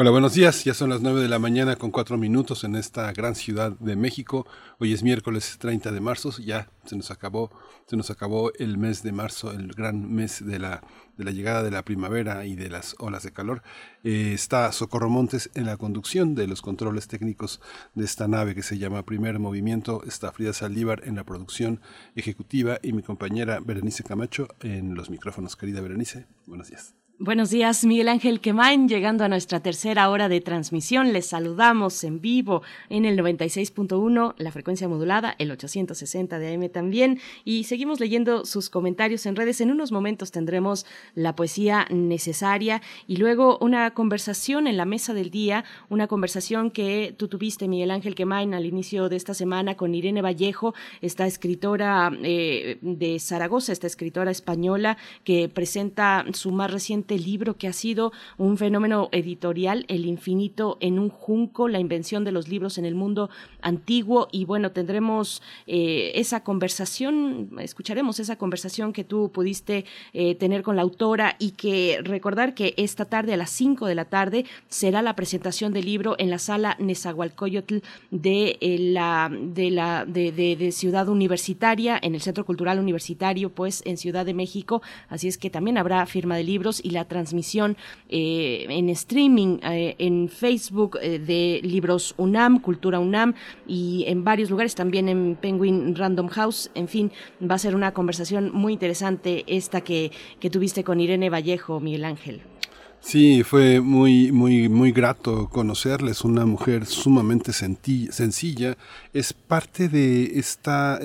Hola, buenos días. Ya son las 9 de la mañana con cuatro minutos en esta gran ciudad de México. Hoy es miércoles 30 de marzo. Ya se nos acabó, se nos acabó el mes de marzo, el gran mes de la, de la llegada de la primavera y de las olas de calor. Eh, está Socorro Montes en la conducción de los controles técnicos de esta nave que se llama Primer Movimiento. Está Frida Saldívar en la producción ejecutiva y mi compañera Berenice Camacho en los micrófonos. Querida Berenice, buenos días. Buenos días, Miguel Ángel Quemain, llegando a nuestra tercera hora de transmisión. Les saludamos en vivo en el 96.1, la frecuencia modulada, el 860 de AM también. Y seguimos leyendo sus comentarios en redes. En unos momentos tendremos la poesía necesaria y luego una conversación en la mesa del día, una conversación que tú tuviste, Miguel Ángel Quemain, al inicio de esta semana con Irene Vallejo, esta escritora eh, de Zaragoza, esta escritora española que presenta su más reciente libro que ha sido un fenómeno editorial, El infinito en un junco, la invención de los libros en el mundo antiguo. Y bueno, tendremos eh, esa conversación, escucharemos esa conversación que tú pudiste eh, tener con la autora y que recordar que esta tarde a las 5 de la tarde será la presentación del libro en la sala Nezahualcóyotl de eh, la, de la de, de Ciudad Universitaria, en el Centro Cultural Universitario, pues en Ciudad de México. Así es que también habrá firma de libros y la transmisión eh, en streaming eh, en Facebook eh, de Libros UNAM, Cultura UNAM y en varios lugares, también en Penguin Random House. En fin, va a ser una conversación muy interesante esta que, que tuviste con Irene Vallejo, Miguel Ángel. Sí, fue muy, muy, muy grato conocerla. Es una mujer sumamente sencilla. Es parte de esta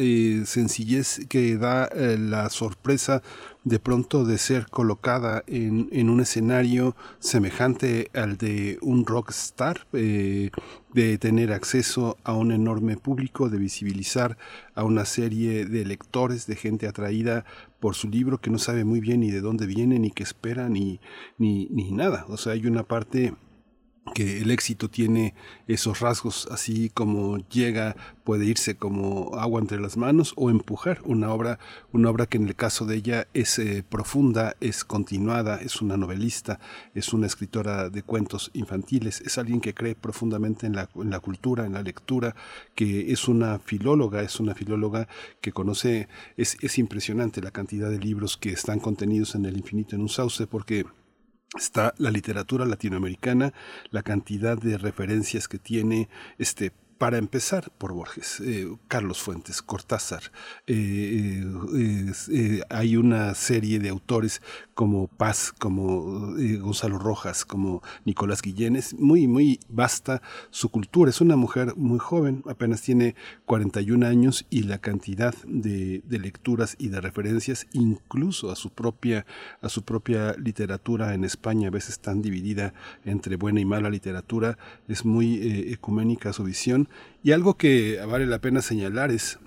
sencillez que da la sorpresa de pronto de ser colocada en, en un escenario semejante al de un rockstar, eh, de tener acceso a un enorme público, de visibilizar a una serie de lectores, de gente atraída por su libro que no sabe muy bien ni de dónde viene, ni qué espera, ni, ni, ni nada. O sea, hay una parte que el éxito tiene esos rasgos, así como llega, puede irse como agua entre las manos o empujar una obra, una obra que en el caso de ella es eh, profunda, es continuada, es una novelista, es una escritora de cuentos infantiles, es alguien que cree profundamente en la, en la cultura, en la lectura, que es una filóloga, es una filóloga que conoce, es, es impresionante la cantidad de libros que están contenidos en el infinito en un sauce, porque está la literatura latinoamericana, la cantidad de referencias que tiene este para empezar por Borges, eh, Carlos Fuentes, Cortázar, eh, eh, hay una serie de autores como Paz, como Gonzalo Rojas, como Nicolás Guillenes, muy, muy vasta su cultura. Es una mujer muy joven, apenas tiene 41 años y la cantidad de, lecturas y de referencias, incluso a su propia, a su propia literatura en España, a veces tan dividida entre buena y mala literatura, es muy ecuménica su visión y algo que vale la pena señalar es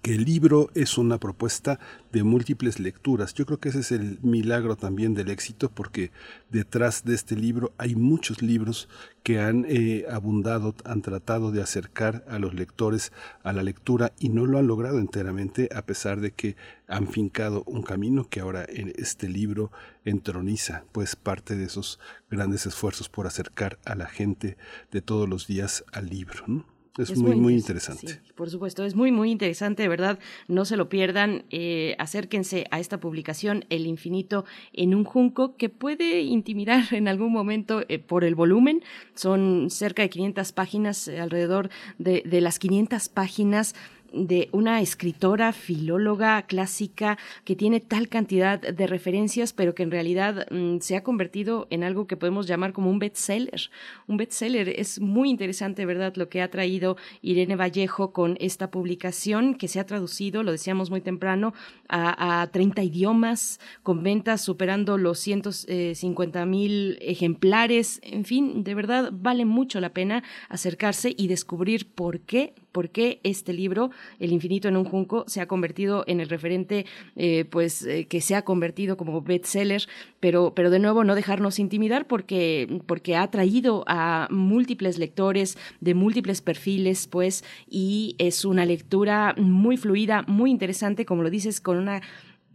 que el libro es una propuesta de múltiples lecturas. Yo creo que ese es el milagro también del éxito porque detrás de este libro hay muchos libros que han eh, abundado, han tratado de acercar a los lectores a la lectura y no lo han logrado enteramente a pesar de que han fincado un camino que ahora en este libro entroniza pues parte de esos grandes esfuerzos por acercar a la gente de todos los días al libro. Es, muy, muy interesante. por supuesto, es muy, muy interesante, de verdad. No se lo pierdan. Eh, acérquense a esta publicación, El infinito en un junco, que puede intimidar en algún momento eh, por el volumen. Son cerca de 500 páginas, eh, alrededor de, de las 500 páginas de una escritora, filóloga clásica que tiene tal cantidad de referencias, pero que en realidad mm, se ha convertido en algo que podemos llamar como un bestseller. Un bestseller es muy interesante, ¿verdad? Lo que ha traído Irene Vallejo con esta publicación que se ha traducido, lo decíamos muy temprano, a, a 30 idiomas, con ventas superando los 150 mil ejemplares. En fin, de verdad vale mucho la pena acercarse y descubrir por qué por qué este libro, El infinito en un junco, se ha convertido en el referente, eh, pues eh, que se ha convertido como bestseller, pero, pero de nuevo no dejarnos intimidar porque, porque ha traído a múltiples lectores de múltiples perfiles, pues, y es una lectura muy fluida, muy interesante, como lo dices, con una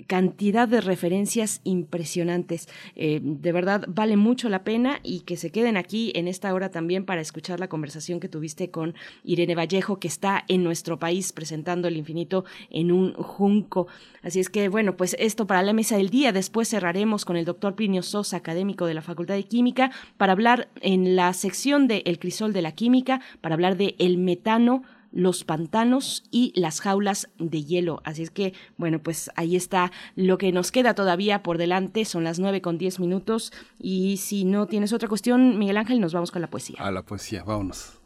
cantidad de referencias impresionantes. Eh, de verdad, vale mucho la pena y que se queden aquí en esta hora también para escuchar la conversación que tuviste con Irene Vallejo, que está en nuestro país presentando el infinito en un junco. Así es que, bueno, pues esto para la mesa del día. Después cerraremos con el doctor Plinio Sosa, académico de la Facultad de Química, para hablar en la sección de El crisol de la química, para hablar de el metano los pantanos y las jaulas de hielo. Así es que, bueno, pues ahí está lo que nos queda todavía por delante. Son las nueve con diez minutos. Y si no tienes otra cuestión, Miguel Ángel, nos vamos con la poesía. A la poesía, vámonos.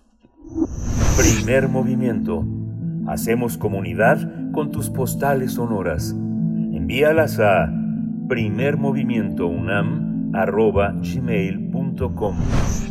Primer movimiento. Hacemos comunidad con tus postales sonoras. Envíalas a primermovimientounam.gmail.com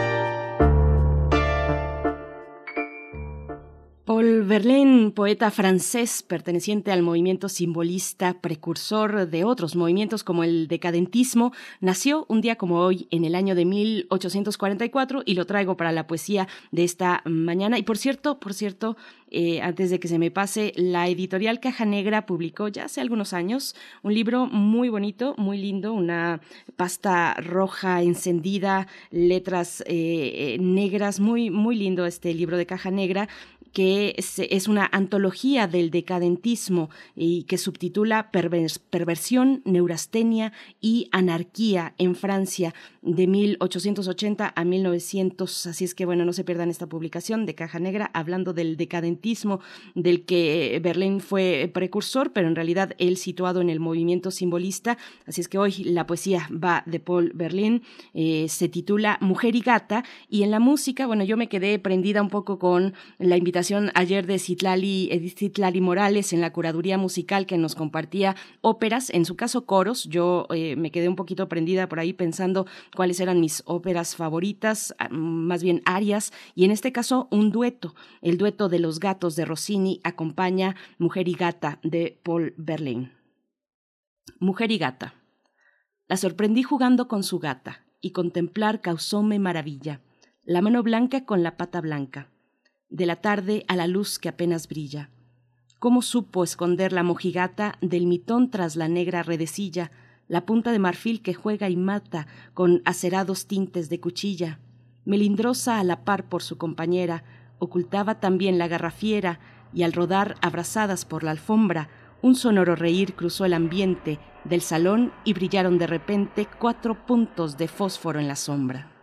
Verlaine, poeta francés perteneciente al movimiento simbolista, precursor de otros movimientos como el decadentismo, nació un día como hoy, en el año de 1844, y lo traigo para la poesía de esta mañana. Y por cierto, por cierto, eh, antes de que se me pase, la editorial Caja Negra publicó ya hace algunos años un libro muy bonito, muy lindo, una pasta roja encendida, letras eh, eh, negras, muy, muy lindo este libro de Caja Negra que es, una antología del decadentismo y que subtitula Perversión, Neurastenia y Anarquía en Francia de 1880 a 1900. Así es que, bueno, no se pierdan esta publicación de Caja Negra hablando del decadentismo del que Berlín fue precursor, pero en realidad él situado en el movimiento simbolista. Así es que hoy la poesía va de Paul Berlín, eh, se titula Mujer y Gata y en la música, bueno, yo me quedé prendida un poco con la invitación ayer de Citlali, Edith Citlali Morales en la curaduría musical que nos compartía óperas, en su caso coros. Yo eh, me quedé un poquito prendida por ahí pensando cuáles eran mis óperas favoritas, ah, más bien arias, y en este caso un dueto. El dueto de los gatos de Rossini acompaña Mujer y Gata de Paul Verlaine. Mujer y Gata. La sorprendí jugando con su gata, y contemplar causóme maravilla. La mano blanca con la pata blanca de la tarde a la luz que apenas brilla. ¿Cómo supo esconder la mojigata del mitón tras la negra redecilla, la punta de marfil que juega y mata con acerados tintes de cuchilla? Melindrosa a la par por su compañera, ocultaba también la garrafiera, y al rodar abrazadas por la alfombra, un sonoro reír cruzó el ambiente del salón y brillaron de repente cuatro puntos de fósforo en la sombra.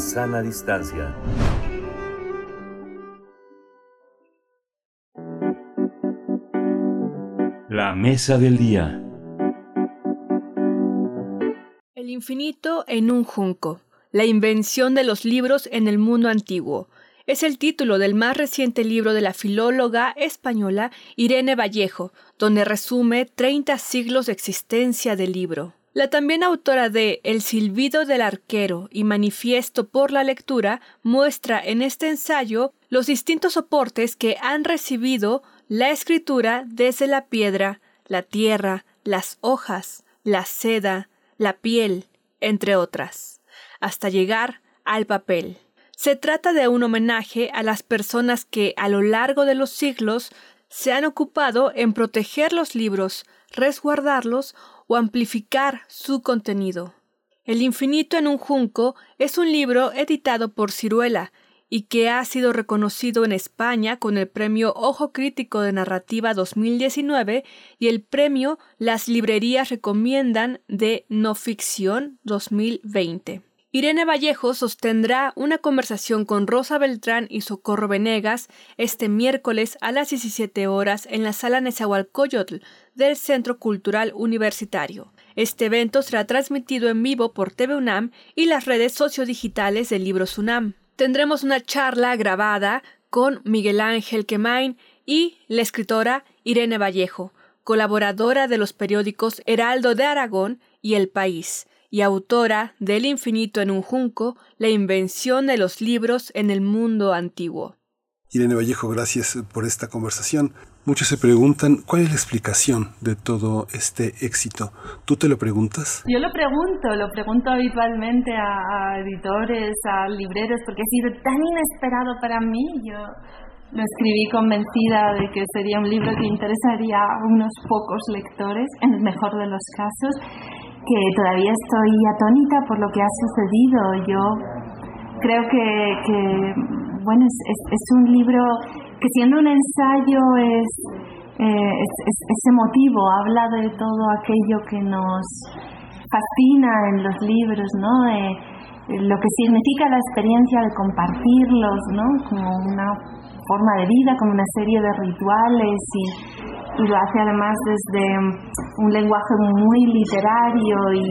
Sana distancia. La mesa del día. El infinito en un junco. La invención de los libros en el mundo antiguo. Es el título del más reciente libro de la filóloga española Irene Vallejo, donde resume 30 siglos de existencia del libro. La también autora de El silbido del arquero y Manifiesto por la lectura muestra en este ensayo los distintos soportes que han recibido la escritura desde la piedra, la tierra, las hojas, la seda, la piel, entre otras, hasta llegar al papel. Se trata de un homenaje a las personas que a lo largo de los siglos se han ocupado en proteger los libros, resguardarlos o amplificar su contenido. El infinito en un junco es un libro editado por Ciruela y que ha sido reconocido en España con el Premio Ojo Crítico de Narrativa 2019 y el Premio Las Librerías Recomiendan de No Ficción 2020. Irene Vallejo sostendrá una conversación con Rosa Beltrán y Socorro Venegas este miércoles a las 17 horas en la sala Nezahualcóyotl del Centro Cultural Universitario. Este evento será transmitido en vivo por TV UNAM y las redes sociodigitales del Libro UNAM. Tendremos una charla grabada con Miguel Ángel Quemain y la escritora Irene Vallejo, colaboradora de los periódicos Heraldo de Aragón y El País, y autora del Infinito en un Junco, la invención de los libros en el mundo antiguo. Irene Vallejo, gracias por esta conversación. Muchos se preguntan cuál es la explicación de todo este éxito. ¿Tú te lo preguntas? Yo lo pregunto, lo pregunto habitualmente a, editores, a libreros, porque ha sido tan inesperado para mí. Yo lo escribí convencida de que sería un libro que interesaría a unos pocos lectores, en el mejor de los casos, que todavía estoy atónita por lo que ha sucedido. Yo creo que, bueno, es un libro que siendo un ensayo es, eh, es, emotivo, habla de todo aquello que nos fascina en los libros, ¿no? lo que significa la experiencia de compartirlos, ¿no? Como una forma de vida, como una serie de rituales y, y lo hace además desde un lenguaje muy literario y,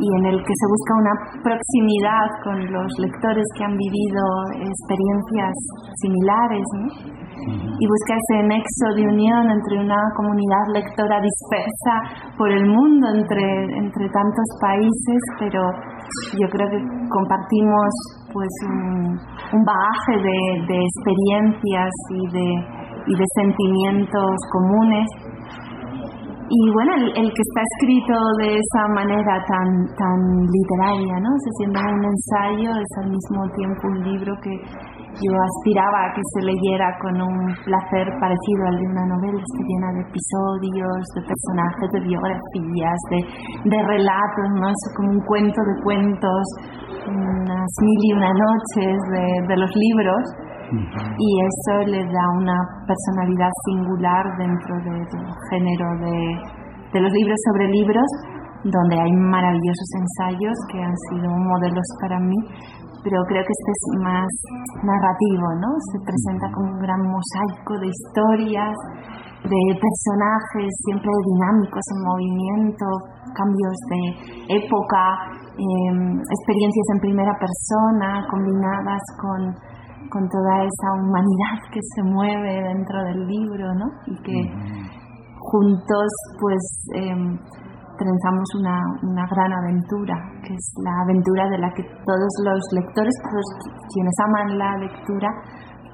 y en el que se busca una proximidad con los lectores que han vivido experiencias similares. ¿no? y busca ese nexo de unión entre una comunidad lectora dispersa por el mundo, entre, entre tantos países, pero yo creo que compartimos pues un, un bagaje de, de, experiencias y de, y de sentimientos comunes. Y bueno, el, que está escrito de esa manera tan, tan literaria, ¿no? Se siente un ensayo, es al mismo tiempo un libro que yo aspiraba a que se leyera con un placer parecido al de una novela, está llena de episodios, de personajes, de biografías, de, de relatos, ¿no? Es como un cuento de cuentos, unas mil y una noches de, de los libros, y eso le da una personalidad singular dentro del género de, de los libros sobre libros, donde hay maravillosos ensayos que han sido modelos para mí, pero creo que este es más narrativo, ¿no? Se presenta como un gran mosaico de historias, de personajes siempre dinámicos en movimiento, cambios de época, em, experiencias en primera persona combinadas con, con, toda esa humanidad que se mueve dentro del libro, ¿no? Y que juntos, pues, em, trenzamos una, una, gran aventura, que es la aventura de la que todos los lectores, todos quienes aman la lectura,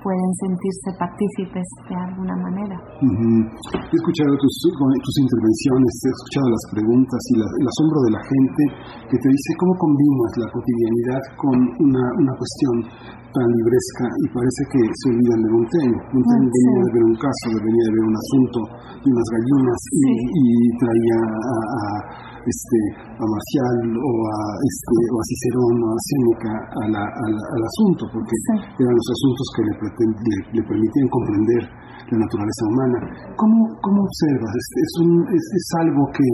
pueden sentirse partícipes de alguna manera. He escuchado tus, tus, intervenciones, he escuchado las preguntas y el asombro de la gente que te dice cómo combinas la cotidianidad con una, una cuestión tan libresca y parece que se olvidan de Montaigne. Montaigne ah, venía de ver un caso, venía de ver un asunto de unas gallinas y, traía a este, a Marcial o a, este, o a Cicerón o a Séneca al asunto, porque eran los asuntos que le, le, permitían comprender la naturaleza humana. ¿Cómo, cómo observas? Este, es, un, es, es, algo que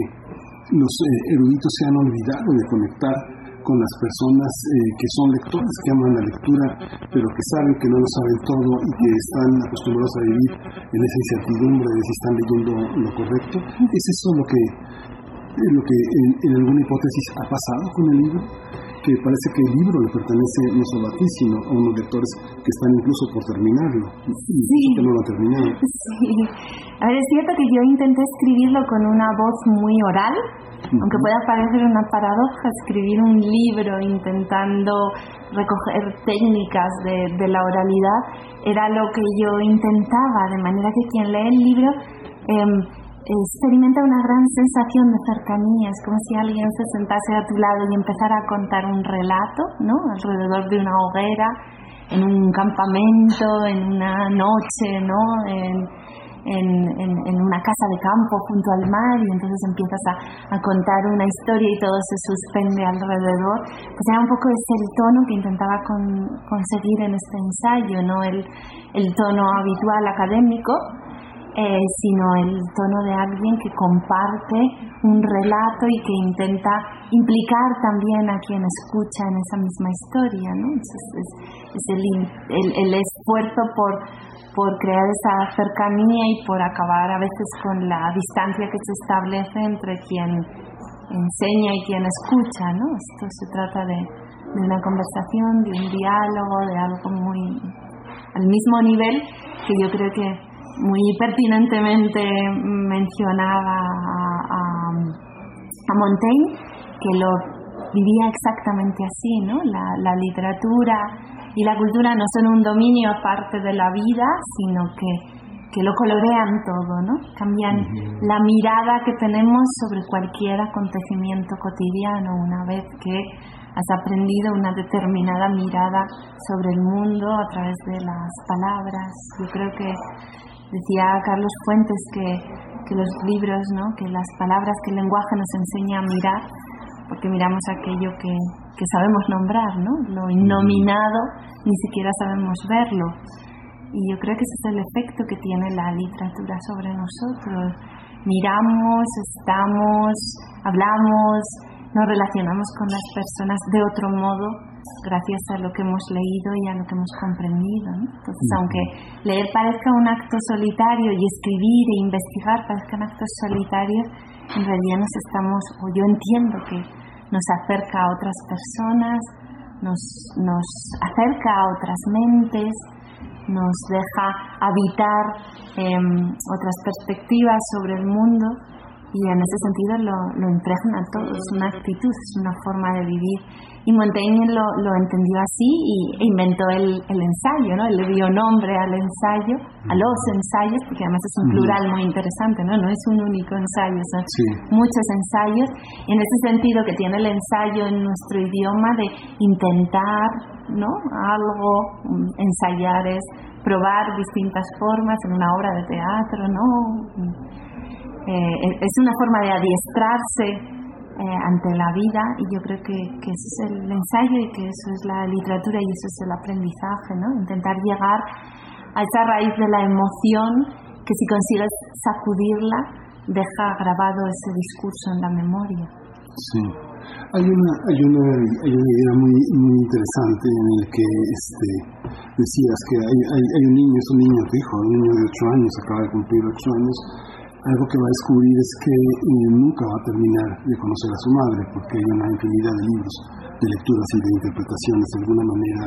los eh, eruditos se han olvidado de conectar con las personas eh, que son lectores, que aman la lectura, pero que saben que no lo saben todo y que están acostumbrados a vivir en esa incertidumbre de si están leyendo lo correcto. ¿Es eso lo que lo que en, alguna hipótesis ha pasado con el libro, que parece que el libro le pertenece no solo a ti, sino a unos lectores que están incluso por terminarlo, sí. que no lo han terminado. Sí. A ver, es cierto que yo intenté escribirlo con una voz muy oral, aunque pueda parecer una paradoja escribir un libro intentando recoger técnicas de, de, la oralidad, era lo que yo intentaba, de manera que quien lee el libro eh, experimenta una gran sensación de cercanía, es como si alguien se sentase a tu lado y empezara a contar un relato, ¿no? Alrededor de una hoguera, en un campamento, en una noche, ¿no? En, una casa de campo junto al mar y entonces empiezas a, contar una historia y todo se suspende alrededor. Pues era un poco ese el tono que intentaba conseguir en este ensayo, ¿no? El, el tono habitual académico, eh, sino el tono de alguien que comparte un relato y que intenta implicar también a quien escucha en esa misma historia. ¿no? Es, el, esfuerzo por, por crear esa cercanía y por acabar a veces con la distancia que se establece entre quien enseña y quien escucha. ¿no? Esto se trata de, de una conversación, de un diálogo, de algo muy al mismo nivel que yo creo que muy pertinentemente mencionaba a, Montaigne, que lo vivía exactamente así, ¿no? La, literatura y la cultura no son un dominio aparte de la vida, sino que, que lo colorean todo, ¿no? Cambian la mirada que tenemos sobre cualquier acontecimiento cotidiano una vez que has aprendido una determinada mirada sobre el mundo a través de las palabras. Yo creo que Decía Carlos Fuentes que, que los libros, ¿no? que las palabras, que el lenguaje nos enseña a mirar, porque miramos aquello que, que sabemos nombrar, ¿no? lo innominado ni siquiera sabemos verlo. Y yo creo que ese es el efecto que tiene la literatura sobre nosotros. Miramos, estamos, hablamos, nos relacionamos con las personas de otro modo gracias a lo que hemos leído y a lo que hemos comprendido. Entonces, aunque leer parezca un acto solitario y escribir e investigar parezcan actos solitarios, en realidad nos estamos, o yo entiendo que nos acerca a otras personas, nos, nos acerca a otras mentes, nos deja habitar em, otras perspectivas sobre el mundo y en ese sentido lo, lo impregna todo, es una actitud, es una forma de vivir y Montaigne lo, lo entendió así y inventó el, el, ensayo, ¿no? Él le dio nombre al ensayo, a los ensayos, porque además es un plural muy interesante, ¿no? No es un único ensayo, son muchos ensayos. Y en ese sentido que tiene el ensayo en nuestro idioma de intentar, ¿no? Algo, mm, ensayar es probar distintas formas en una obra de teatro, ¿no? Eh, es una forma de adiestrarse eh, ante la vida y yo creo que, que es el ensayo y que eso es la literatura y eso es el aprendizaje, ¿no? Intentar llegar a esa raíz de la emoción que si consigues sacudirla deja grabado ese discurso en la memoria. Sí. Hay una, hay una, hay una idea muy, muy interesante en el que este, decías que hay, hay, hay un niño, es un niño, tu hijo, un niño de 8 años, acaba de cumplir 8 años, algo que va a descubrir es que eh, nunca va a terminar de conocer a su madre, porque hay una infinidad de libros, de lecturas y de interpretaciones. De alguna manera,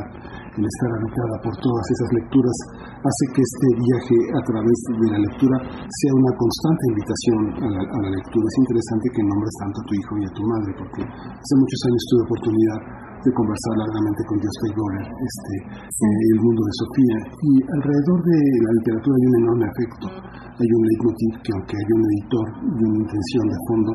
el estar habitada por todas esas lecturas hace que este viaje a través de la lectura sea una constante invitación a la, lectura. Es interesante que nombres tanto a tu hijo y a tu madre, porque hace muchos años tuve oportunidad de conversar largamente con Jostein Gorer, este, eh, el mundo de Sofía. Y alrededor de la literatura hay un enorme afecto, hay un leitmotiv que aunque hay un editor y una intención de fondo,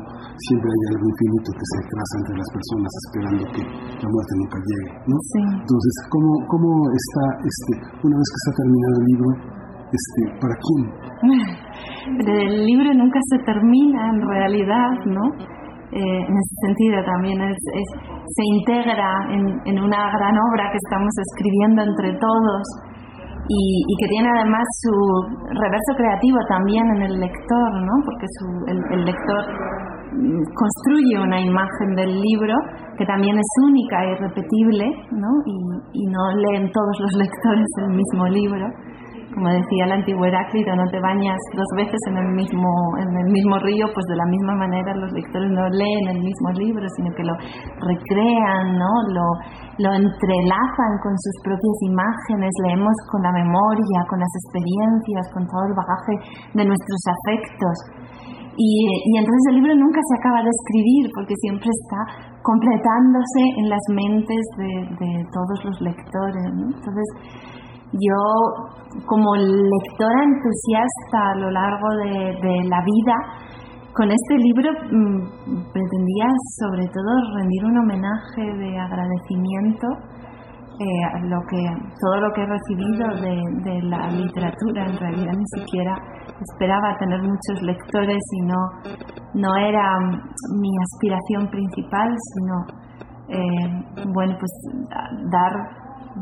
siempre hay algo infinito que se traza entre las personas esperando que la muerte nunca llegue. ¿no? Entonces, ¿cómo, ¿cómo está, este, una vez que está terminado el libro, este, para quién? El libro nunca se termina en realidad, ¿no? Eh, en ese sentido también es, se integra en, una gran obra que estamos escribiendo entre todos y, que tiene además su reverso creativo también en el lector, ¿no? porque el, lector mm, construye una imagen del libro que también es única y repetible ¿no? Y, y no leen todos los lectores el mismo libro como decía el antiguo Heráclito, no te bañas dos veces en el mismo en el mismo río, pues de la misma manera los lectores no leen el mismo libro, sino que lo recrean, ¿no? Lo, lo entrelazan con sus propias imágenes, leemos con la memoria, con las experiencias, con todo el bagaje de nuestros afectos. Y, entonces el libro nunca se acaba de escribir porque siempre está completándose en las mentes de, de todos los lectores. Entonces, yo, como lectora entusiasta a lo largo de, la vida, con este libro mm, pretendía sobre todo rendir un homenaje de agradecimiento eh, a lo que, todo lo que he recibido de, de, la literatura. En realidad ni siquiera esperaba tener muchos lectores y no, no era mi aspiración principal, sino, eh, bueno, pues dar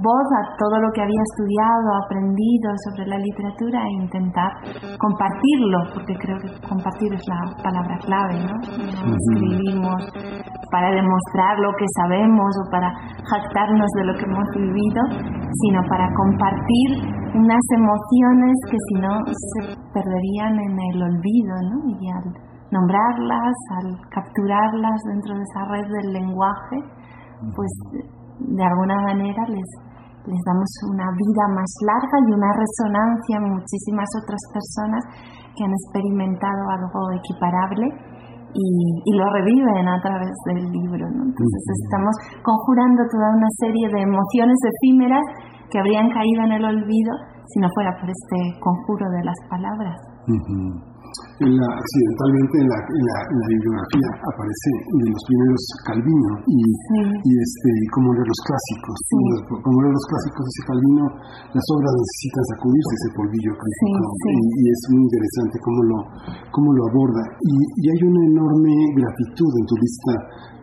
voz a todo lo que había estudiado, aprendido sobre la literatura e intentar compartirlo, porque creo que compartir es la palabra clave, ¿no? No escribimos para demostrar lo que sabemos o para jactarnos de lo que hemos vivido, sino para compartir unas emociones que si no se perderían en el olvido, ¿no? Y al nombrarlas, al capturarlas dentro de esa red del lenguaje, pues de alguna manera les, les damos una vida más larga y una resonancia en muchísimas otras personas que han experimentado algo equiparable y, y lo reviven a través del libro. Entonces estamos conjurando toda una serie de emociones efímeras que habrían caído en el olvido si no fuera por este conjuro de las palabras en la, accidentalmente en la, en la, en la bibliografía aparece de los primeros Calvino y, y este como de los clásicos. Como de los clásicos dice Calvino las obras necesitan sacudirse ese polvillo crítico y, es muy interesante cómo lo cómo lo aborda. Y, y, hay una enorme gratitud en tu lista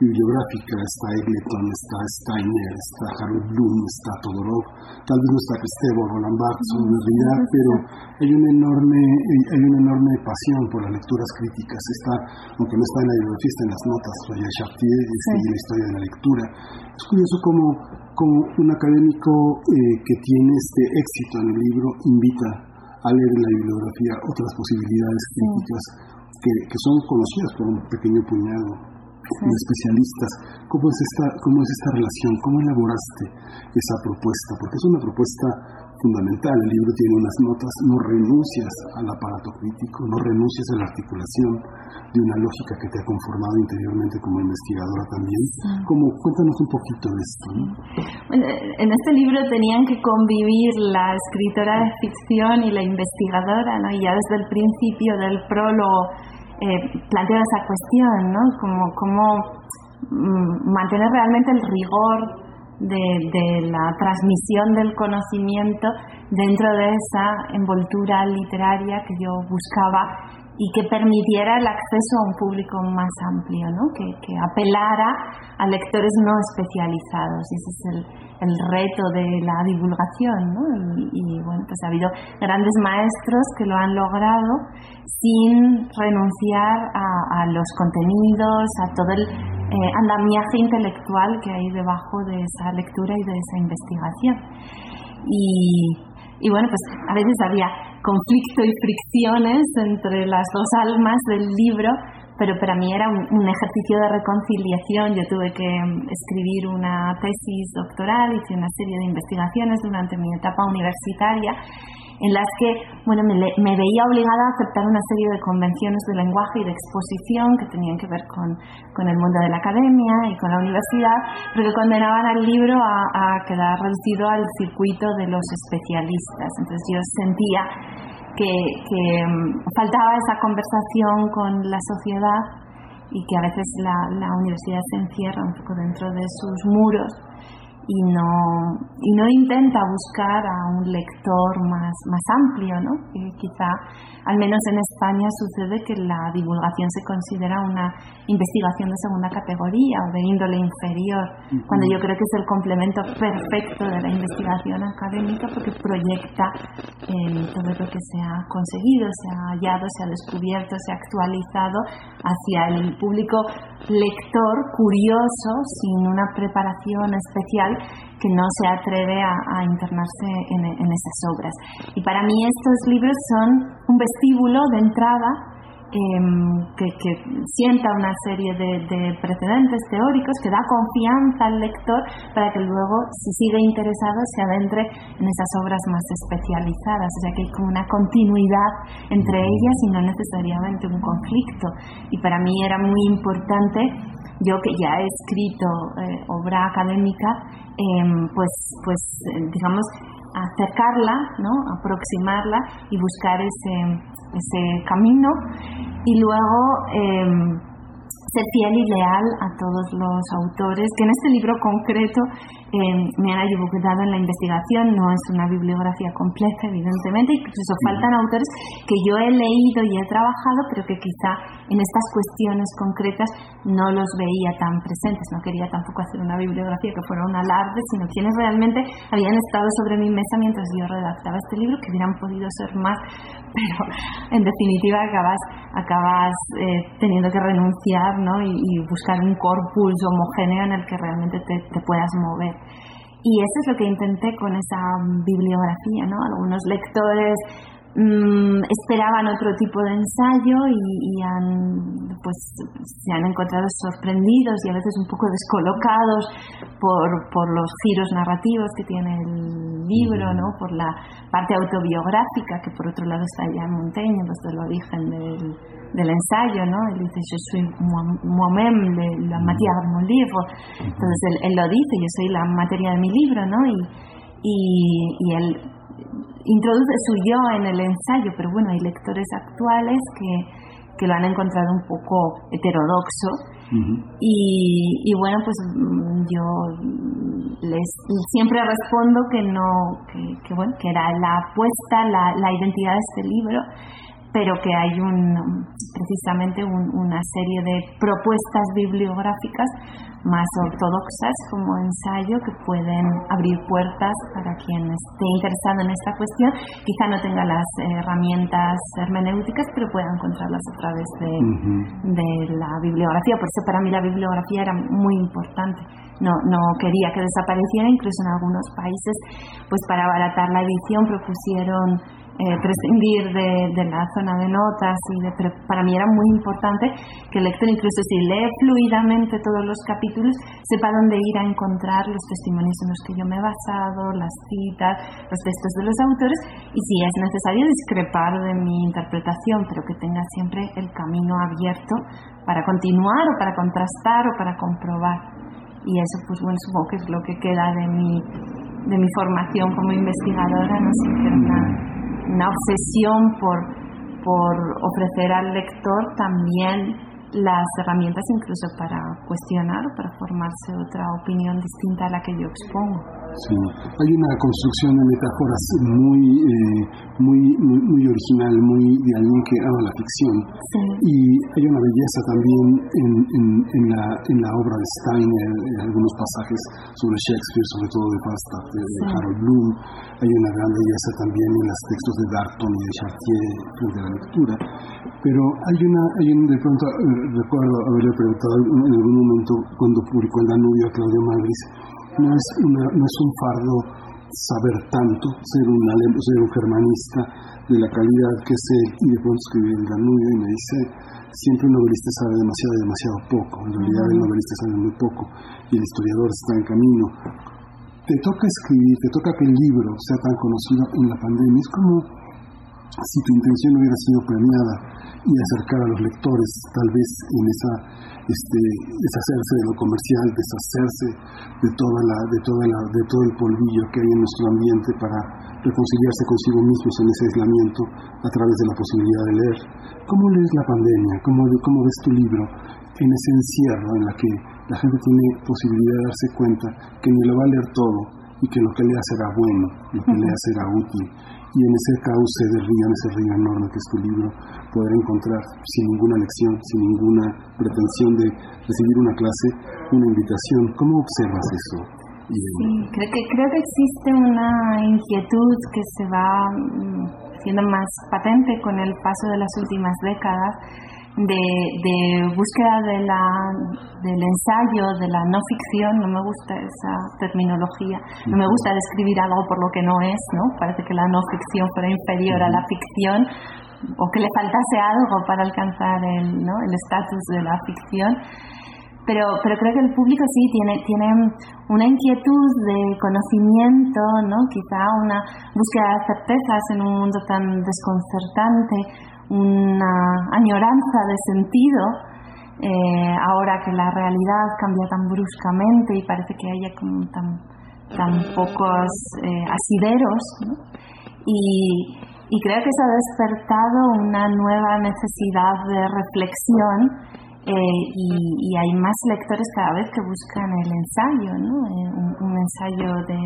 bibliográfica. Está Egleton está Steiner está Harold Bloom está Todorov. Tal vez no está Cristebo Roland Barthes realidad pero hay una enorme hay una enorme pasión por las lecturas críticas. Está, aunque no está en la bibliografía, está en las notas, Roger Chartier este, y la historia de la lectura. Es curioso cómo, como un académico eh, que tiene este éxito en el libro invita a leer en la bibliografía otras posibilidades críticas que, que son conocidas por un pequeño puñado de especialistas. ¿Cómo es, esta, ¿Cómo es esta relación? ¿Cómo elaboraste esa propuesta? Porque es una propuesta fundamental. El libro tiene unas notas, no renuncias al aparato crítico, no renuncias a la articulación de una lógica que te ha conformado interiormente como investigadora también. Como, cuéntanos un poquito de esto. Bueno, en este libro tenían que convivir la escritora de ficción y la investigadora, ¿no? y ya desde el principio del prólogo eh, esa cuestión, ¿no? como, como mm, mantener realmente el rigor de, la transmisión del conocimiento dentro de esa envoltura literaria que yo buscaba y que permitiera el acceso a un público más amplio, ¿no? que, apelara a lectores no especializados. Y ese es el, reto de la divulgación. ¿no? Y, bueno, pues ha habido grandes maestros que lo han logrado sin renunciar a, los contenidos, a todo el eh, andamiaje intelectual que hay debajo de esa lectura y de esa investigación. Y, bueno, pues a veces había conflicto y fricciones entre las dos almas del libro, pero para mí era un, ejercicio de reconciliación. Yo tuve que mm, escribir una tesis doctoral, hice una serie de investigaciones durante mi etapa universitaria en las que bueno, me, veía obligada a aceptar una serie de convenciones de lenguaje y de exposición que tenían que ver con, con el mundo de la academia y con la universidad, pero que condenaban al libro a, quedar reducido al circuito de los especialistas. Entonces yo sentía que, que mm, faltaba esa conversación con la sociedad y que a veces la, la universidad se encierra un poco dentro de sus muros y no, y no intenta buscar a un lector más, más amplio, ¿no? quizá, al menos en España, sucede que la divulgación se considera una investigación de segunda categoría o de índole inferior, cuando yo creo que es el complemento perfecto de la investigación académica porque proyecta todo lo que se ha conseguido, se ha hallado, se ha descubierto, se ha actualizado hacia el público lector curioso, sin una preparación especial que no se atreve a, internarse en, esas obras. Y para mí estos libros son un vestíbulo de entrada em, que, sienta una serie de, precedentes teóricos, que da confianza al lector para que luego, si sigue interesado, se adentre en esas obras más especializadas. O sea que hay como una continuidad entre ellas y no necesariamente un conflicto. Y para mí era muy importante yo que ya he escrito eh, obra académica, em, pues, pues eh, digamos, acercarla, ¿no? aproximarla y buscar ese, ese camino y luego em, ser fiel y leal a todos los autores, que en este libro concreto me han ayudado en la investigación, no es una bibliografía completa, evidentemente, incluso faltan autores que yo he leído y he trabajado, pero que quizá en estas cuestiones concretas no los veía tan presentes. No quería tampoco hacer una bibliografía que fuera un alarde, sino quienes realmente habían estado sobre mi mesa mientras yo redactaba este libro, que hubieran podido ser más, pero en definitiva acabas, acabas eh, teniendo que renunciar ¿no? y, buscar un corpus homogéneo en el que realmente te, te puedas mover. Y eso es lo que intenté con esa bibliografía, ¿no? Algunos lectores mm, esperaban otro tipo de ensayo y, han, pues, se han encontrado sorprendidos y a veces un poco descolocados por, por los giros narrativos que tiene el libro, ¿no? Por la parte autobiográfica que por otro lado está ya en Montaigne, desde el origen del del ensayo, ¿no? Él dice, yo soy moi-même la materia de mi libro. Entonces él, lo dice, yo soy la materia de mi libro, ¿no? Y, y, él introduce su yo en el ensayo, pero bueno, hay lectores actuales que, lo han encontrado un poco heterodoxo. y, bueno, pues yo les siempre respondo que no, que, bueno, que era la apuesta, la, la identidad de este libro pero que hay un, precisamente una serie de propuestas bibliográficas más ortodoxas como ensayo que pueden abrir puertas para quien esté interesado en esta cuestión. Quizá no tenga las herramientas hermenéuticas, pero pueda encontrarlas a través de, de la bibliografía. Por eso para mí la bibliografía era muy importante. No, no quería que desapareciera, incluso en algunos países, pues para abaratar la edición propusieron eh, prescindir de, la zona de notas y de, pero para mí era muy importante que el lector incluso si lee fluidamente todos los capítulos sepa dónde ir a encontrar los testimonios en los que yo me he basado, las citas, los textos de los autores y si es necesario discrepar de mi interpretación pero que tenga siempre el camino abierto para continuar o para contrastar o para comprobar. Y eso pues bueno supongo que es lo que queda de mi de mi formación como investigadora no sé una una obsesión por, por ofrecer al lector también las herramientas incluso para cuestionar para formarse otra opinión distinta a la que yo expongo. Sí, hay una construcción de metáforas muy, eh, muy, muy, original, muy de alguien que ama la ficción. Y hay una belleza también en, en, en, la, en la obra de Steiner, en algunos pasajes sobre Shakespeare, sobre todo de Falstaff, de, Harold Bloom. Hay una gran belleza también en los textos de Darton y de Chartier a la lectura. Pero hay una, hay un, de pronto recuerdo haberle preguntado en algún momento cuando publicó el Danubio a Claudio Madrid no es, una, no es un fardo saber tanto, ser un, ser un germanista de la calidad que es él, y de pronto escribir el Danubio y me dice, siempre un novelista sabe demasiado demasiado poco, en realidad el novelista sabe muy poco y el historiador está en camino. te toca escribir, te toca que el libro sea tan conocido en la pandemia. Es como si tu intención hubiera sido premiada y acercar a los lectores, tal vez en esa este, deshacerse de lo comercial, deshacerse de toda la, de toda la, de todo el polvillo que hay en nuestro ambiente para reconciliarse consigo mismos en ese aislamiento a través de la posibilidad de leer. ¿Cómo lees la pandemia? ¿Cómo, cómo ves tu libro en ese encierro en la que la gente tiene posibilidad de darse cuenta que ni lo va a leer todo y que lo que lea será bueno, lo que lea será útil y en ese cauce de río, en ese río enorme que es tu libro, poder encontrar sin ninguna lección, sin ninguna pretensión de recibir una clase, una invitación. ¿Cómo observas eso? Sí, creo que, creo que existe una inquietud que se va mm, siendo más patente con el paso de las últimas décadas de, de búsqueda de la, del ensayo, de la no ficción, no me gusta esa terminología, no me gusta describir algo por lo que no es, ¿no? Parece que la no ficción fuera inferior a la ficción o que le faltase algo para alcanzar el ¿no? el estatus de la ficción. Pero, pero creo que el público sí tiene, tiene una inquietud de conocimiento, ¿no? quizá una búsqueda de certezas en un mundo tan desconcertante, una añoranza de sentido, eh, ahora que la realidad cambia tan bruscamente y parece que haya tan, tan pocos eh, asideros. Y, creo que se ha despertado una nueva necesidad de reflexión eh, y, hay más lectores cada vez que buscan el ensayo, ¿no? un, ensayo de,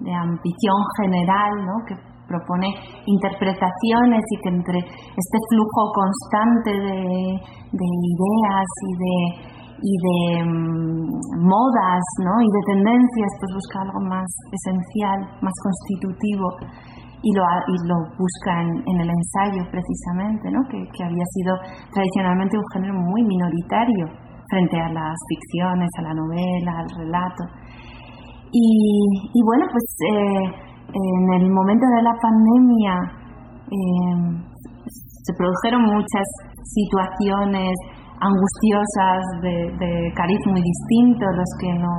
de ambición general, ¿no? que propone interpretaciones y que entre este flujo constante de, ideas y de, y de mm, modas ¿no? y de tendencias, pues busca algo más esencial, más constitutivo y lo, y lo busca en, el ensayo precisamente, ¿no? que, había sido tradicionalmente un género muy minoritario frente a las ficciones, a la novela, al relato. Y, bueno, pues eh, en el momento de la pandemia em, se produjeron muchas situaciones angustiosas de, de, cariz muy distinto, los que no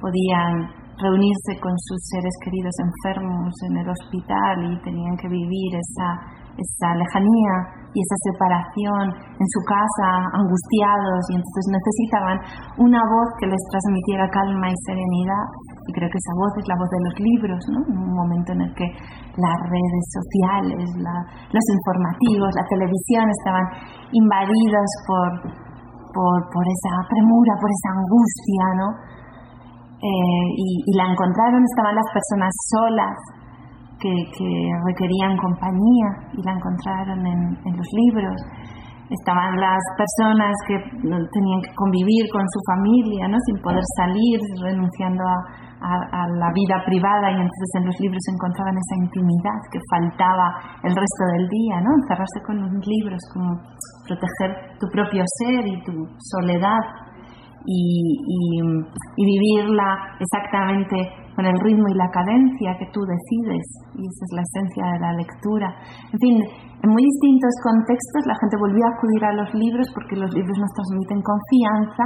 podían reunirse con sus seres queridos enfermos en el hospital y tenían que vivir esa, esa lejanía y esa separación en su casa, angustiados, y entonces necesitaban una voz que les transmitiera calma y serenidad creo que esa voz es la voz de los libros, ¿no? En un momento en el que las redes sociales, los informativos, la televisión estaban invadidos por, por, esa premura, por esa angustia, ¿no? Eh, y, la encontraron, estaban las personas solas que, requerían compañía y la encontraron en, en los libros estaban las personas que tenían que convivir con su familia, ¿no? sin poder salir, renunciando a, a, la vida privada y entonces en los libros encontraban esa intimidad que faltaba el resto del día, ¿no? Encerrarse con los libros, como proteger tu propio ser y tu soledad y, y, vivirla exactamente con el ritmo y la cadencia que tú decides y esa es la esencia de la lectura. En fin, en muy distintos contextos la gente volvió a acudir a los libros porque los libros nos transmiten confianza,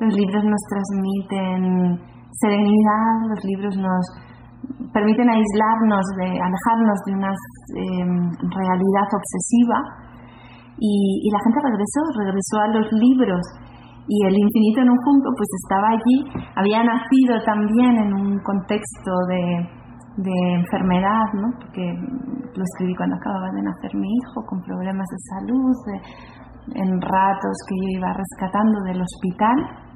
los libros nos transmiten serenidad, los libros nos permiten aislarnos, de alejarnos de una em, realidad obsesiva y, la gente regresó, regresó a los libros y el infinito en un junco pues estaba allí, había nacido también en un contexto de, enfermedad, ¿no? porque lo escribí cuando acababa de nacer mi hijo con problemas de salud, en ratos que yo iba rescatando del hospital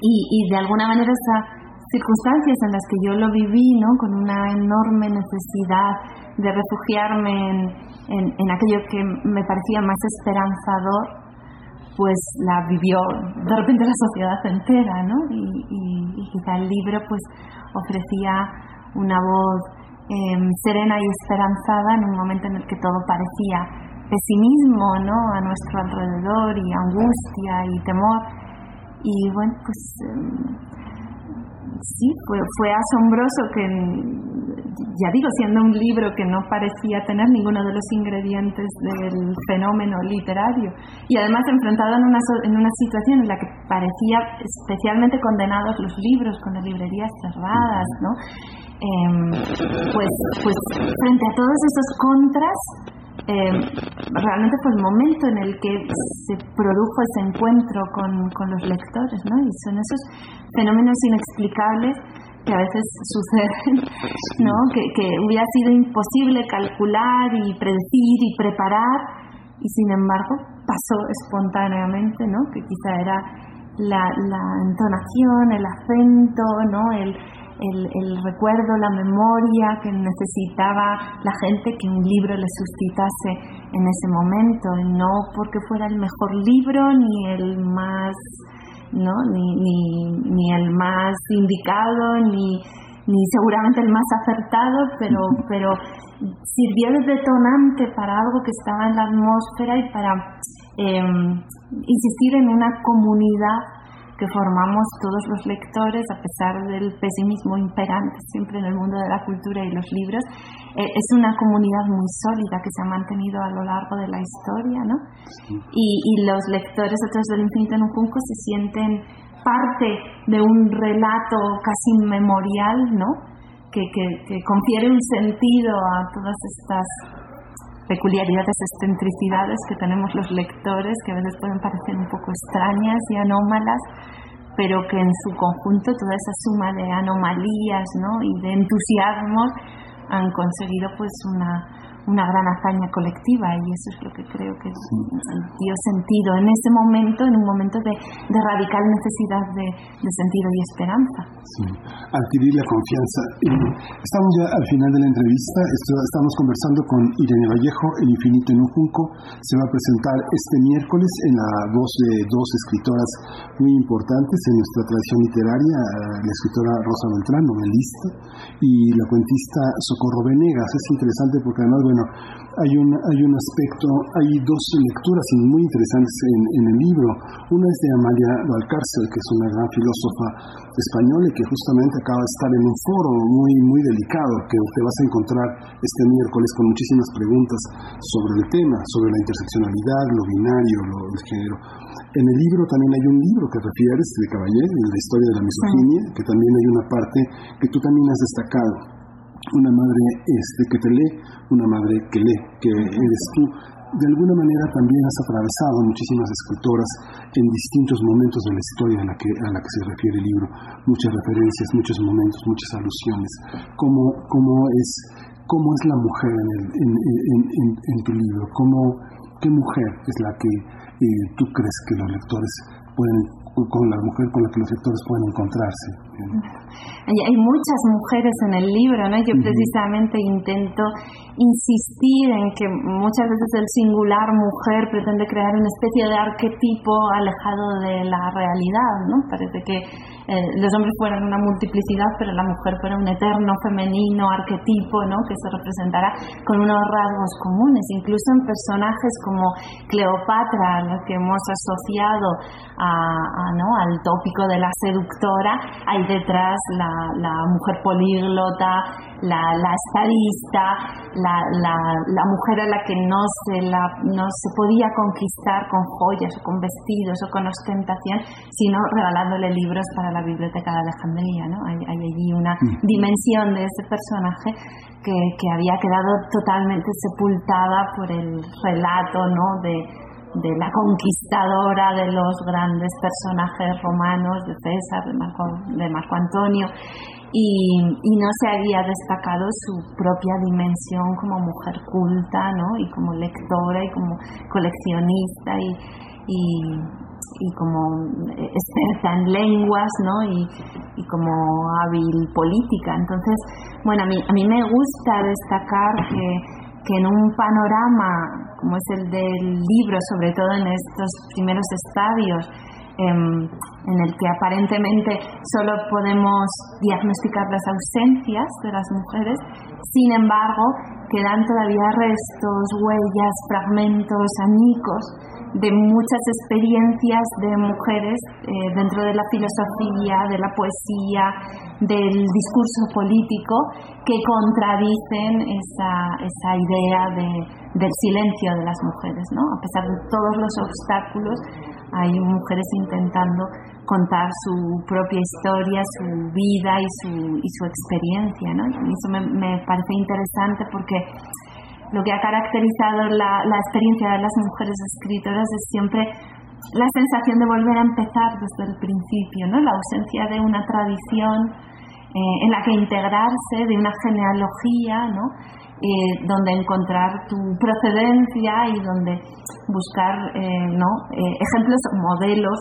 y, de alguna manera esas circunstancias en las que yo lo viví, ¿no? con una enorme necesidad de refugiarme en, aquello que me parecía más esperanzador, pues la vivió de repente la sociedad entera, ¿no? Y, quizá el libro pues ofrecía una voz em, serena y esperanzada en un momento en el que todo parecía pesimismo, ¿no? A nuestro alrededor y angustia y temor y bueno, pues em, sí, fue, fue asombroso que ya digo, siendo un libro que no parecía tener ninguno de los ingredientes del fenómeno literario y además enfrentado en una, en una situación en la que parecía especialmente condenados los libros con las librerías cerradas, ¿no? Em, pues, pues frente a todos esos contras, em, realmente fue el momento en el que se produjo ese encuentro con, con los lectores, ¿no? Y son esos fenómenos inexplicables que a veces suceden, ¿no? Que, que hubiera sido imposible calcular y predecir y preparar, y sin embargo pasó espontáneamente, ¿no? Que quizá era la, la entonación, el acento, ¿no? El, el, el, recuerdo, la memoria que necesitaba la gente que un libro le suscitase en ese momento, no porque fuera el mejor libro ni el más ¿no? Ni, ni, ni el más indicado, ni, ni seguramente el más acertado, pero, pero sirvió de detonante para algo que estaba en la atmósfera y para em, insistir en una comunidad que formamos todos los lectores, a pesar del pesimismo imperante siempre en el mundo de la cultura y los libros, eh, es una comunidad muy sólida que se ha mantenido a lo largo de la historia, ¿no? Y, y, los lectores a través del infinito en un junco se sienten parte de un relato casi memorial, ¿no? Que, que, que confiere un sentido a todas estas peculiaridades, excentricidades que tenemos los lectores, que a veces pueden parecer un poco extrañas y anómalas, pero que en su conjunto toda esa suma de anomalías ¿no? y de entusiasmos han conseguido pues una, una gran hazaña colectiva y eso es lo que creo que dio sentido en ese momento, en un momento de, de radical necesidad de, de, sentido y esperanza. Sí. Adquirir la confianza. Estamos ya al final de la entrevista, estamos conversando con Irene Vallejo, El infinito en un junco. Se va a presentar este miércoles en la voz de dos escritoras muy importantes en nuestra tradición literaria, la escritora Rosa Beltrán, novelista, y la cuentista Socorro Venegas. Es interesante porque además, bueno, hay un, hay un aspecto, hay dos lecturas muy interesantes en, el libro. Una es de Amalia Valcárcel, que es una gran filósofa española y que justamente acaba de estar en un foro muy, muy delicado que te vas a encontrar este miércoles con muchísimas preguntas sobre el tema, sobre la interseccionalidad, lo binario, lo, el género. En el libro también hay un libro que refieres de Caballero, la historia de la misoginia, que también hay una parte que tú también has destacado una madre este, que te lee, una madre que lee, que eres tú. De alguna manera también has atravesado muchísimas escritoras en distintos momentos de la historia a la que, a la que se refiere el libro, muchas referencias, muchos momentos, muchas alusiones. ¿Cómo, cómo, es, cómo es la mujer en, en, en, en tu libro? ¿Cómo, ¿Qué mujer es la que eh, tú crees que los lectores pueden con la mujer con la que los lectores pueden encontrarse. Hay, hay muchas mujeres en el libro, ¿no? Yo precisamente intento insistir en que muchas veces el singular mujer pretende crear una especie de arquetipo alejado de la realidad, ¿no? Parece que eh, los hombres fueran una multiplicidad, pero la mujer fuera un eterno femenino arquetipo, ¿no? Que se representara con unos rasgos comunes, incluso en personajes como Cleopatra, a los que hemos asociado a ¿no? al tópico de la seductora, hay detrás la, la mujer políglota, la, la estadista, la, la, la, mujer a la que no se, la, no se podía conquistar con joyas o con vestidos o con ostentación, sino regalándole libros para la biblioteca de Alejandría. ¿no? Hay, hay allí una dimensión de ese personaje que, que había quedado totalmente sepultada por el relato ¿no? de, de la conquistadora de los grandes personajes romanos, de César, de Marco, de Marco Antonio, y, y, no se había destacado su propia dimensión como mujer culta, ¿no? Y como lectora y como coleccionista y, y, y como experta en lenguas, ¿no? Y, como hábil política. Entonces, bueno, a mí, a mí me gusta destacar que, que en un panorama como es el del libro, sobre todo en estos primeros estadios, em, en el que aparentemente solo podemos diagnosticar las ausencias de las mujeres, sin embargo, quedan todavía restos, huellas, fragmentos, añicos de muchas experiencias de mujeres eh, dentro de la filosofía, de la poesía, del discurso político que contradicen esa, esa idea de, del silencio de las mujeres. ¿no? A pesar de todos los obstáculos, hay mujeres intentando contar su propia historia, su vida y su, y su experiencia. ¿no? Y eso me, parece interesante porque lo que ha caracterizado la, la, experiencia de las mujeres escritoras es siempre la sensación de volver a empezar desde el principio, ¿no? la ausencia de una tradición eh, en la que integrarse, de una genealogía, ¿no? Eh, donde encontrar tu procedencia y donde buscar eh, ¿no? ejemplos o modelos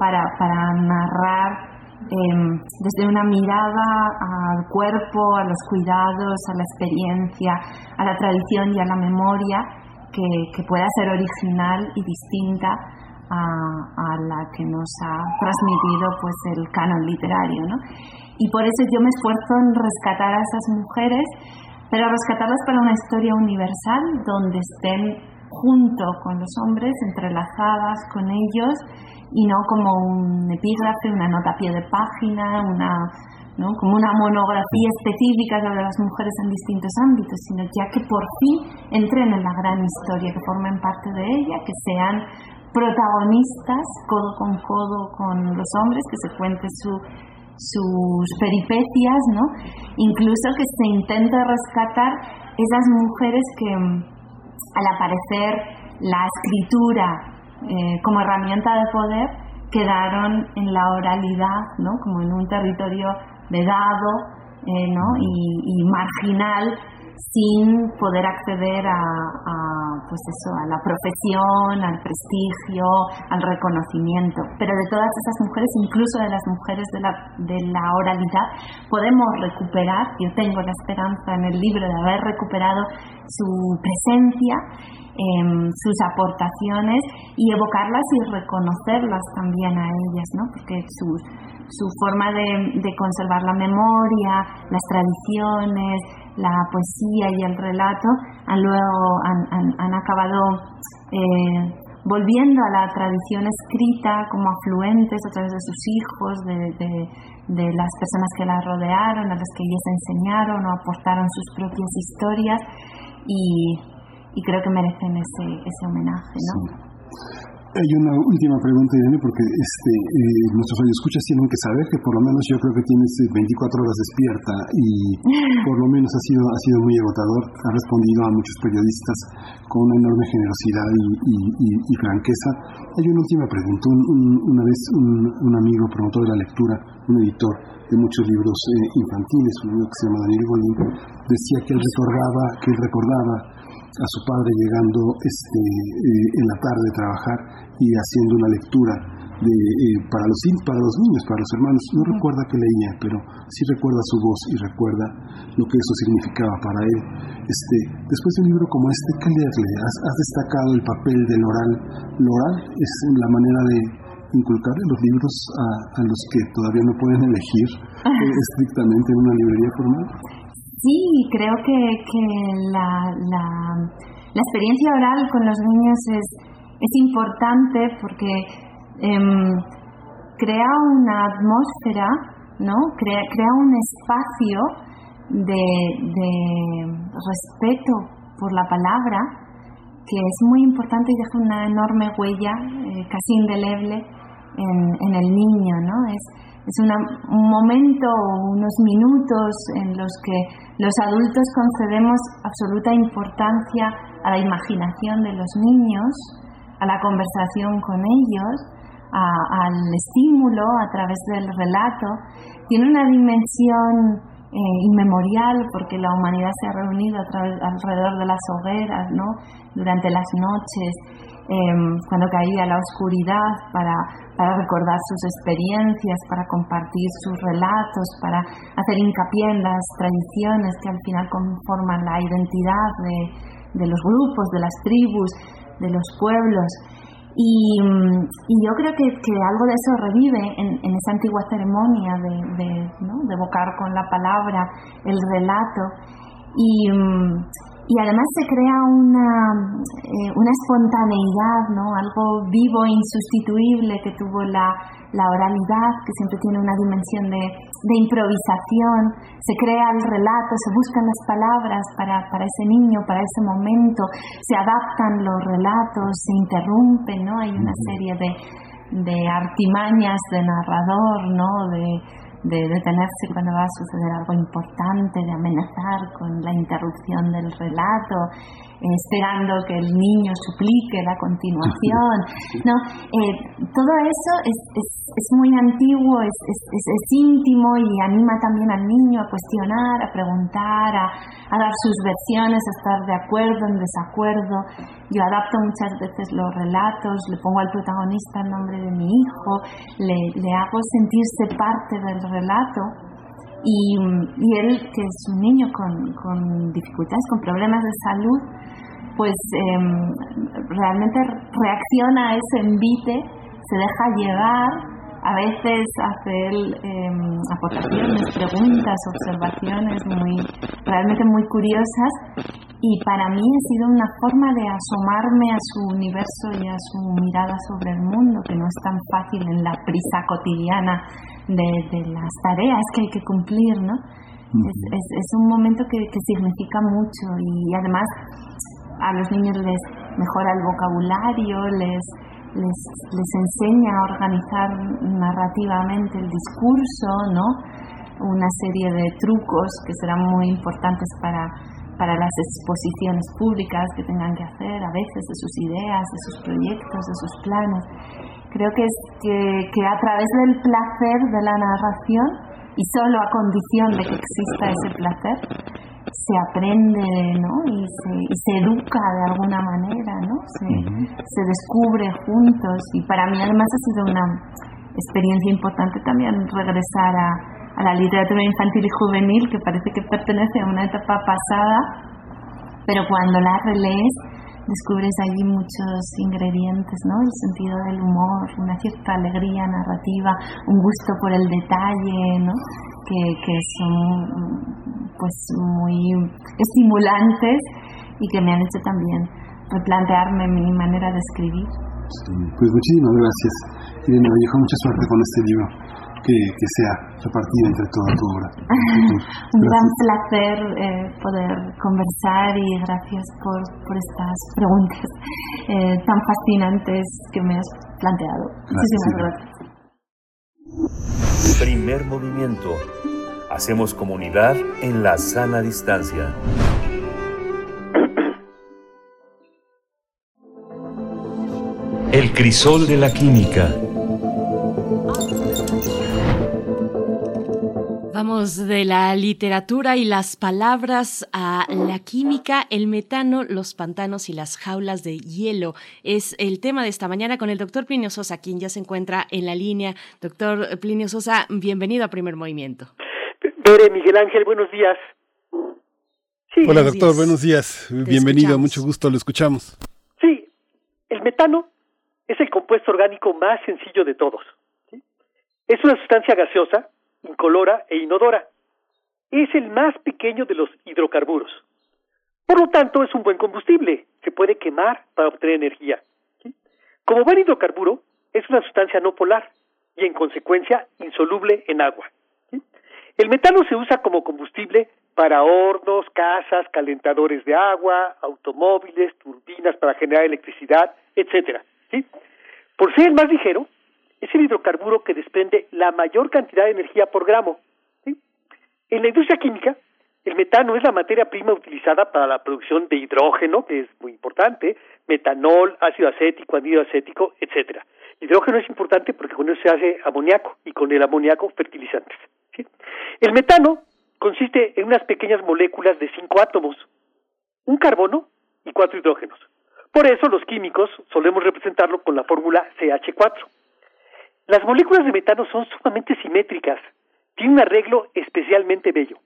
para, para narrar Em, desde una mirada al cuerpo, a los cuidados, a la experiencia, a la tradición y a la memoria que, pueda ser original y distinta a, la que nos ha transmitido pues el canon literario. Y por eso yo me esfuerzo en rescatar a esas mujeres, pero rescatarlas para una historia universal donde estén junto con los hombres, entrelazadas con ellos y no como un epígrafe, una nota a pie de página, una, ¿no? como una monografía específica sobre las mujeres en distintos ámbitos, sino ya que por fin entren en la gran historia, que formen parte de ella, que sean protagonistas codo con codo con los hombres, que se cuente su, sus peripecias, ¿no? incluso que se intente rescatar esas mujeres que al aparecer la escritura eh, como herramienta de poder quedaron en la oralidad, ¿no? como en un territorio vedado eh, ¿no? y, marginal sin poder acceder a, pues eso, a la profesión, al prestigio, al reconocimiento. Pero de todas esas mujeres, incluso de las mujeres de la, de la oralidad, podemos recuperar, yo tengo la esperanza en el libro de haber recuperado su presencia Em, sus aportaciones y evocarlas y reconocerlas también a ellas, ¿no? porque su, su forma de, conservar la memoria, las tradiciones, la poesía y el relato han luego han, acabado eh, volviendo a la tradición escrita como afluentes a través de sus hijos, de, de, las personas que la rodearon, a las que ellas enseñaron o aportaron sus propias historias y y creo que merecen ese, ese homenaje, ¿no? Hay una última pregunta, Irene, porque este, eh, nuestros radioescuchas tienen que saber que por lo menos yo creo que tienes 24 eh, horas despierta y por lo menos ha sido, ha sido muy agotador. Ha respondido a muchos periodistas con una enorme generosidad y, franqueza. Hay una última pregunta. una vez un, amigo promotor de la lectura, un editor de muchos libros eh, infantiles, un amigo que se llama Daniel Godín, decía que él recordaba, que él recordaba a su padre llegando este, eh, en la tarde a trabajar y haciendo una lectura de, eh, para, los, para los niños, para los hermanos. No recuerda que leía, pero sí recuerda su voz y recuerda lo que eso significaba para él. Este, después de un libro como este, ¿qué leerle? Has, has destacado el papel del oral. Lo oral es la manera de inculcar en los libros a, a los que todavía no pueden elegir eh, estrictamente en una librería formal. Sí, creo que, que la, la, la, experiencia oral con los niños es, es importante porque em, crea una atmósfera, ¿no? Crea, crea un espacio de, respeto por la palabra que es muy importante y deja una enorme huella, eh, casi indeleble, en, el niño, ¿no? Es, es un momento, unos minutos en los que los adultos concedemos absoluta importancia a la imaginación de los niños, a la conversación con ellos, al estímulo a través del relato. Tiene una dimensión eh, inmemorial porque la humanidad se ha reunido a alrededor de las hogueras, ¿no? durante las noches Em, cuando caía la oscuridad, para, para recordar sus experiencias, para compartir sus relatos, para hacer hincapié en las tradiciones que al final conforman la identidad de, de los grupos, de las tribus, de los pueblos. Y, y, yo creo que, algo de eso revive en, esa antigua ceremonia de, de, evocar con la palabra el relato. Y, y además se crea una, eh, una espontaneidad, ¿no? algo vivo e insustituible que tuvo la, la oralidad, que siempre tiene una dimensión de, de, improvisación, se crea el relato, se buscan las palabras para, para ese niño, para ese momento, se adaptan los relatos, se interrumpen, ¿no? hay una serie de, de artimañas de narrador, ¿no? de, de detenerse cuando va a suceder algo importante, de amenazar con la interrupción del relato, esperando que el niño suplique la continuación. ¿no? Eh, todo eso es, es, es, muy antiguo, es, es, íntimo y anima también al niño a cuestionar, a preguntar, a, a, dar sus versiones, a estar de acuerdo, en desacuerdo. Yo adapto muchas veces los relatos, le pongo al protagonista el nombre de mi hijo, le, le hago sentirse parte del relato. Y, y, él, que es un niño con, con dificultades, con problemas de salud, pues em, realmente reacciona a ese envite, se deja llevar, a veces hace eh, aportaciones, preguntas, observaciones muy, realmente muy curiosas. Y para mí ha sido una forma de asomarme a su universo y a su mirada sobre el mundo, que no es tan fácil en la prisa cotidiana de, las tareas que hay que cumplir, ¿no? es, un momento que, que significa mucho y además a los niños les mejora el vocabulario, les, les, les enseña a organizar narrativamente el discurso, ¿no? Una serie de trucos que serán muy importantes para, para las exposiciones públicas que tengan que hacer a veces de sus ideas, de sus proyectos, de sus planes. Creo que es que, que a través del placer de la narración y solo a condición de que exista ese placer, se aprende ¿no? y, se, y se educa de alguna manera, ¿no? se, se descubre juntos y para mí además ha sido una experiencia importante también regresar a, a la literatura infantil y juvenil que parece que pertenece a una etapa pasada, pero cuando la relees descubres allí muchos ingredientes, ¿no? El sentido del humor, una cierta alegría narrativa, un gusto por el detalle, ¿no? Que, que son pues muy estimulantes y que me han hecho también replantearme mi manera de escribir. pues muchísimas gracias, Irene Vallejo, mucha suerte con este libro. Que, que sea repartido entre toda tu obra. Un gran placer eh, poder conversar y gracias por, por estas preguntas eh, tan fascinantes que me has planteado. Muchísimas gracias. Primer movimiento Hacemos comunidad en la sana distancia. El crisol de la química. Vamos de la literatura y las palabras a la química, el metano, los pantanos y las jaulas de hielo. Es el tema de esta mañana con el doctor Plinio Sosa, quien ya se encuentra en la línea. Doctor Plinio Sosa, bienvenido a Primer Movimiento. Bere, Miguel Ángel, buenos días. Hola, doctor, buenos días. Bienvenido, mucho gusto, lo escuchamos. Sí, el metano es el compuesto orgánico más sencillo de todos. Es una sustancia gaseosa, incolora e inodora. Es el más pequeño de los hidrocarburos. Por lo tanto, es un buen combustible. Se puede quemar para obtener energía. Como buen hidrocarburo, es una sustancia no polar y, en consecuencia, insoluble en agua. El metano se usa como combustible para hornos, casas, calentadores de agua, automóviles, turbinas para generar electricidad, etcétera. Por ser el más ligero, es el hidrocarburo que desprende la mayor cantidad de energía por gramo. En la industria química, el metano es la materia prima utilizada para la producción de hidrógeno, que es muy importante, metanol, ácido acético, anhídrido acético, etcétera. Hidrógeno es importante porque con eso se hace amoníaco y con el amoníaco fertilizantes. El metano consiste en unas pequeñas moléculas de cinco átomos, un carbono y cuatro hidrógenos. Por eso los químicos solemos representarlo con la fórmula CH4. Las moléculas de metano son sumamente simétricas, tienen un arreglo especialmente bello.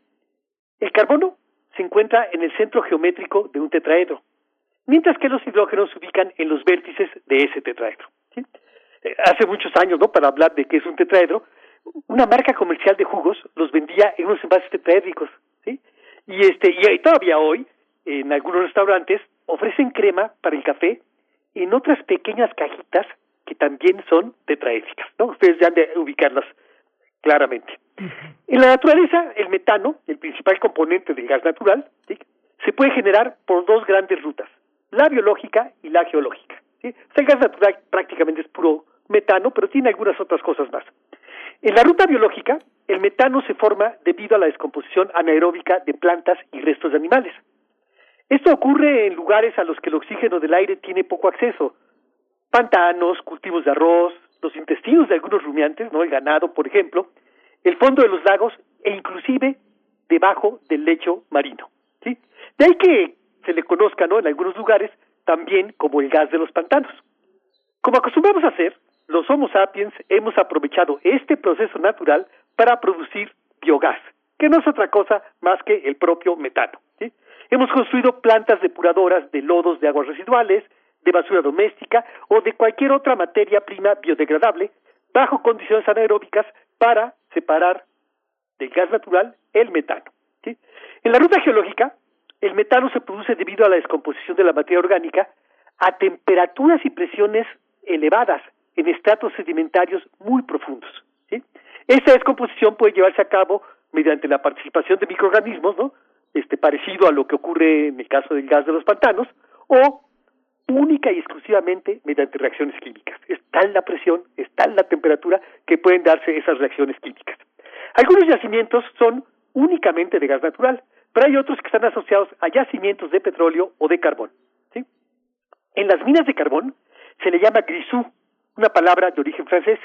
El carbono se encuentra en el centro geométrico de un tetraedro, mientras que los hidrógenos se ubican en los vértices de ese tetraedro. Eh, hace muchos años, ¿no? Para hablar de qué es un tetraedro, una marca comercial de jugos los vendía en unos envases tetraédricos. Y este y todavía hoy en algunos restaurantes ofrecen crema para el café en otras pequeñas cajitas que también son tetraédricas, ¿no? Ustedes ya han de ubicarlas claramente. En la naturaleza, el metano, el principal componente del gas natural, se puede generar por dos grandes rutas, la biológica y la geológica. ¿sí? el gas natural prácticamente es puro metano, pero tiene algunas otras cosas más. En la ruta biológica, el metano se forma debido a la descomposición anaeróbica de plantas y restos de animales. Esto ocurre en lugares a los que el oxígeno del aire tiene poco acceso. Pantanos, cultivos de arroz, los intestinos de algunos rumiantes, ¿no? El ganado, por ejemplo, el fondo de los lagos e inclusive debajo del lecho marino. De ahí que se le conozca, ¿no? En algunos lugares también como el gas de los pantanos. Como acostumbramos a hacer, los Homo sapiens hemos aprovechado este proceso natural para producir biogás, que no es otra cosa más que el propio metano. Hemos construido plantas depuradoras de lodos de aguas residuales, de basura doméstica o de cualquier otra materia prima biodegradable bajo condiciones anaeróbicas para separar del gas natural el metano. En la ruta geológica, el metano se produce debido a la descomposición de la materia orgánica a temperaturas y presiones elevadas en estratos sedimentarios muy profundos. ¿sí? Esta descomposición puede llevarse a cabo mediante la participación de microorganismos, ¿no? Este parecido a lo que ocurre en el caso del gas de los pantanos, o única y exclusivamente mediante reacciones químicas. Es tal la presión, es tal la temperatura que pueden darse esas reacciones químicas. Algunos yacimientos son únicamente de gas natural, pero hay otros que están asociados a yacimientos de petróleo o de carbón. En las minas de carbón se le llama grisú, una palabra de origen francés,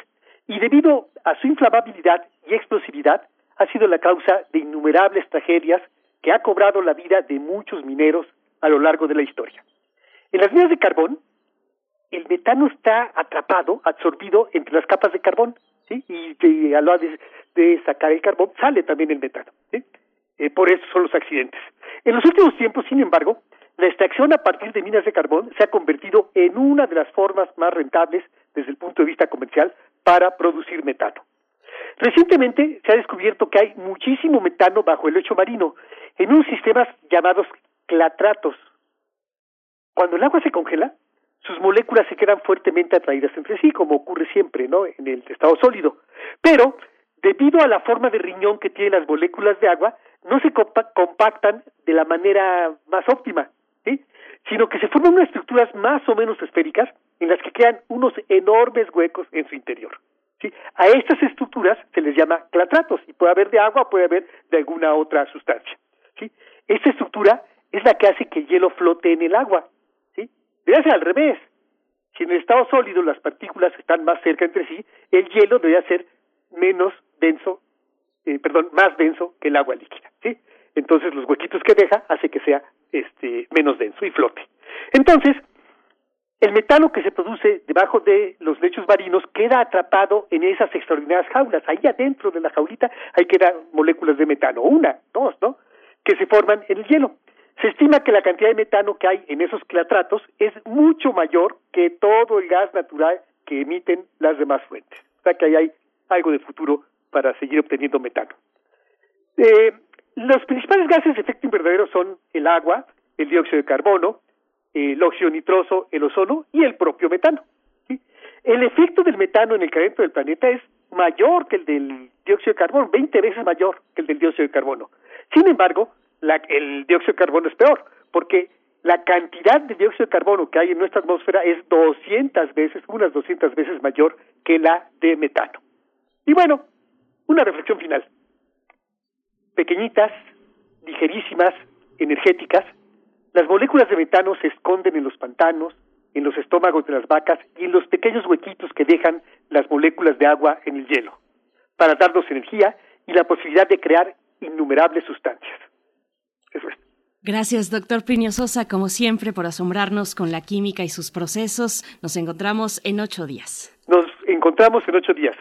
y debido a su inflamabilidad y explosividad ha sido la causa de innumerables tragedias que ha cobrado la vida de muchos mineros a lo largo de la historia. En las minas de carbón, el metano está atrapado, absorbido entre las capas de carbón, ¿sí? y de, a la hora de, sacar el carbón sale también el metano. Eh, por eso son los accidentes. En los últimos tiempos, sin embargo, la extracción a partir de minas de carbón se ha convertido en una de las formas más rentables desde el punto de vista comercial para producir metano. Recientemente se ha descubierto que hay muchísimo metano bajo el lecho marino en unos sistemas llamados clatratos. Cuando el agua se congela, sus moléculas se quedan fuertemente atraídas entre sí, como ocurre siempre, ¿no? En el estado sólido. Pero, debido a la forma de riñón que tienen las moléculas de agua, no se compactan de la manera más óptima, ¿sí? Sino que se forman unas estructuras más o menos esféricas en las que quedan unos enormes huecos en su interior. A estas estructuras se les llama clatratos y puede haber de agua, puede haber de alguna otra sustancia. Esta estructura es la que hace que el hielo flote en el agua. Debe ser al revés. Si en el estado sólido las partículas están más cerca entre sí, el hielo debería ser menos denso, eh, perdón, más denso que el agua líquida. ¿sí? Entonces los huequitos que deja hace que sea este, menos denso y flote. Entonces, el metano que se produce debajo de los lechos marinos queda atrapado en esas extraordinarias jaulas. Ahí adentro de la jaulita hay quedan moléculas de metano, una, dos, ¿no? Que se forman en el hielo. Se estima que la cantidad de metano que hay en esos clatratos es mucho mayor que todo el gas natural que emiten las demás fuentes. O sea que ahí hay algo de futuro para seguir obteniendo metano. Eh, los principales gases de efecto invernadero son el agua, el dióxido de carbono, el óxido nitroso, el ozono y el propio metano. El efecto del metano en el calentamiento del planeta es mayor que el del dióxido de carbono, 20 veces mayor que el del dióxido de carbono. Sin embargo, el dióxido de carbono es peor, porque la cantidad de dióxido de carbono que hay en nuestra atmósfera es 200 veces, unas 200 veces mayor que la de metano. Y bueno, una reflexión final. Pequeñitas, ligerísimas, energéticas, las moléculas de metano se esconden en los pantanos, en los estómagos de las vacas y en los pequeños huequitos que dejan las moléculas de agua en el hielo, para darnos energía y la posibilidad de crear innumerables sustancias. Eso es. Gracias, doctor Plinio Sosa, como siempre, por asombrarnos con la química y sus procesos. Nos encontramos en ocho días. Nos encontramos en ocho días.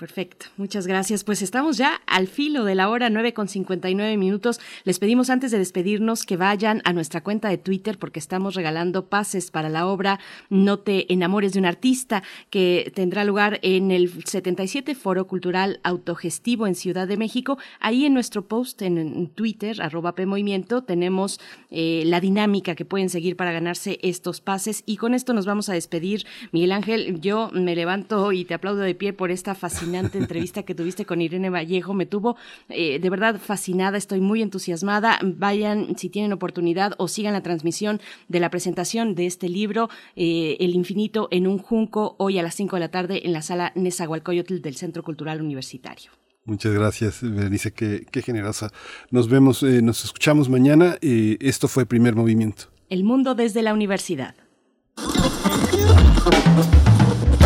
Perfecto, muchas gracias. Pues estamos ya al filo de la hora, 9 con 59 minutos. Les pedimos antes de despedirnos que vayan a nuestra cuenta de Twitter porque estamos regalando pases para la obra No te enamores de un artista que tendrá lugar en el 77 Foro Cultural Autogestivo en Ciudad de México. Ahí en nuestro post en, Twitter, arroba PMovimiento, tenemos eh, la dinámica que pueden seguir para ganarse estos pases. Y con esto nos vamos a despedir. Miguel Ángel, yo me levanto y te aplaudo de pie por esta fascinación entrevista que tuviste con Irene Vallejo. Me tuvo eh, de verdad fascinada, estoy muy entusiasmada. Vayan si tienen oportunidad o sigan la transmisión de la presentación de este libro, eh, El infinito en un junco, hoy a las 5 de la tarde en la sala Nezahualcóyotl del Centro Cultural Universitario. Muchas gracias, Berenice, qué, qué generosa. Nos vemos, eh, nos escuchamos mañana. esto fue Primer Movimiento. El mundo desde la universidad.